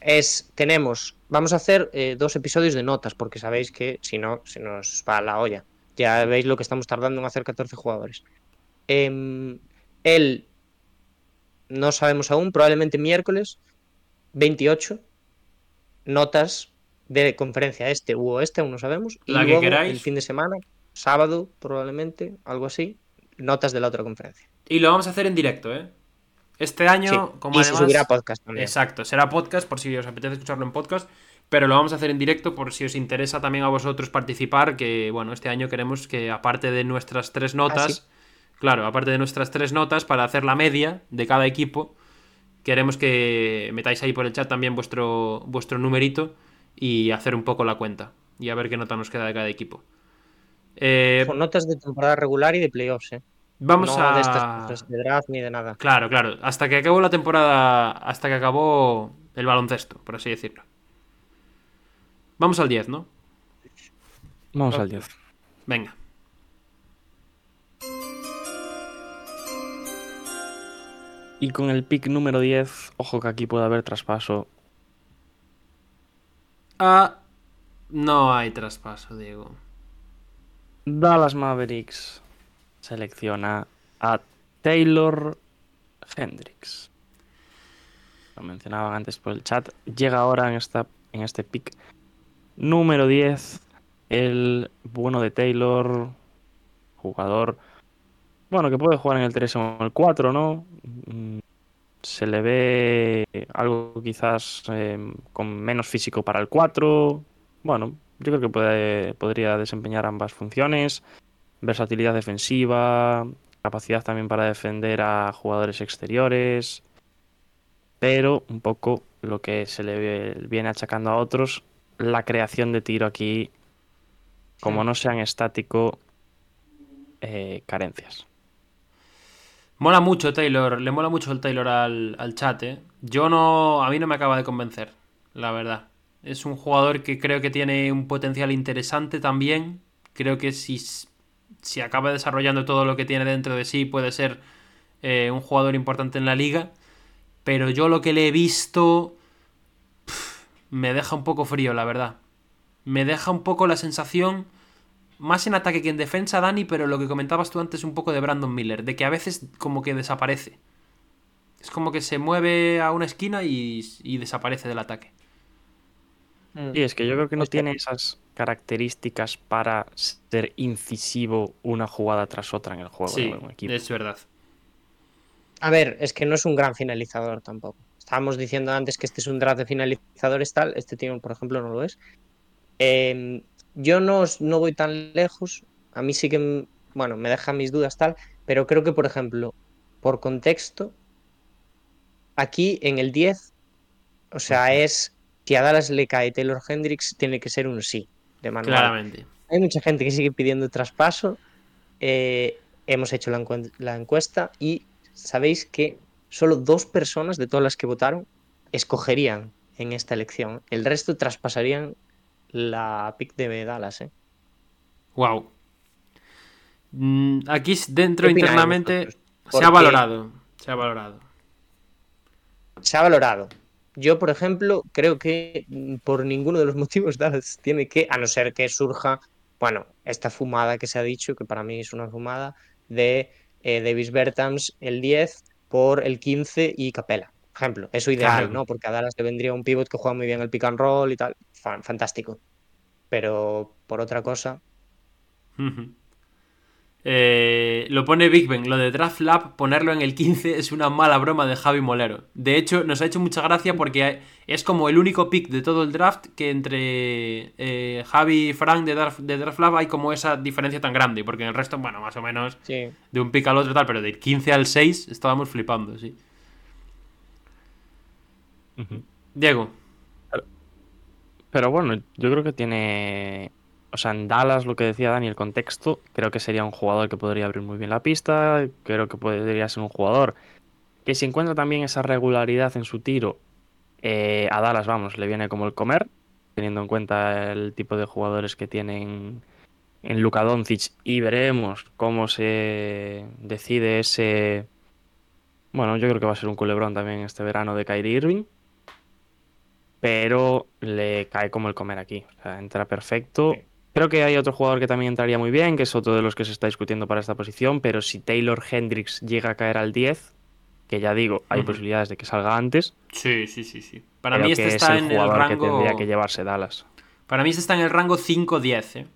Es, tenemos, vamos a hacer eh, dos episodios de notas, porque sabéis que si no, se nos va la olla. Ya veis lo que estamos tardando en hacer 14 jugadores. Em, él, no sabemos aún, probablemente miércoles 28, notas de conferencia este u oeste, aún no sabemos. Y La que luego, queráis. el fin de semana, sábado probablemente, algo así, notas de la otra conferencia. Y lo vamos a hacer en directo, ¿eh? Este año, Sí, como y además... se subirá podcast también. Exacto, será podcast por si os apetece escucharlo en podcast, pero lo vamos a hacer en directo por si os interesa también a vosotros participar, que bueno, este año queremos que aparte de nuestras tres notas, Ah, sí. claro, aparte de nuestras tres notas para hacer la media de cada equipo, queremos que metáis ahí por el chat también vuestro, vuestro numerito y hacer un poco la cuenta y a ver qué nota nos queda de cada equipo. Eh, Con notas de temporada regular y de playoffs, ¿eh? vamos no a... de estas de draft ni de nada. Claro, claro. Hasta que acabó la temporada. Hasta que acabó el baloncesto, por así decirlo. Vamos al 10, ¿no? Vamos al 10. Venga. Y con el pick número 10, ojo que aquí puede haber traspaso. Ah, no hay traspaso, Diego. Dallas Mavericks selecciona a Taylor Hendricks. Lo mencionaban antes por el chat. Llega ahora en, esta, en este pick número 10. El bueno de Taylor. Jugador. Bueno, que puede jugar en el 3 o en el 4, ¿no? Se le ve algo quizás eh, con menos físico para el 4. Bueno, yo creo que puede, podría desempeñar ambas funciones. Versatilidad defensiva, capacidad también para defender a jugadores exteriores. Pero un poco lo que se le viene achacando a otros, la creación de tiro aquí, como no sean estático, eh, carencias. Mola mucho Taylor, le mola mucho el Taylor al, al chat, ¿eh? Yo no, a mí no me acaba de convencer, la verdad. Es un jugador que creo que tiene un potencial interesante también. Creo que si, si acaba desarrollando todo lo que tiene dentro de sí, puede ser eh, un jugador importante en la liga. Pero yo lo que le he visto me deja un poco frío, la verdad. Me deja un poco la sensación más en ataque que en defensa, Dani, pero lo que comentabas tú antes un poco de Brandon Miller, de que a veces como que desaparece. Es como que se mueve a una esquina y, y desaparece del ataque. Y es que yo creo que no Hostia. tiene esas características para ser incisivo una jugada tras otra en el juego Sí, de equipo. es verdad. A ver, es que no es un gran finalizador tampoco. Estábamos diciendo antes que este es un draft de finalizadores tal, este tío, por ejemplo, no lo es. Eh, yo no, os- no voy tan lejos, a mí sí que, bueno, me dejan mis dudas tal, pero creo que, por ejemplo, por contexto, aquí en el 10, o sea, es, si a Dallas le cae Taylor Hendricks, tiene que ser un sí, de manual. Claramente. Hay mucha gente que sigue pidiendo traspaso. eh, hemos hecho la, la encuesta y sabéis que solo dos personas de todas las que votaron escogerían en esta elección. El resto traspasarían la pick de Dallas. ¿eh? Wow. Aquí dentro ¿Qué opináis internamente se ha valorado. Se ha valorado. Se ha valorado. Yo, por ejemplo, creo que mm, por ninguno de los motivos Dallas tiene que, a no ser que surja, bueno, esta fumada que se ha dicho, que para mí es una fumada, de eh, Davis Bertams el 10 por el 15 y Capela. Por ejemplo, eso ideal, Claro. ¿no? Porque a Dallas le vendría un pivot que juega muy bien el pick and roll y tal. Fan- fantástico. Pero por otra cosa. Eh, lo pone Big Ben, lo de Draft Lab, ponerlo en el 15 es una mala broma de Javi Molero. De hecho, nos ha hecho mucha gracia porque es como el único pick de todo el draft que entre eh, Javi y Frank de Draft, de Draft Lab hay como esa diferencia tan grande. Porque en el resto, bueno, más o menos sí. de un pick al otro tal, pero del 15 al 6 estábamos flipando, sí. Diego, Pero bueno, yo creo que tiene. O sea, en Dallas, lo que decía Dani, el contexto, creo que sería un jugador que podría abrir muy bien la pista. Creo que podría ser un jugador que si encuentra también esa regularidad en su tiro, eh, a Dallas, vamos, le viene como el comer, teniendo en cuenta el tipo de jugadores que tienen en Luka Doncic. Y veremos cómo se decide ese. Bueno, yo creo que va a ser un culebrón también este verano de Kyrie Irving pero le cae como el comer aquí. O sea, entra perfecto. Creo que hay otro jugador que también entraría muy bien, que es otro de los que se está discutiendo para esta posición, pero si Taylor Hendricks llega a caer al 10, que ya digo, hay posibilidades de que salga antes, sí, sí, sí, sí. Para creo mí que este es está el en el jugador que rango. tendría que llevarse Dallas. Para mí este está en el rango 5-10, ¿eh?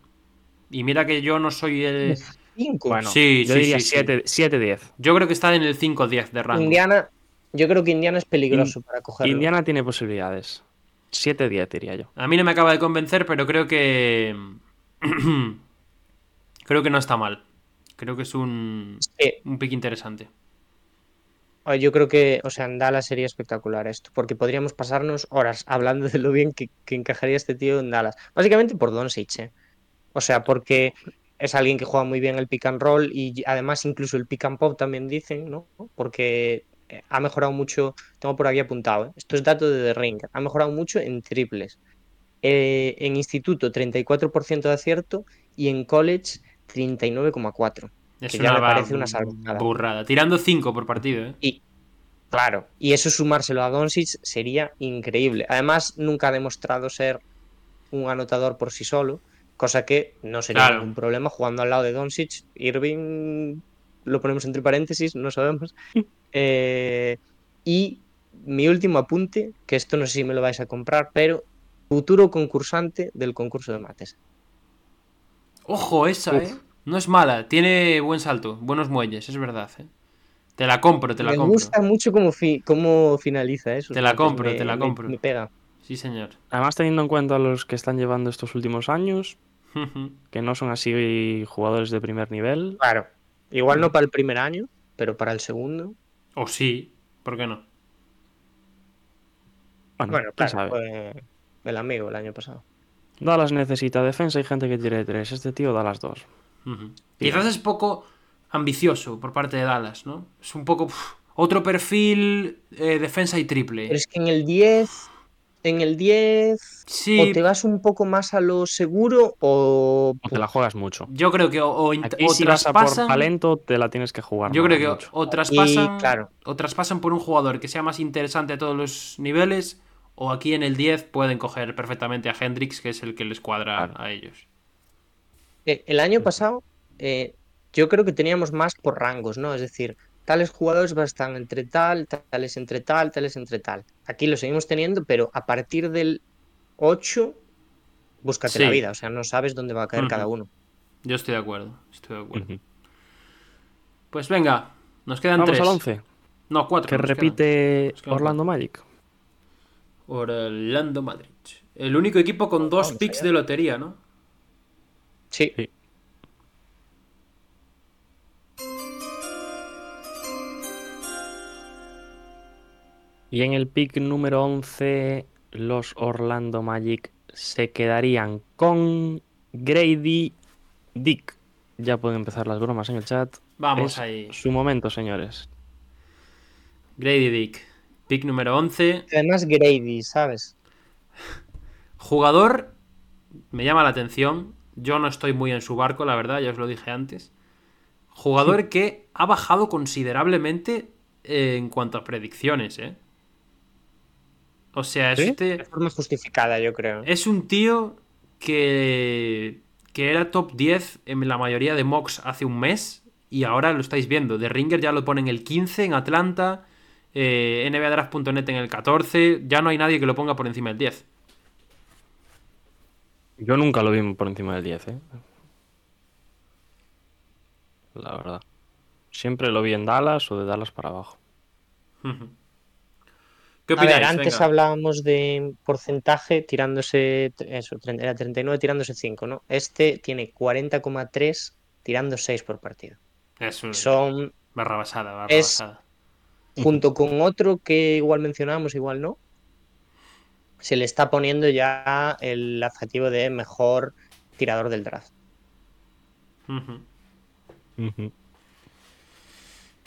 Y mira que yo no soy el. Cinco. Bueno, Sí, yo sí, diría sí, sí. 7-10. Yo creo que está en el 5-10 de rango. Indiana, yo creo que Indiana es peligroso para cogerlo. Indiana tiene posibilidades. 7-10 diría yo. A mí no me acaba de convencer, pero creo que. creo que no está mal. Creo que es un, Sí, un pick interesante. Ah, Yo creo que, o sea, en Dallas sería espectacular esto, porque podríamos pasarnos horas hablando de lo bien que, que encajaría este tío en Dallas. Básicamente por Doncic, ¿eh? O sea, porque es alguien que juega muy bien el pick and roll y además incluso el pick and pop también dicen, ¿no? Porque ha mejorado mucho, tengo por aquí apuntado, ¿eh? Esto es dato de The Ringer, ha mejorado mucho en triples. Eh, en instituto 34% de acierto y en college 39,4%. Es Que una ya me parece una salvajada. burrada. Tirando 5 por partido, ¿eh? Y claro, y eso sumárselo a Doncic sería increíble. Además, nunca ha demostrado ser un anotador por sí solo, cosa que no sería Claro. ningún problema jugando al lado de Doncic. Irving lo ponemos entre paréntesis, no sabemos. Eh, y mi último apunte, que esto no sé si me lo vais a comprar, pero futuro concursante del concurso de mates. Ojo, esa, Uf. ¿eh? No es mala, tiene buen salto, buenos muelles, es verdad, ¿eh? Te la compro, te la me compro. gusta mucho cómo, fi- cómo finaliza eso. Te la compro, te la me- compro. Me pega. Sí, señor. Además, teniendo en cuenta a los que están llevando estos últimos años, que no son así jugadores de primer nivel, Claro. Igual no para el primer año, pero para el segundo. O sí, ¿por qué no? bueno, claro, sabe. fue el amigo el año pasado. Dallas necesita defensa y gente que tire tres. Este tío da las dos. Ujú. Quizás es poco ambicioso por parte de Dallas, ¿no? Es un poco uf, otro perfil eh, defensa y triple. Pero es que en el 10, en el 10, Sí, o te vas un poco más a lo seguro o... O te la juegas mucho. yo creo que o, o int- Aquí o si vas a por traspasan. talento, te la tienes que jugar. Yo creo que o, mucho. o traspasan, claro. o traspasan por un jugador que sea más interesante a todos los niveles, o aquí en el 10 pueden coger perfectamente a Hendrix, que es el que les cuadra Claro. a ellos. Eh, El año pasado eh, yo creo que teníamos más por rangos, ¿no? Es decir, tales jugadores están entre tal, tales entre tal, tales entre tal. Aquí lo seguimos teniendo, pero a partir del 8, búscate la vida. O sea, no sabes dónde va a caer cada uno. Yo estoy de acuerdo, estoy de acuerdo. Pues venga, nos quedan Vamos tres. al 11. No, cuatro. Que repite quedan Orlando Magic. Orlando Madrid. El único equipo con dos Vamos picks allá. de lotería, ¿no? Sí. Sí. Y en el pick número 11, los Orlando Magic se quedarían con Grady Dick. Ya pueden empezar las bromas en el chat. Vamos Es ahí. Su momento, señores. Grady Dick. Pick número 11. Además, Grady, ¿sabes? Jugador, me llama la atención. Yo no estoy muy en su barco, la verdad, ya os lo dije antes. Jugador que ha bajado considerablemente eh, en cuanto a predicciones, ¿eh? O sea, ¿Sí? este De forma justificada, yo creo. es un tío que, que era top 10 en la mayoría de mocks hace un mes y ahora lo estáis viendo. The Ringer ya lo pone en el 15 en Atlanta, eh, NBADraft.net en el 14, ya no hay nadie que lo ponga por encima del 10. Yo nunca lo vi por encima del 10, ¿eh? La verdad. Siempre lo vi en Dallas o de Dallas para abajo. ¿Qué A opináis? ver, antes Venga. hablábamos de porcentaje tirándose, eso, era 39 tirándose 5, ¿no? Este tiene 40,3 tirando 6 por partido. Es un- Son, barra basada, barra es- basada. junto con otro que igual mencionamos, igual no, se le está poniendo ya el adjetivo de mejor tirador del draft.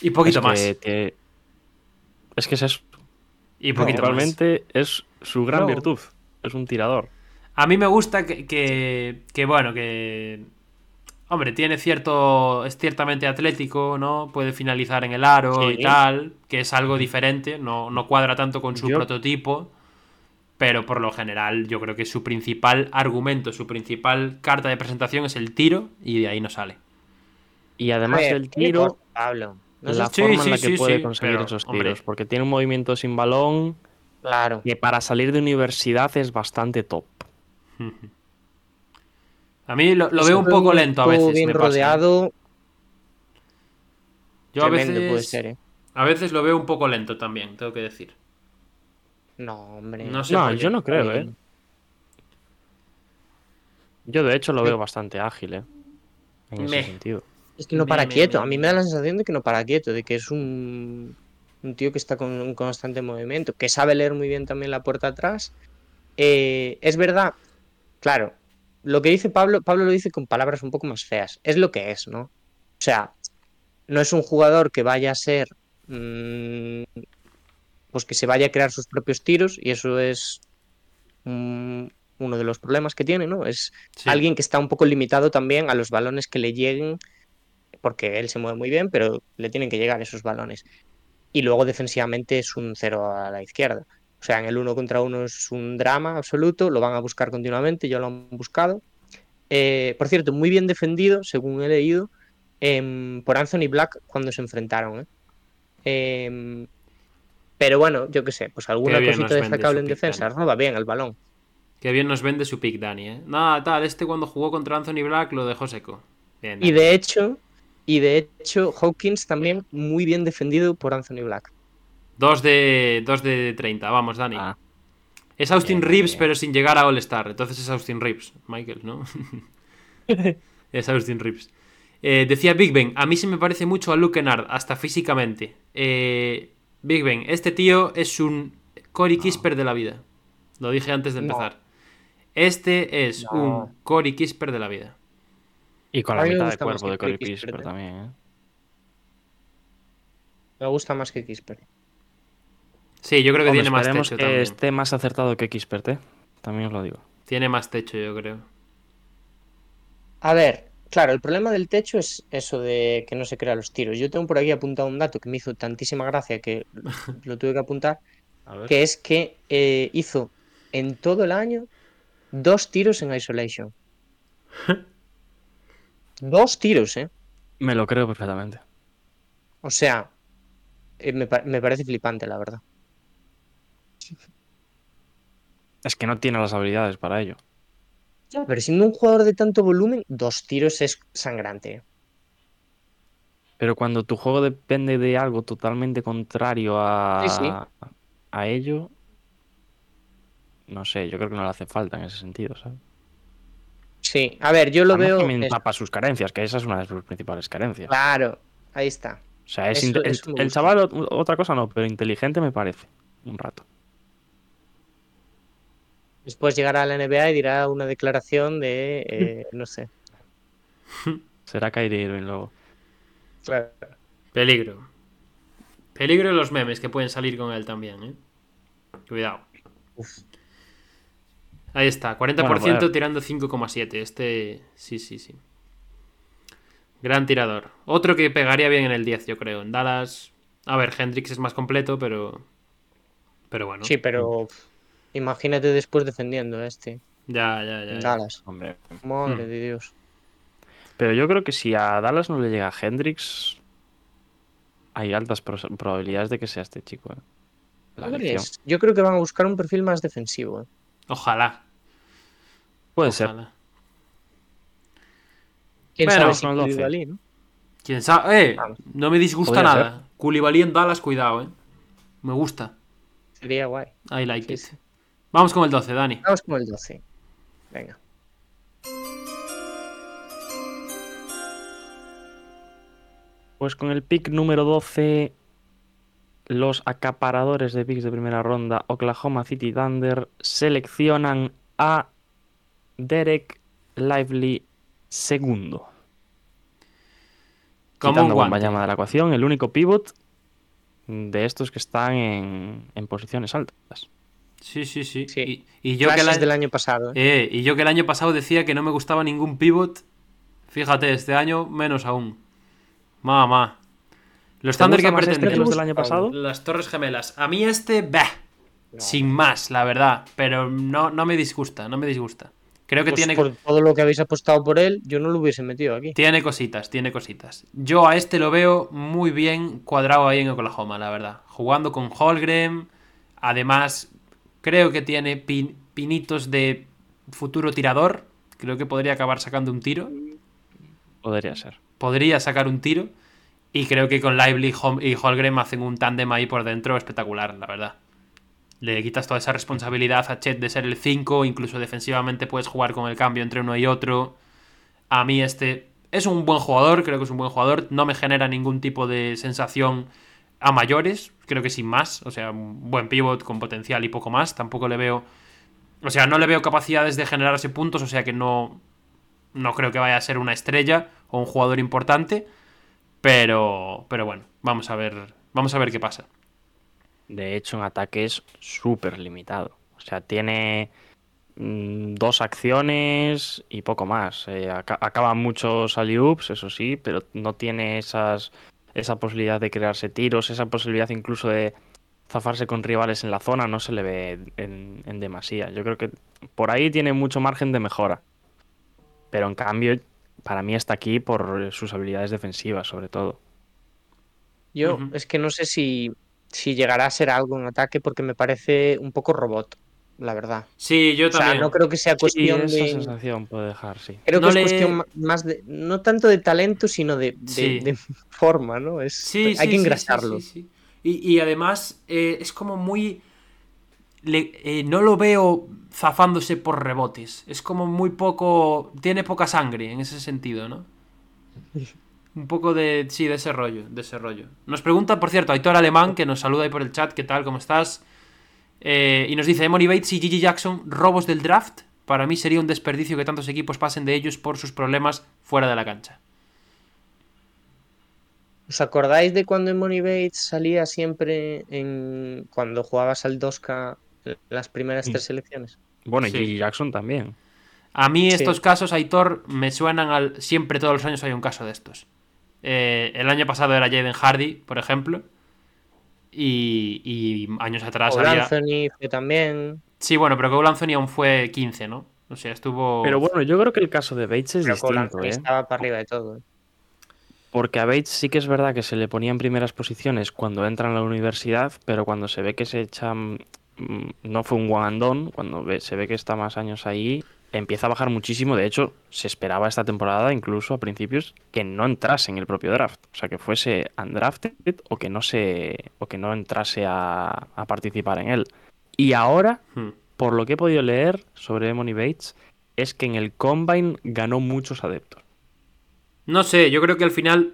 Y poquito Es más. que- que- Es que es eso. Y poquito más. Realmente es su gran No. virtud. Es un tirador. A mí me gusta que, que, que, bueno, que... Hombre, tiene cierto... Es ciertamente atlético, ¿no? Puede finalizar en el aro y tal, que es algo diferente, no, no cuadra tanto con su Yo- prototipo, pero por lo general yo creo que su principal argumento, su principal carta de presentación es el tiro y de ahí no sale. Y además ver, del tiene tiro, Pablo. No la Sí, forma sí, en la que sí, puede sí, conseguir pero, esos hombre. tiros. Porque tiene un movimiento sin balón Claro. que para salir de universidad es bastante top. A mí lo, veo un poco lento a veces. bien me pasa, rodeado, Yo a veces, puede ser, ¿eh? a veces lo veo un poco lento también, tengo que decir. No, hombre. No sé No, yo no creo, ¿eh? Yo de hecho lo veo bastante ágil, ¿eh? En ese sentido. Es que no para quieto. A mí me da la sensación de que no para quieto, de que es un, un tío que está con un constante movimiento, que sabe leer muy bien también la puerta atrás. Eh, es verdad, claro, lo que dice Pablo, Pablo lo dice con palabras un poco más feas. Es lo que es, ¿no? O sea, no es un jugador que vaya a ser. mm, pues que se vaya a crear sus propios tiros, y eso es mm, uno de los problemas que tiene, ¿no? Es Sí. alguien que está un poco limitado también a los balones que le lleguen, porque él se mueve muy bien, pero le tienen que llegar esos balones. Y luego defensivamente es un cero a la izquierda. O sea, en el uno contra uno es un drama absoluto, lo van a buscar continuamente, ya lo han buscado. Eh, por cierto, muy bien defendido, según he leído, em, por Anthony Black cuando se enfrentaron. ¿eh? Em, pero bueno, yo qué sé, pues alguna cosita destacable en defensa, Dani. roba bien el balón. Qué bien nos vende su pick, Dani, ¿eh? Nada, tal, este cuando jugó contra Anthony Black lo dejó seco. Bien, Y de hecho, y de hecho, Hawkins también muy bien defendido por Anthony Black. Dos de, dos de 30, vamos, Dani. Ah, es Austin bien, Reeves, bien. pero sin llegar a All-Star. Entonces es Austin Reeves, Michael, ¿no? es Austin Reeves. Eh, decía Big Ben, a mí se me parece mucho a Luke Kennard, hasta físicamente. Eh, Big Ben, este tío es un Cory Kisper de la vida. Lo dije antes de No. empezar. Este es No. un Cory Kisper de la vida. Y con la mitad de cuerpo de Kispert Kispert, ¿eh? también, ¿eh? Me gusta más que Kisper. Sí, yo creo que Hombre, tiene más esperemos techo que también. esté más acertado que Kispert, ¿eh? También os lo digo. Tiene más techo, yo creo. A ver, claro, el problema del techo es eso de que no se crean los tiros. Yo tengo por aquí apuntado un dato que me hizo tantísima gracia que lo tuve que apuntar, que es que eh, hizo en todo el año dos tiros en isolation. Dos tiros, ¿eh? Me lo creo perfectamente. O sea, eh, me, me parece flipante, la verdad. Es que no tiene las habilidades para ello. Ya, pero siendo un jugador de tanto volumen, dos tiros es sangrante. Pero cuando tu juego depende de algo totalmente contrario a, Sí, sí. a ello, no sé, yo creo que no le hace falta en ese sentido, ¿sabes? Sí, a ver, yo lo Además, veo. también es- tapa sus carencias, que esa es una de sus principales carencias. Claro, ahí está. O sea, es Eso- el, el chaval ot- otra cosa no, pero inteligente me parece. Un rato. Después llegará a la NBA y dirá una declaración de, eh, no sé. Será Kyrie Irving luego. Claro. Peligro. Peligro los memes que pueden salir con él también, ¿eh? Cuidado. Ahí está, 40% Bueno, pues, tirando 5,7. Este, sí, sí, sí. Gran tirador. Otro que pegaría bien en el 10, yo creo. En Dallas. A ver, Hendrix es más completo, pero. Pero bueno. Sí, pero imagínate después defendiendo a este. Ya, ya, ya. en ya. Dallas. Hombre. Madre Hmm. de Dios. Pero yo creo que si a Dallas no le llega Hendrix, hay altas probabilidades de que sea este chico. ¿eh? La. Yo creo que van a buscar un perfil más defensivo. ¿eh? Ojalá. Puede ser. ¿Quién Bueno, sabe si con el 12. Koulibaly, ¿no? Quién sabe. Eh, Vamos. no me disgusta Podría nada. Koulibaly en Dallas, cuidado, eh. Me gusta. Sería guay. I like Sí, it. sí. Vamos con el 12, Dani. Vamos con el 12. Venga. Pues con el pick número 12, los acaparadores de picks de primera ronda, Oklahoma City Thunder, seleccionan a Derek Lively segundo. Como guante. Wembanyama de la ecuación, el único pivot de estos que están en, en posiciones altas. Sí, sí, sí. Sí. Y, y yo que el del año... pasado. ¿eh? eh, y yo que el año pasado decía que no me gustaba ningún pivot. Fíjate, este año menos aún. Mamá. Los ¿Te Thunder que este pretenden. los del año pasado? Las Torres Gemelas. A mí este, bah, sin más, la verdad. Pero no, no me disgusta, no me disgusta. Creo que Pues tiene, por todo lo que habéis apostado por él, yo no lo hubiese metido aquí. tiene cositas, tiene cositas. Yo a este lo veo muy bien cuadrado ahí en Oklahoma, la verdad. Jugando con Holgren. Además, creo que tiene pin- pinitos de futuro tirador. Creo que podría acabar sacando un tiro. Podría ser. Podría sacar un tiro. Y creo que con Lively y Holgren hacen un tándem ahí por dentro espectacular, la verdad. Le quitas toda esa responsabilidad a Chet de ser el 5, incluso defensivamente puedes jugar con el cambio entre uno y otro. A mí este es un buen jugador, creo que es un buen jugador, no me genera ningún tipo de sensación a mayores, creo que sin más, o sea, un buen pivot con potencial y poco más, tampoco le veo, o sea, no le veo capacidades de generarse puntos, o sea que no, no creo que vaya a ser una estrella o un jugador importante, pero, pero bueno, vamos a ver, vamos a ver qué pasa. De hecho, en ataque es súper limitado. O sea, tiene mm, dos acciones y poco más. Eh, aca- acaba muchos alley-oops, eso sí, pero no tiene esas, esa posibilidad de crearse tiros, esa posibilidad incluso de zafarse con rivales en la zona no se le ve en, en demasía. Yo creo que por ahí tiene mucho margen de mejora. Pero en cambio, para mí está aquí por sus habilidades defensivas, sobre todo. Yo es que no sé si, si llegará a ser algo en ataque porque me parece un poco robot, la verdad. Sí, yo O sea, también. no creo que sea Sí, cuestión esa de. sensación puede dejar, sí. Creo No que le- es cuestión más de. No tanto de talento, sino de, de- Sí. de forma, ¿no? Es, Sí, hay sí, que sí, sí, engrasarlo. sí, sí. Y, y además eh, es como muy... le- eh, no lo veo zafándose por rebotes. Es como muy poco... Tiene poca sangre en ese sentido, ¿no? Un poco de... Sí, de ese rollo, de ese rollo. Nos pregunta, por cierto, Aitor Alemán, que nos saluda ahí por el chat, ¿qué tal? ¿Cómo estás? Eh, y nos dice, Emony Bates y Gigi Jackson, robos del draft. Para mí sería un desperdicio que tantos equipos pasen de ellos por sus problemas fuera de la cancha. ¿Os acordáis de cuando Money Bates salía siempre en cuando jugabas al 2K las primeras Sí. tres selecciones? Bueno, y Sí. Gigi Jackson también. A mí Sí. estos casos, Aitor, me suenan al... Siempre, todos los años hay un caso de estos. Eh, el año pasado era Jaden Hardy, por ejemplo. Y, y años atrás Cole había... Anthony fue también. Sí, bueno, pero Cole Anthony aún fue 15, ¿no? O sea, estuvo... Pero bueno, yo creo que el caso de Bates es Pero distinto, ¿eh? estaba para arriba de todo. ¿eh? Porque a Bates sí que es verdad que se le ponía en primeras posiciones cuando entra en la universidad, pero cuando se ve que se echa. mm, No fue un one and done, cuando se ve que está más años ahí, empieza a bajar muchísimo. De hecho, se esperaba esta temporada, incluso a principios, que no entrase en el propio draft. O sea, que fuese undrafted o que no, se, o que no entrase a, a participar en él. Y ahora, Hmm. por lo que he podido leer sobre Emony Bates, es que en el Combine ganó muchos adeptos. No sé, yo creo que al final...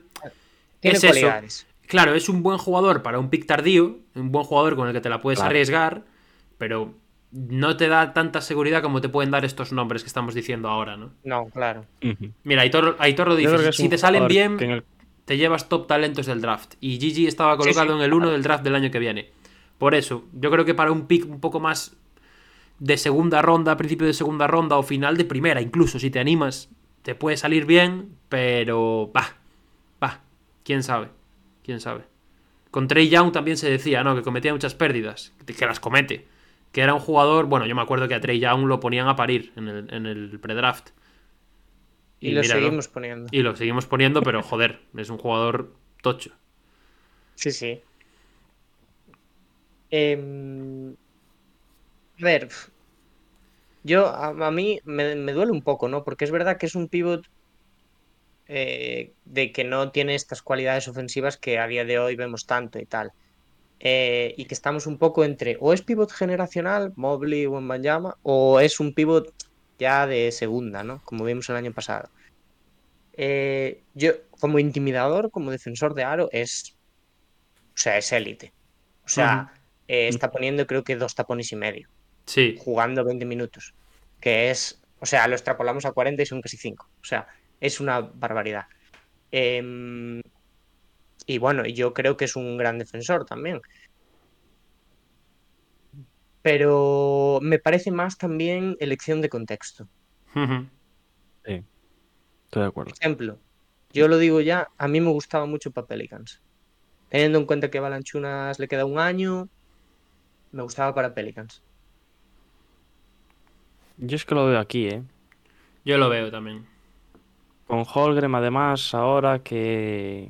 Tiene es eso. Claro, es un buen jugador para un pick tardío, un buen jugador con el que te la puedes Claro. arriesgar, pero no te da tanta seguridad como te pueden dar estos nombres que estamos diciendo ahora, ¿no? No, claro. Mira, Aitor, Aitor lo dice, si te salen bien, el- te llevas top talentos del draft. Y Gigi estaba colocado sí, en el 1 del draft del año que viene. Por eso, yo creo que para un pick un poco más de segunda ronda, principio de segunda ronda o final de primera, incluso si te animas, te puede salir bien, pero va, va, quién sabe, quién sabe. Con Trey Young también se decía, ¿no? Que cometía muchas pérdidas, que que las comete. Que era un jugador, bueno, yo me acuerdo que a Trey Young lo ponían a parir en el, en el predraft. Y, lo míralo. seguimos poniendo. Y lo seguimos poniendo, pero joder, es un jugador tocho. Sí, sí. Em, a ver, yo a, a mí me, me duele un poco, ¿no? Porque es verdad que es un pivot eh, de que no tiene estas cualidades ofensivas que a día de hoy vemos tanto y tal. Eh, y que estamos un poco entre o es pivot generacional, Mobley o Mbanyama, o es un pivot ya de segunda, ¿no? Como vimos el año pasado. Eh, yo, como intimidador, como defensor de aro, es. O sea, es élite. O sea, eh, está poniendo creo que dos tapones y medio, Sí, jugando 20 minutos. Que es. O sea, lo extrapolamos a 40 y son casi 5. O sea, es una barbaridad. Em, y bueno, yo creo que es un gran defensor también. Pero me parece más también elección de contexto. Sí, estoy de acuerdo. ejemplo, yo lo digo ya, a mí me gustaba mucho para Pelicans. Teniendo en cuenta que a Balanchunas le queda un año, me gustaba para Pelicans. Yo es que lo veo aquí, ¿eh? yo lo veo también. Con Holgren, además, ahora que.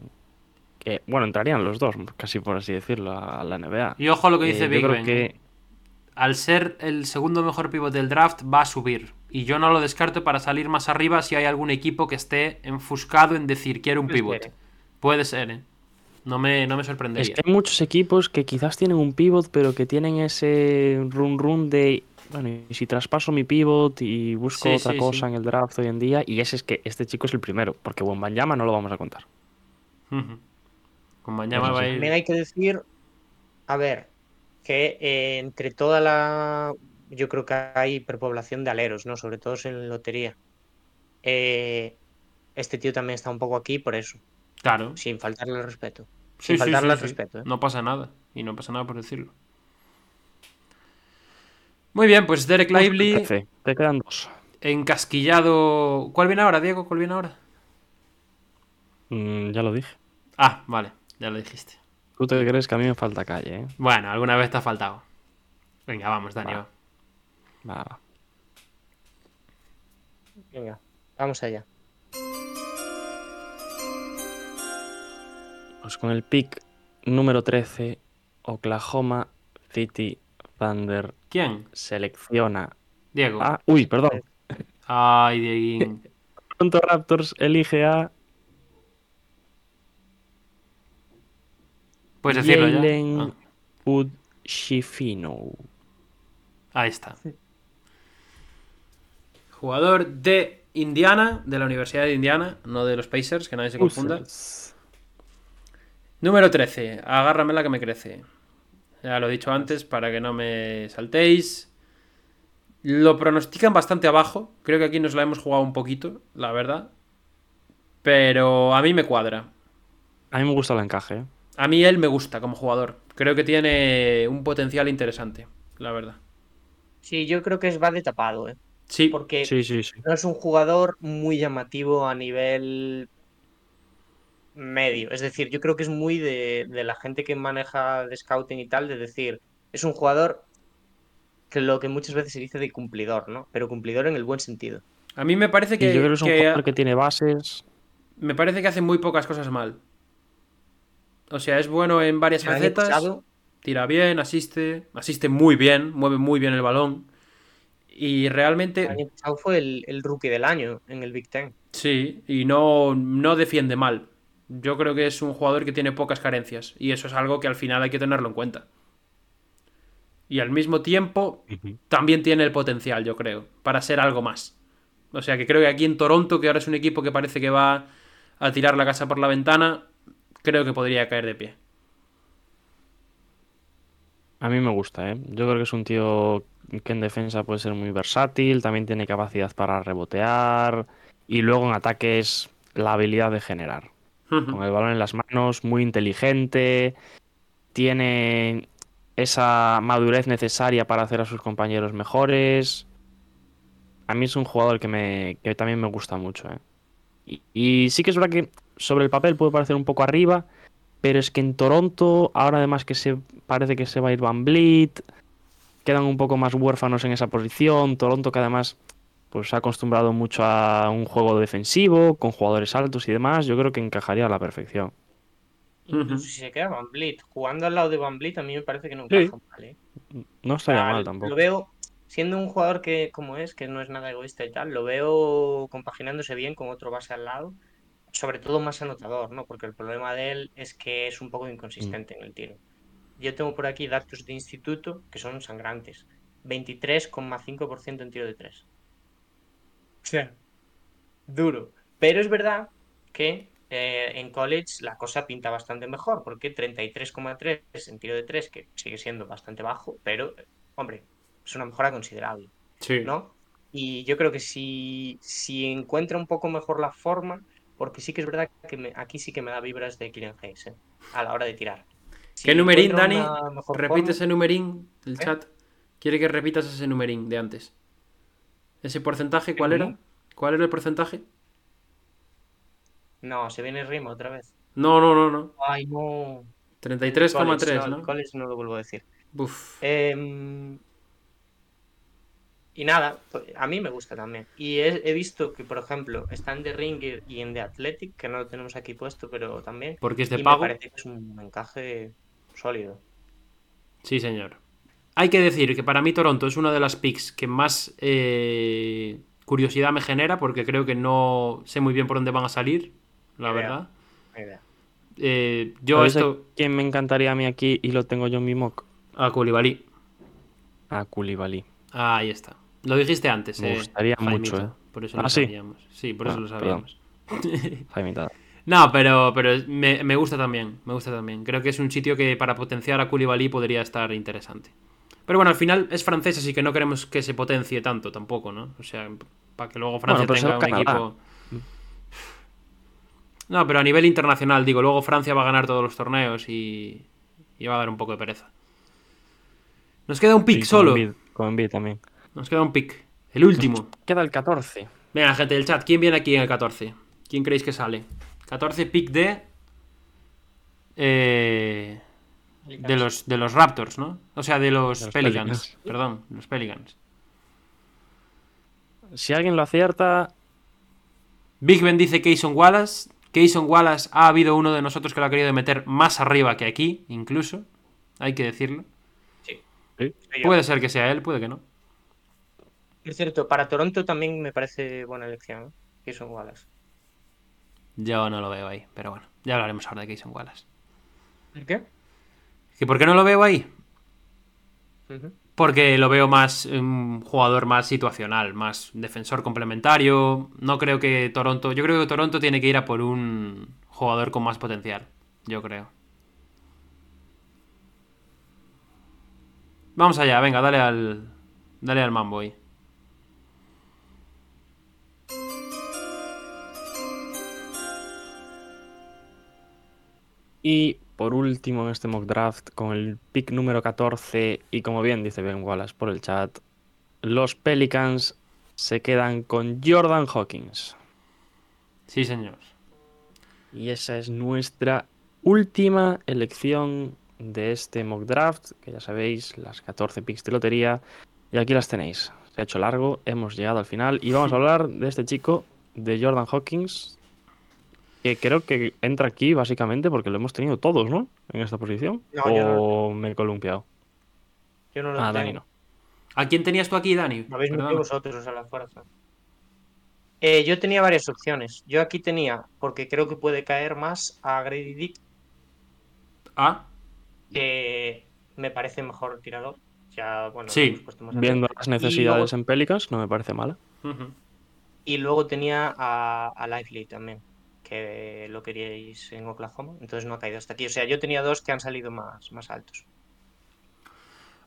Que bueno, entrarían los dos, casi por así decirlo, a la NBA. Y ojo a lo que Eh, dice yo Big Ben. que Al ser el segundo mejor pivot del draft, va a subir. Y yo no lo descarto para salir más arriba si hay algún equipo que esté enfuscado en decir quiero un pivot. ¿eh? Puede ser, ¿eh? No me, no me es sorprendería. que hay muchos equipos que quizás tienen un pivot, pero que tienen ese run run de. Bueno, y si traspaso mi pivot y busco Sí, otra sí, cosa sí. en el draft hoy en día, y ese es que este chico es el primero, porque Wembanyama no lo vamos a contar. Ujú. Con mañana Eso va a sí. ir. También hay que decir, a ver, que eh, entre toda la. Yo creo que hay hiperpoblación de aleros, ¿no? Sobre todo en lotería. Eh, este tío también está un poco aquí por eso, Claro. sin faltarle el respeto. Sí, Sin sí, faltarle sí, al sí. respeto, ¿eh? No pasa nada. Y no pasa nada por decirlo. Muy bien, pues Derek Lively Te quedan dos. encasquillado. ¿Cuál viene ahora, Diego? ¿Cuál viene ahora? Mm, ya lo dije. Ah, vale, ya lo dijiste. Tú te crees que a mí me falta calle, ¿eh? Bueno, alguna vez te ha faltado. Venga, vamos, Dani. Va. va. Va, va. Venga, vamos allá. Pues con el pick número 13, Oklahoma City Thunder ¿Quién? selecciona. Diego. Ah, uy, perdón. Ay, Dieguín. Toronto Raptors elige a Puedes decirlo ya. Jalen Udshifino. Ah, ahí está. Jugador de Indiana, de la Universidad de Indiana, no de los Pacers, que nadie se confunda. Número 13. Agárrame la que me crece. Ya lo he dicho antes para que no me saltéis. Lo pronostican bastante abajo. Creo que aquí nos la hemos jugado un poquito, la verdad. Pero a mí me cuadra. A mí me gusta el encaje. A mí él me gusta como jugador. Creo que tiene un potencial interesante, la verdad. Sí, yo creo que es va de tapado, ¿eh? Sí, Porque Sí, sí, sí. no es un jugador muy llamativo a nivel medio. Es decir, yo creo que es muy de, de la gente que maneja de scouting y tal, de decir, es un jugador que lo que muchas veces se dice de cumplidor, ¿no? Pero cumplidor en el buen sentido. a mí me parece Y que, yo creo que es un que- jugador que tiene bases. me parece que hace muy pocas cosas mal. O sea, es bueno en varias El año facetas. pasado, Tira bien, asiste, asiste muy bien, mueve muy bien el balón. Y el realmente, año pasado fue el, el rookie del año en el Big Ten. sí, y no, no defiende mal. Yo creo que es un jugador que tiene pocas carencias. Y eso es algo que al final hay que tenerlo en cuenta. Y al mismo tiempo, también tiene el potencial, yo creo, para ser algo más. O sea que creo que aquí en Toronto, que ahora es un equipo que parece que va a tirar la casa por la ventana, creo que podría caer de pie. A mí me gusta, ¿eh? Yo creo que es un tío que en defensa puede ser muy versátil, también tiene capacidad para rebotear y luego en ataque es la habilidad de generar. Con el balón en las manos, muy inteligente, tiene esa madurez necesaria para hacer a sus compañeros mejores. A mí es un jugador que, me, que también me gusta mucho, ¿eh? Y, y sí que es verdad que sobre el papel puede parecer un poco arriba, pero es que en Toronto, ahora además que se parece que se va a ir Van Vliet, quedan un poco más huérfanos en esa posición. Toronto que además pues se ha acostumbrado mucho a un juego defensivo, con jugadores altos y demás, yo creo que encajaría a la perfección. Incluso si se queda Van Vliet. Jugando al lado de Van Vliet a mí me parece que no Sí. encaja mal, ¿eh? No estaría sea, mal tampoco. Lo veo, siendo un jugador que como es, que no es nada egoísta y tal, lo veo compaginándose bien con otro base al lado, sobre todo más anotador, ¿no? Porque el problema de él es que es un poco inconsistente en el tiro. Yo tengo por aquí datos de instituto que son sangrantes. 23,5% en tiro de 3. O sea, duro. Pero es verdad que eh, en college la cosa pinta bastante mejor, porque 33,3 en tiro de 3, que sigue siendo bastante bajo, pero, hombre, es una mejora considerable, Sí. ¿no? Y yo creo que si, si encuentra un poco mejor la forma, porque sí que es verdad que me- aquí sí que me da vibras de Kylian Hayes, ¿eh? a la hora de tirar. Si ¿Qué numerín, Dani? Repite forma- ese numerín del ¿Eh? chat. Quiere que repitas ese numerín de antes. ¿Ese porcentaje cuál era? ¿Cuál era el porcentaje? No, se viene Rima otra vez. No, no, no, no. Ay, no. 33,3, College, ¿no? el college no lo vuelvo a decir. Uf. Em, y nada, pues, a mí me gusta también. Y he, he visto que, por ejemplo, está en The Ringer y en The Athletic, que no lo tenemos aquí puesto, pero también. Porque es de y pago. me parece que es un encaje sólido. Sí, señor. Hay que decir que para mí Toronto es una de las picks que más eh, curiosidad me genera porque creo que no sé muy bien por dónde van a salir, la idea. verdad. Idea. Eh, yo ¿Sabes esto... quién me encantaría a mí aquí y lo tengo yo en mi mock? A Koulibaly. A Koulibaly. Ah, ahí está. Lo dijiste antes, Me eh, gustaría Jaimito. mucho, eh. Por eso Ah, lo ¿sí? sabíamos. Sí, por eso Ah, lo sabíamos. No, pero, pero me, me gusta también. Me gusta también. Creo que es un sitio que para potenciar a Koulibaly podría estar interesante. Pero bueno, al final es francés, así que no queremos que se potencie tanto tampoco, ¿no? O sea, para que luego Francia Bueno, pero tenga un Canadá. equipo. No, pero a nivel internacional, digo, luego Francia va a ganar todos los torneos y, y va a dar un poco de pereza. Nos queda un pick solo. Con Embiid también. Nos queda un pick. El último. Queda el 14. Venga, gente del chat, ¿quién viene aquí en el 14? ¿Quién creéis que sale? 14 pick de. Eh... De los, de los Raptors, ¿no? O sea, de los, De los Pelicans. Pelicans. Perdón, los Pelicans. Si alguien lo acierta, Big Ben dice Keyson Wallace. Keyson Wallace ha habido uno de nosotros que lo ha querido meter más arriba que aquí, incluso. Hay que decirlo. sí. Puede ser que sea él, puede que no. Es cierto, para Toronto también me parece buena elección. ¿eh? Que son Wallace. Yo no lo veo ahí, pero bueno, ya hablaremos ahora de Keyson Wallace. ¿El qué? ¿Y por qué no lo veo ahí? Porque lo veo más un jugador más situacional, más defensor complementario. No creo que Toronto. Yo creo que Toronto tiene que ir a por un jugador con más potencial. Yo creo. Vamos allá, venga, dale al. Dale al mambo Y por último en este mock draft, con el pick número 14, y como bien dice Ben Wallace por el chat, los Pelicans se quedan con Jordan Hawkins. Sí, señor. Y esa es nuestra última elección de este mock draft, que ya sabéis, las 14 picks de lotería. Y aquí las tenéis. Se ha hecho largo, hemos llegado al final y vamos a hablar de este chico, de Jordan Hawkins, que creo que entra aquí básicamente porque lo hemos tenido todos, ¿no? En esta posición. No, o yo no. me he columpiado. Yo no lo Ah, tengo. Dani no. ¿A quién tenías tú aquí, Dani? Lo habéis metido vosotros a la fuerza. Eh, yo tenía varias opciones. Yo aquí tenía, porque creo que puede caer más a Grady Dick, Ah, que me parece mejor tirador. Ya, bueno, Sí, lo hemos puesto más Viendo las necesidades luego- en Pelicans, no me parece mala. Y luego tenía a, a Lively también, que lo queríais en Oklahoma, entonces no ha caído hasta aquí. O sea, yo tenía dos que han salido más, más altos.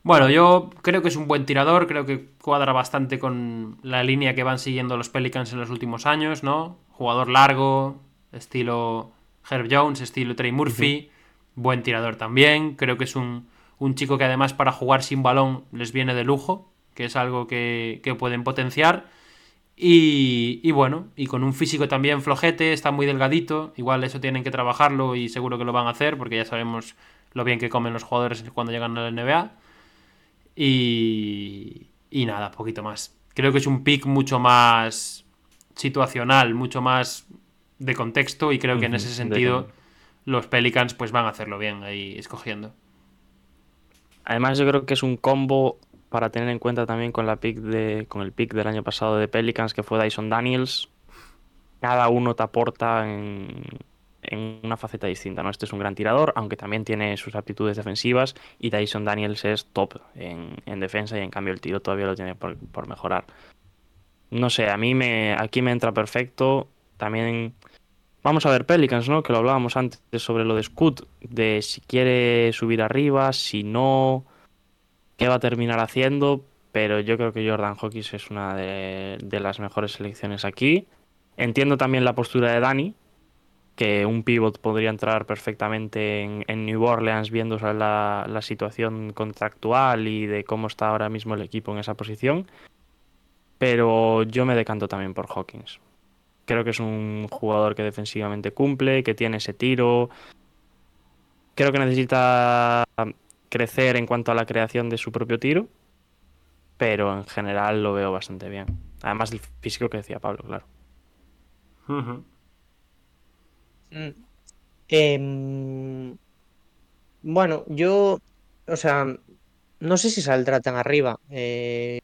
Bueno, yo creo que es un buen tirador, creo que cuadra bastante con la línea que van siguiendo los Pelicans en los últimos años, ¿no? Jugador largo, estilo Herb Jones, estilo Trey Murphy, buen tirador también, creo que es un, un chico que además para jugar sin balón les viene de lujo, que es algo que, que pueden potenciar. Y, y bueno, y con un físico también flojete, está muy delgadito, igual eso tienen que trabajarlo y seguro que lo van a hacer, porque ya sabemos lo bien que comen los jugadores cuando llegan a la NBA. Y, y nada, poquito más. Creo que es un pick mucho más situacional, mucho más de contexto y creo que en ese sentido los Pelicans pues van a hacerlo bien ahí escogiendo. Además, yo creo que es un combo para tener en cuenta también con la pick de, con el pick del año pasado de Pelicans, que fue Dyson Daniels. Cada uno te aporta en, en una faceta distinta, ¿no? Este es un gran tirador, aunque también tiene sus aptitudes defensivas, y Dyson Daniels es top en, en defensa y en cambio el tiro todavía lo tiene por, por mejorar. No sé, a mí me, aquí me entra perfecto. También Vamos a ver Pelicans, ¿no? Que lo hablábamos antes sobre lo de Scoot, de si quiere subir arriba, si no, qué va a terminar haciendo. Pero yo creo que Jordan Hawkins es una de, las mejores selecciones aquí. Entiendo también la postura de Dani, que un pivot podría entrar perfectamente en, New Orleans viendo la situación contractual y de cómo está ahora mismo el equipo en esa posición. Pero yo me decanto también por Hawkins. Creo que es un jugador que defensivamente cumple, que tiene ese tiro. Creo que necesita crecer en cuanto a la creación de su propio tiro, pero en general lo veo bastante bien. Además del físico que decía Pablo, claro. Mm. Em, bueno, yo, o sea, no sé si saldrá tan arriba. Eh,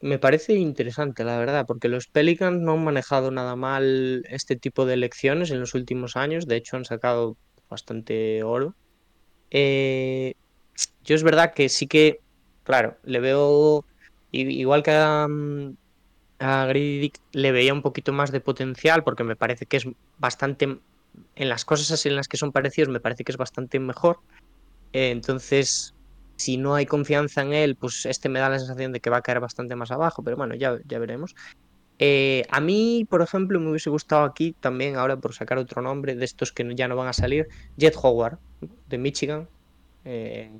me parece interesante, la verdad, porque los Pelicans no han manejado nada mal este tipo de elecciones en los últimos años. De hecho, han sacado bastante oro. Eh, yo es verdad que sí que, claro, le veo, igual que a, mm, a Grady Dick, le veía un poquito más de potencial, porque me parece que es bastante, en las cosas así en las que son parecidos, me parece que es bastante mejor. Eh, entonces, si no hay confianza en él, pues este me da la sensación de que va a caer bastante más abajo, pero bueno, ya, ya veremos. Eh, a mí, por ejemplo, me hubiese gustado aquí también, ahora por sacar otro nombre de estos que ya no van a salir, Jet Howard, de Michigan, eh,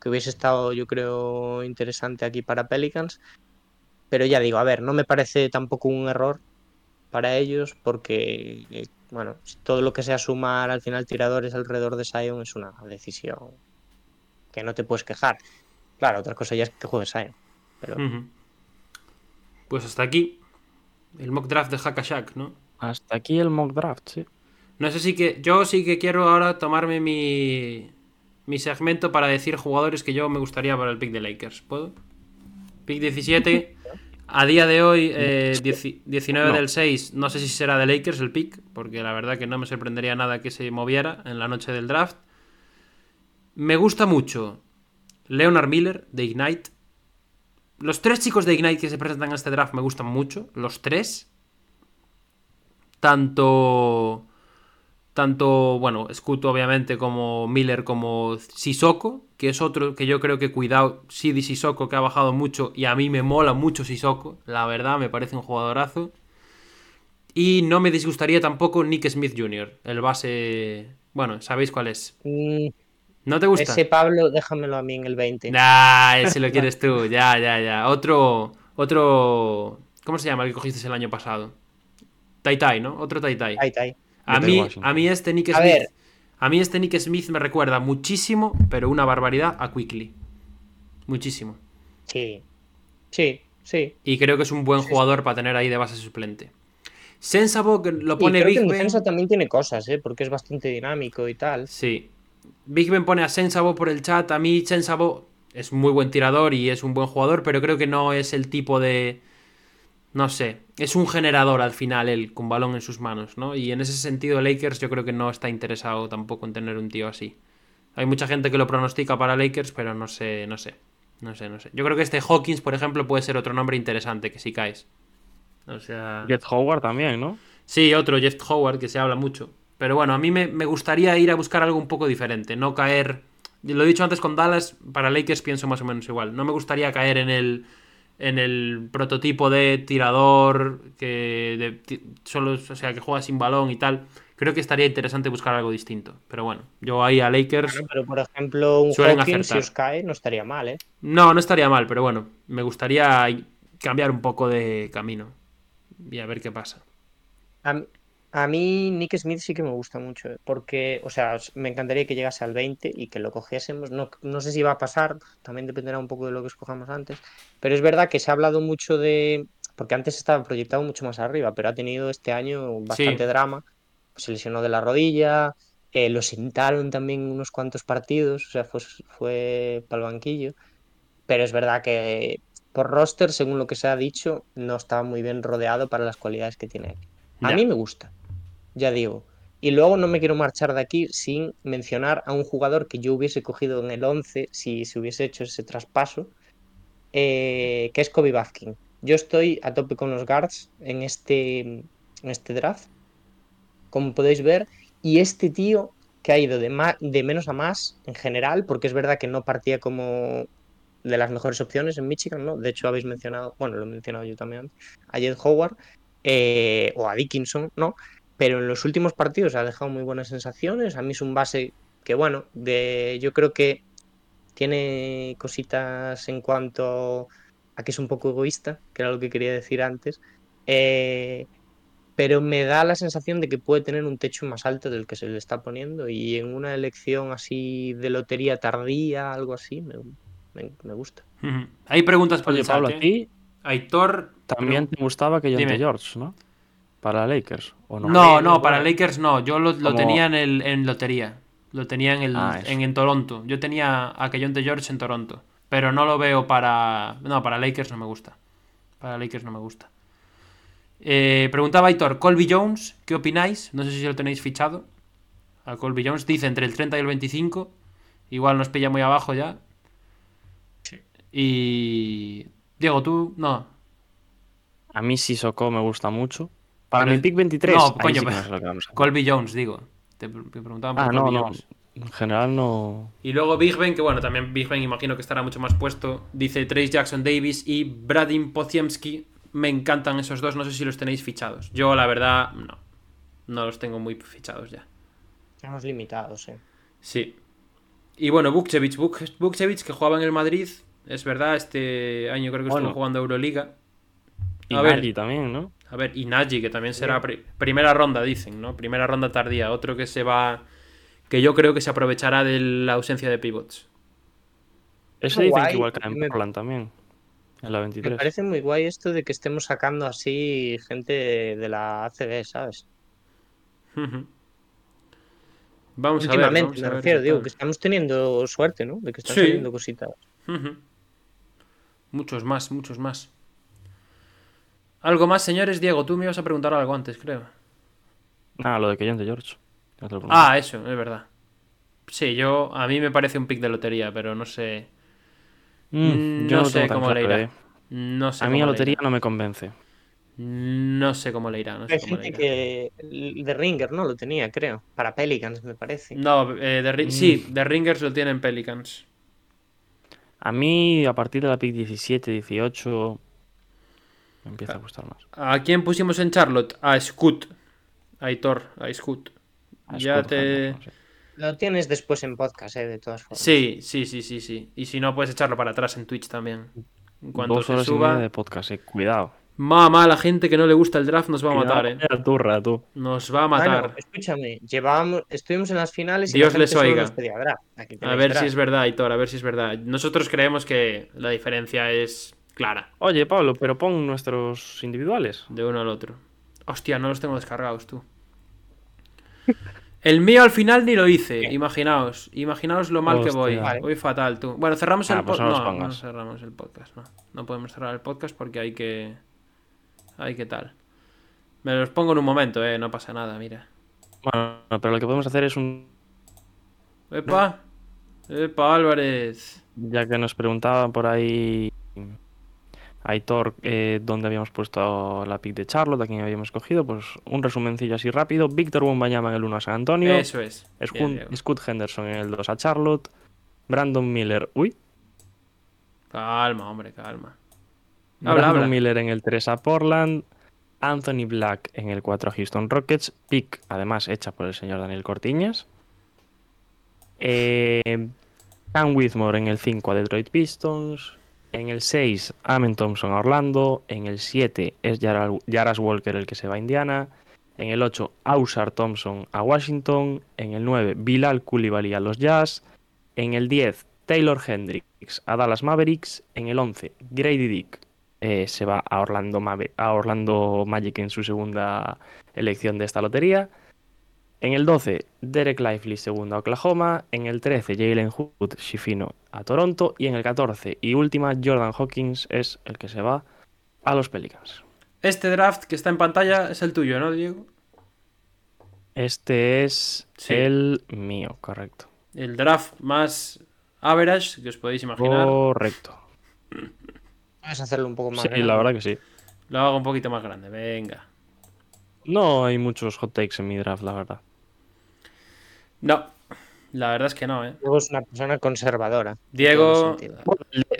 que hubiese estado, yo creo, interesante aquí para Pelicans. Pero ya digo, a ver, no me parece tampoco un error para ellos, porque, eh, bueno, todo lo que sea sumar al final tiradores alrededor de Zion es una decisión que no te puedes quejar. Claro, otra cosa ya es que juegues Zion. Pero. Pues hasta aquí el mock draft de Hackashack, ¿no? Hasta aquí el mock draft, sí. No sé si que. Yo sí que quiero ahora tomarme mi. Mi segmento para decir jugadores que yo me gustaría para el pick de Lakers. ¿Puedo? Pick 17. A día de hoy, eh, dieci- 19 No. del 6, no sé si será de Lakers el pick, porque la verdad que no me sorprendería nada que se moviera en la noche del draft. Me gusta mucho Leonard Miller de Ignite. Los tres chicos de Ignite que se presentan a este draft me gustan mucho. Los tres. Tanto. Tanto, bueno, Scoot obviamente como Miller como Sissoko, que es otro que yo creo que cuidado, Sidi Sissoko que ha bajado mucho y a mí me mola mucho Sissoko, la verdad me parece un jugadorazo. Y no me disgustaría tampoco Nick Smith Jr., el base, bueno, sabéis cuál es. mm, ¿No te gusta? ese Pablo, déjamelo a mí en el 20. Nah, ese lo quieres tú, ya, ya, ya. Otro, otro, ¿cómo se llama el que cogiste el año pasado? Tai Tai, ¿no? Otro Tai Tai. A mí, Washington. a mí este Nick A Smith. ver. A mí este Nick Smith me recuerda muchísimo, pero una barbaridad, a Quickly. Muchísimo. Sí. Sí, sí. Y creo que es un buen jugador para tener ahí de base suplente. Sensabo, que lo Y pone creo que Big en Ben. defensa también tiene cosas, ¿eh? Porque es bastante dinámico y tal. Sí. Big Ben pone a Sensabo por el chat. A mí Sensabo es muy buen tirador y es un buen jugador, pero creo que no es el tipo de... No sé, es un generador al final él, con balón en sus manos, ¿no? Y en ese sentido Lakers yo creo que no está interesado tampoco en tener un tío así. Hay mucha gente que lo pronostica para Lakers, pero no sé, no sé. No sé, no sé. Yo creo que este Hawkins, por ejemplo, puede ser otro nombre interesante que si caes. O sea... Jet Howard también, ¿no? Sí, otro Jeff Howard que se habla mucho. Pero bueno, a mí me, me gustaría ir a buscar algo un poco diferente, no caer. Lo he dicho antes con Dallas, para Lakers pienso más o menos igual. No me gustaría caer en el en el prototipo de tirador que de solo, o sea, que juega sin balón y tal. Creo que estaría interesante buscar algo distinto. Pero bueno, yo ahí a Lakers Bueno, pero por ejemplo, un Hawkins, si os cae, no estaría mal, ¿eh? no, no estaría mal, pero bueno, me gustaría cambiar un poco de camino y a ver qué pasa. A, a mí Nick Smith sí que me gusta mucho, ¿eh? porque, o sea, me encantaría que llegase al 20 y que lo cogiésemos. No, no sé si va a pasar, también dependerá un poco de lo que escojamos antes, pero es verdad que se ha hablado mucho de, porque antes estaba proyectado mucho más arriba, pero ha tenido este año bastante drama. Se lesionó de la rodilla, eh, lo sentaron también unos cuantos partidos, o sea, fue, fue para el banquillo, pero es verdad que por roster, según lo que se ha dicho, no estaba muy bien rodeado para las cualidades que tiene. A Ya. mí me gusta, ya digo. Y luego no me quiero marchar de aquí sin mencionar a un jugador que yo hubiese cogido en el 11 si se hubiese hecho ese traspaso, eh, que es Kobe Bafkin. Yo estoy a tope con los guards en este, en este draft, como podéis ver, y este tío que ha ido de, de menos a más en general, porque es verdad que no partía como de las mejores opciones en Michigan, ¿no? De hecho, habéis mencionado, bueno, lo he mencionado yo también antes, a Jed Howard eh, o a Dickinson, ¿no? Pero en los últimos partidos ha dejado muy buenas sensaciones. A mí es un base que, bueno, de, yo creo que tiene cositas en cuanto a que es un poco egoísta, que era lo que quería decir antes. Eh, pero me da la sensación de que puede tener un techo más alto del que se le está poniendo. Y en una elección así de lotería tardía, algo así, me, me- me gusta. Hay preguntas por Oye, el Pablo, ¿eh? a ti Aitor. también te gustaba que Dime. George, ¿no? Para Lakers, ¿o no? No, para. Lakers no. Yo lo, lo tenía en, el, en lotería. Lo tenía en, el, Ah, en, en Toronto. Yo tenía a Keyonte George en Toronto. Pero no lo veo para. No, para Lakers no me gusta. Para Lakers no me gusta. Eh, preguntaba Aitor, Colby Jones, ¿qué opináis? No sé si lo tenéis fichado. A Colby Jones dice entre el 30 y el 25. Igual nos pilla muy abajo ya. Y. Diego, tú. No. A mí Sissoko me gusta mucho. Para Pero mi es- pick 23, No, coño, sí que pero- no sé lo que vamos a hacer. Colby Jones, digo. Te, preguntaban por Ah, no, Colby no. Jones. En general no. Y luego Big Ben, que bueno, también Big Ben imagino que estará mucho más puesto. Dice Trace Jackson Davis y Bradim Podziemski. Me encantan esos dos, no sé si los tenéis fichados. Yo, la verdad, no. No los tengo muy fichados ya. Estamos limitados, ¿eh? Sí. Y bueno, Bukcevic, Buk- Bukcevic, que jugaba en el Madrid. Es verdad, este año creo que Bueno. estuvo jugando Euroliga. Y A ver. Nagy también, ¿no? A ver, y Nagy, que también será pri- primera ronda, dicen, ¿no? Primera ronda tardía. Otro que se va. Que yo creo que se aprovechará de la ausencia de pivots. Ese dicen guay, que igual cae en me- Portland también. En la Me 23. parece muy guay esto de que estemos sacando así gente de la ACB, ¿sabes? Vamos a ver. Últimamente, vamos a me ver refiero, digo, que estamos teniendo suerte, ¿no? De que están Sí. saliendo cositas. Muchos más, muchos más. Algo más, señores. Diego, tú me ibas a preguntar algo antes, creo. Nada, lo de George. Te lo pregunté. Ah, eso, es verdad. Sí, yo. A mí me parece un pick de lotería, pero no sé. Mm, no lo sé cómo le irá. eh. No sé A mí la lotería no me convence. No sé cómo le irá. No sé Hay cómo le gente irá. que el de Ringer, ¿no? Lo tenía, creo. Para Pelicans, me parece. No, eh, de Ri- Mm. sí, de Ringers lo tienen Pelicans. A mí, a partir de la pick 17, 18, me empieza a gustar más. ¿A quién pusimos en Charlotte? A Scoot. A Aitor, a Scoot. A Ya te. Lo tienes después en podcast, ¿eh? De todas formas. Sí, sí, sí, sí, sí. Y si no, puedes echarlo para atrás en Twitch también. En cuanto Dos se horas y media suba. de podcast, eh. Cuidado. Mamá, la gente que no le gusta el draft nos va a matar, eh. vaya turra, tú. Nos va a Bueno, matar. escuchame, llevábamos, estuvimos en las finales y Dios la gente les solo oiga. nos pedía draft. Aquí A ver si es verdad, Aitor, a ver si es verdad. Nosotros creemos que la diferencia es clara Oye, Pablo, pero pon nuestros individuales. de uno al otro. Hostia, no los tengo descargados tú. El mío al final ni lo hice, imaginaos. Imaginaos lo mal que voy. Vale. Voy fatal, tú. Bueno, cerramos Ah, el pues podcast. no No, cerramos el podcast, no. No podemos cerrar el podcast porque hay que. Hay que tal. Me los pongo en un momento, eh. No pasa nada, mira. Bueno, pero lo que podemos hacer es un. ¡Epa! ¡Epa, Álvarez! Ya que nos preguntaban por ahí. Aitor, eh, dónde habíamos puesto la pick de Charlotte, a quién habíamos cogido, pues un resumencillo así rápido. Víctor Wembanyama en el 1 a San Antonio. Eso es. Scoot Henderson en el 2 a Charlotte. Brandon Miller. Uy. Calma, hombre, calma. Habla, Brandon habla. Miller en el 3 a Portland. Anthony Black en el 4 a Houston Rockets. Pick, además, hecha por el señor Daniel Cortiñas. Eh, Cam Whitmore en el 5 a Detroit Pistons. En el 6, Amen Thompson a Orlando. En el 7 es Yara- Jaras Walker el que se va a Indiana. En el 8, Ausar Thompson a Washington. En el 9, Bilal Coulibaly a los Jazz. En el 10, Taylor Hendricks a Dallas Mavericks. En el 11, Grady Dick eh, se va a Orlando Magic en su segunda elección de esta lotería. En el 12, Derek Lively, segunda a Oklahoma. En el 13, Jalen Hood, Shifino a Toronto. Y en el 14 y última, Jordan Hawkins es el que se va a los Pelicans. Este draft que está en pantalla es el tuyo, ¿no, Diego? Este es Sí. el mío, correcto. El draft más average que os podéis imaginar. Correcto. Puedes hacerlo un poco más. Sí, grande. la verdad que sí. Lo hago un poquito más grande, venga. No hay muchos hot takes en mi draft, la verdad. No, la verdad es que no, ¿eh? Diego es una persona conservadora. Diego-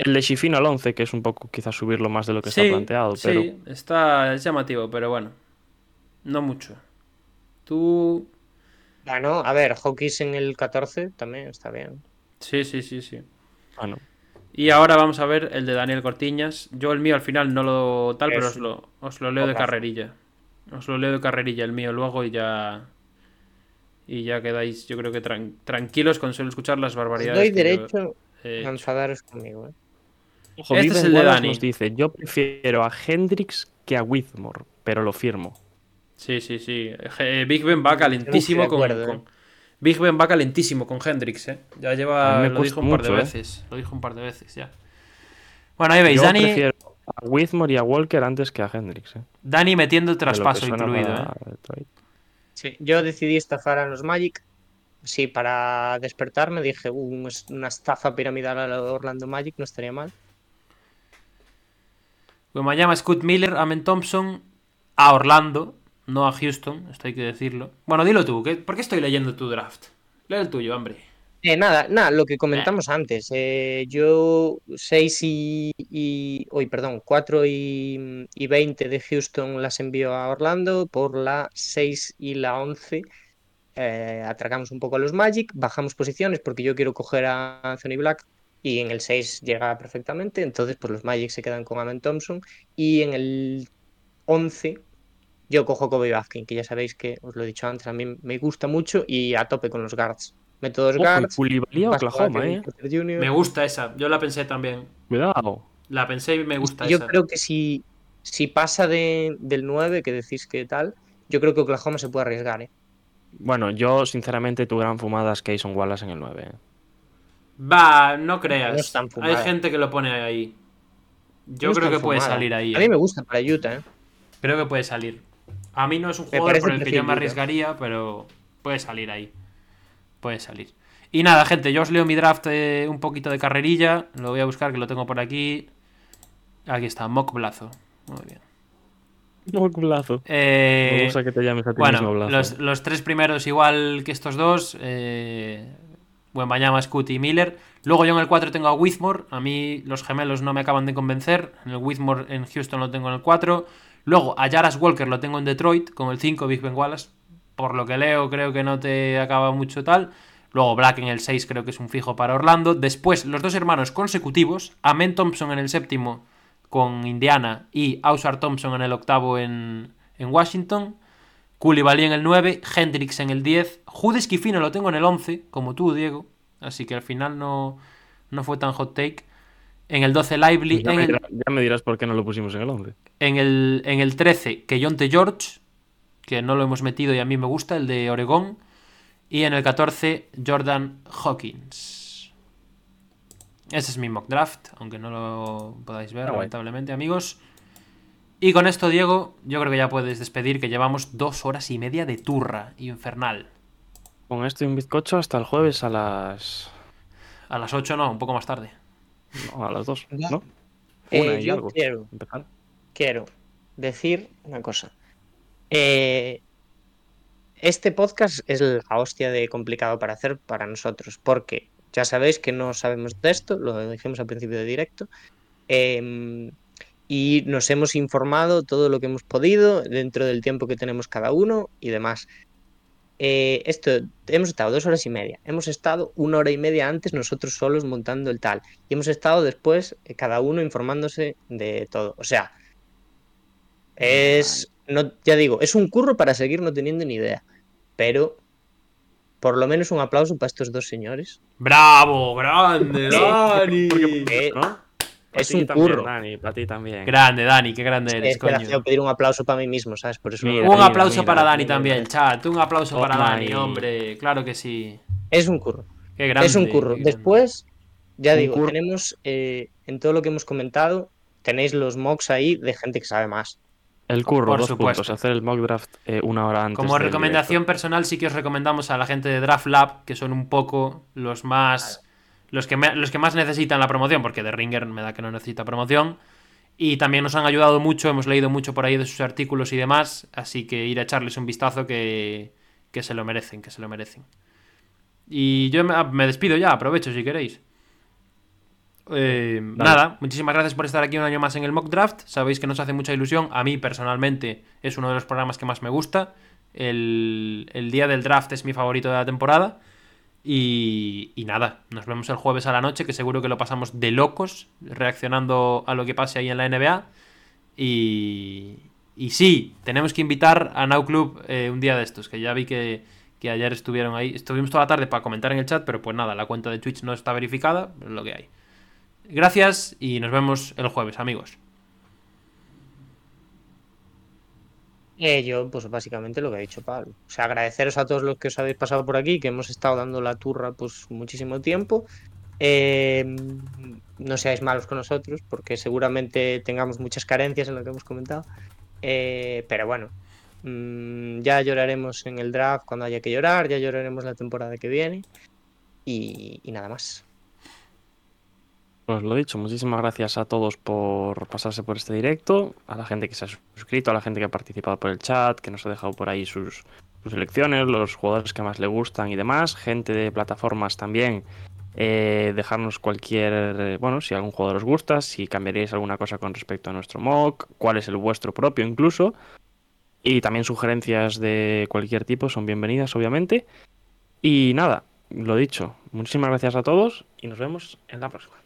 el de- Shifino al 11, que es un poco quizás subirlo más de lo que sí, está planteado, pero sí, está es llamativo, pero bueno. No mucho. Tú. Bueno, a ver, Hawkins en el 14 también está bien. Sí, sí, sí, sí. bueno. Y ahora vamos a ver el de Daniel Cortiñas. Yo el mío al final no lo tal, pero os lo, os lo leo de carrerilla. Os lo leo de carrerilla el mío luego y ya. Y ya quedáis, yo creo que tran- tranquilos con solo escuchar las Os barbaridades. doy que yo derecho he a enfadaros conmigo. ¿eh? Ojo, Este es el de Dani. nos dice, yo prefiero a Hendrix que a Whitmore, pero lo firmo. Sí, sí, sí. Eh, Big Ben va calentísimo con, eh. Big Ben va calentísimo con Hendrix, ¿eh? Ya lleva. me Lo dijo un par de ¿eh? veces. Lo dijo un par de veces ya. Bueno, ahí veis, yo Dani, prefiero a Whitmore y a Walker antes que a Hendrix. ¿eh? Dani metiendo que traspaso incluido, ¿eh? Sí, yo decidí estafar a los Magic. Sí, para despertarme dije, "Uh, un- una estafa piramidal a los Orlando Magic no estaría mal. me llama Scott Miller, Amen Thompson, a Orlando, no a Houston, esto hay que decirlo. Bueno, dilo tú, ¿qué- ¿por qué estoy leyendo tu draft? Lee el tuyo, hombre. Eh, nada, nada, lo que comentamos antes. eh, yo 6 y, y- Hoy, perdón, 4 y, y 20 de Houston las envío a Orlando. Por la 6 y la 11 eh, atracamos un poco a los Magic, bajamos posiciones porque yo quiero coger a Anthony Black y en el 6 llega perfectamente. Entonces, pues los Magic se quedan con Amen Thompson. Y en el 11 yo cojo Kobe Baskin, que ya sabéis que os lo he dicho antes, a mí me gusta mucho y a tope con los guards. Métodos Oklahoma, eh. Me gusta esa. Yo la pensé también. Cuidado. La pensé y me gusta Yo esa. creo que si, si pasa de, del 9, que decís que tal, yo creo que Oklahoma se puede arriesgar, ¿eh? Bueno, yo sinceramente tu gran fumada es Kayson Wallace en el 9. eh. Va, no No creas. es tan Hay gente que lo pone ahí. Yo No creo que puede fumada. salir ahí. A eh. mí me gusta para Utah, ¿eh? Creo que puede salir. A mí no es un jugador por el que yo me arriesgaría, pero puede salir ahí. Puede salir. Y nada, gente, yo os leo mi draft eh, un poquito de carrerilla. Lo voy a buscar, que lo tengo por aquí. Aquí está, Mock Blazo. Muy bien. No, culazo. Eh, Me gusta que te llames a ti bueno, mismo, Blazo. los, los tres primeros igual que estos dos. Eh, Wembanyama, Scoot y Miller. Luego yo en el 4 tengo a Whitmore. A mí los gemelos no me acaban de convencer. En el Whitmore en Houston lo tengo en el 4. Luego a Jaras Walker lo tengo en Detroit con el 5 Big Ben Wallace. Por lo que leo creo que no te acaba mucho tal. Luego Black en el 6 creo que es un fijo para Orlando. Después los dos hermanos consecutivos. Amen Thompson en el séptimo con Indiana y Ausar Thompson en el octavo en, en Washington. Koulibaly en el 9, Hendrix en el 10, Judes Kifino lo tengo en el 11, como tú, Diego. Así que al final no, no fue tan hot take. En el 12, Lively. ya, En me el, dirás, ya me dirás por qué no lo pusimos en el 11. en el, en el 13, Keyonte George, que no lo hemos metido y a mí me gusta, el de Oregón. Y en el 14, Jordan Hawkins. Ese es mi mock draft, aunque no lo podáis ver, guay. lamentablemente, amigos. Y con esto, Diego, yo creo que ya puedes despedir, que llevamos dos horas y media de turra infernal. Con esto y un bizcocho hasta el jueves a las. A las 8 no, un poco más tarde. No, a las 2, Ya. ¿no? Eh, Una y yo algo. quiero, quiero decir una cosa. Eh, este podcast es la hostia de complicado para hacer para nosotros, porque ya sabéis que no sabemos de esto, lo dijimos al principio de directo, em, y nos hemos informado todo lo que hemos podido dentro del tiempo que tenemos cada uno y demás. Eh, esto, hemos estado dos horas y media, hemos estado una hora y media antes nosotros solos montando el tal, y hemos estado después eh, cada uno informándose de todo. O sea, es, no, ya digo, es un curro para seguir no teniendo ni idea, pero por lo menos un aplauso para estos dos señores. ¡Bravo! ¡Grande, Dani! Eh, es un también, curro. Dani, para ti también. Grande, Dani, qué grande eres, Es coño. pedir un aplauso para mí mismo, ¿sabes? Por eso Mira, Un aplauso mira, para Dani mira. también, chat. Un aplauso para Toma Dani, hombre. Claro que sí. es un curro. Qué grande. es un curro. qué grande. Después, ya Un digo, curro. tenemos eh, en todo lo que hemos comentado, tenéis los mocks ahí de gente que sabe más. El curro, Por dos supuesto. puntos. Hacer el mock draft eh, una hora antes. Como recomendación directo. personal, sí que os recomendamos a la gente de Draft Lab, que son un poco los más. Los que, me- los que más necesitan la promoción, porque de Ringer me da que no necesita promoción. Y también nos han ayudado mucho, hemos leído mucho por ahí de sus artículos y demás. Así que ir a echarles un vistazo que, que se lo merecen, que se lo merecen. Y yo me, ah, me despido ya, aprovecho si queréis. Eh, nada, muchísimas gracias por estar aquí un año más en el mock draft. Sabéis que nos hace mucha ilusión. A mí personalmente es uno de los programas que más me gusta. El, el día del draft es mi favorito de la temporada. Y, y nada, nos vemos el jueves a la noche, que seguro que lo pasamos de locos, reaccionando a lo que pase ahí en la NBA. Y, y sí, tenemos que invitar a Now Club eh, un día de estos, que ya vi que, que ayer estuvieron ahí. Estuvimos toda la tarde para comentar en el chat, pero pues nada, la cuenta de Twitch no está verificada, es lo que hay. Gracias y nos vemos el jueves, amigos. Eh, yo, pues básicamente lo que ha dicho Pablo. O sea, agradeceros a todos los que os habéis pasado por aquí, que hemos estado dando la turra pues muchísimo tiempo. Eh, no seáis malos con nosotros, porque seguramente tengamos muchas carencias en lo que hemos comentado. Eh, pero bueno, mm, ya lloraremos en el draft cuando haya que llorar, ya lloraremos la temporada que viene. Y, y nada más. Pues lo dicho, muchísimas gracias a todos por pasarse por este directo, a la gente que se ha suscrito, a la gente que ha participado por el chat, que nos ha dejado por ahí sus, sus elecciones, los jugadores que más le gustan y demás, gente de plataformas también, eh, dejarnos cualquier, bueno, si algún jugador os gusta, si cambiaríais alguna cosa con respecto a nuestro mock, cuál es el vuestro propio incluso, y también sugerencias de cualquier tipo son bienvenidas obviamente. Y nada, lo dicho, muchísimas gracias a todos y nos vemos en la próxima.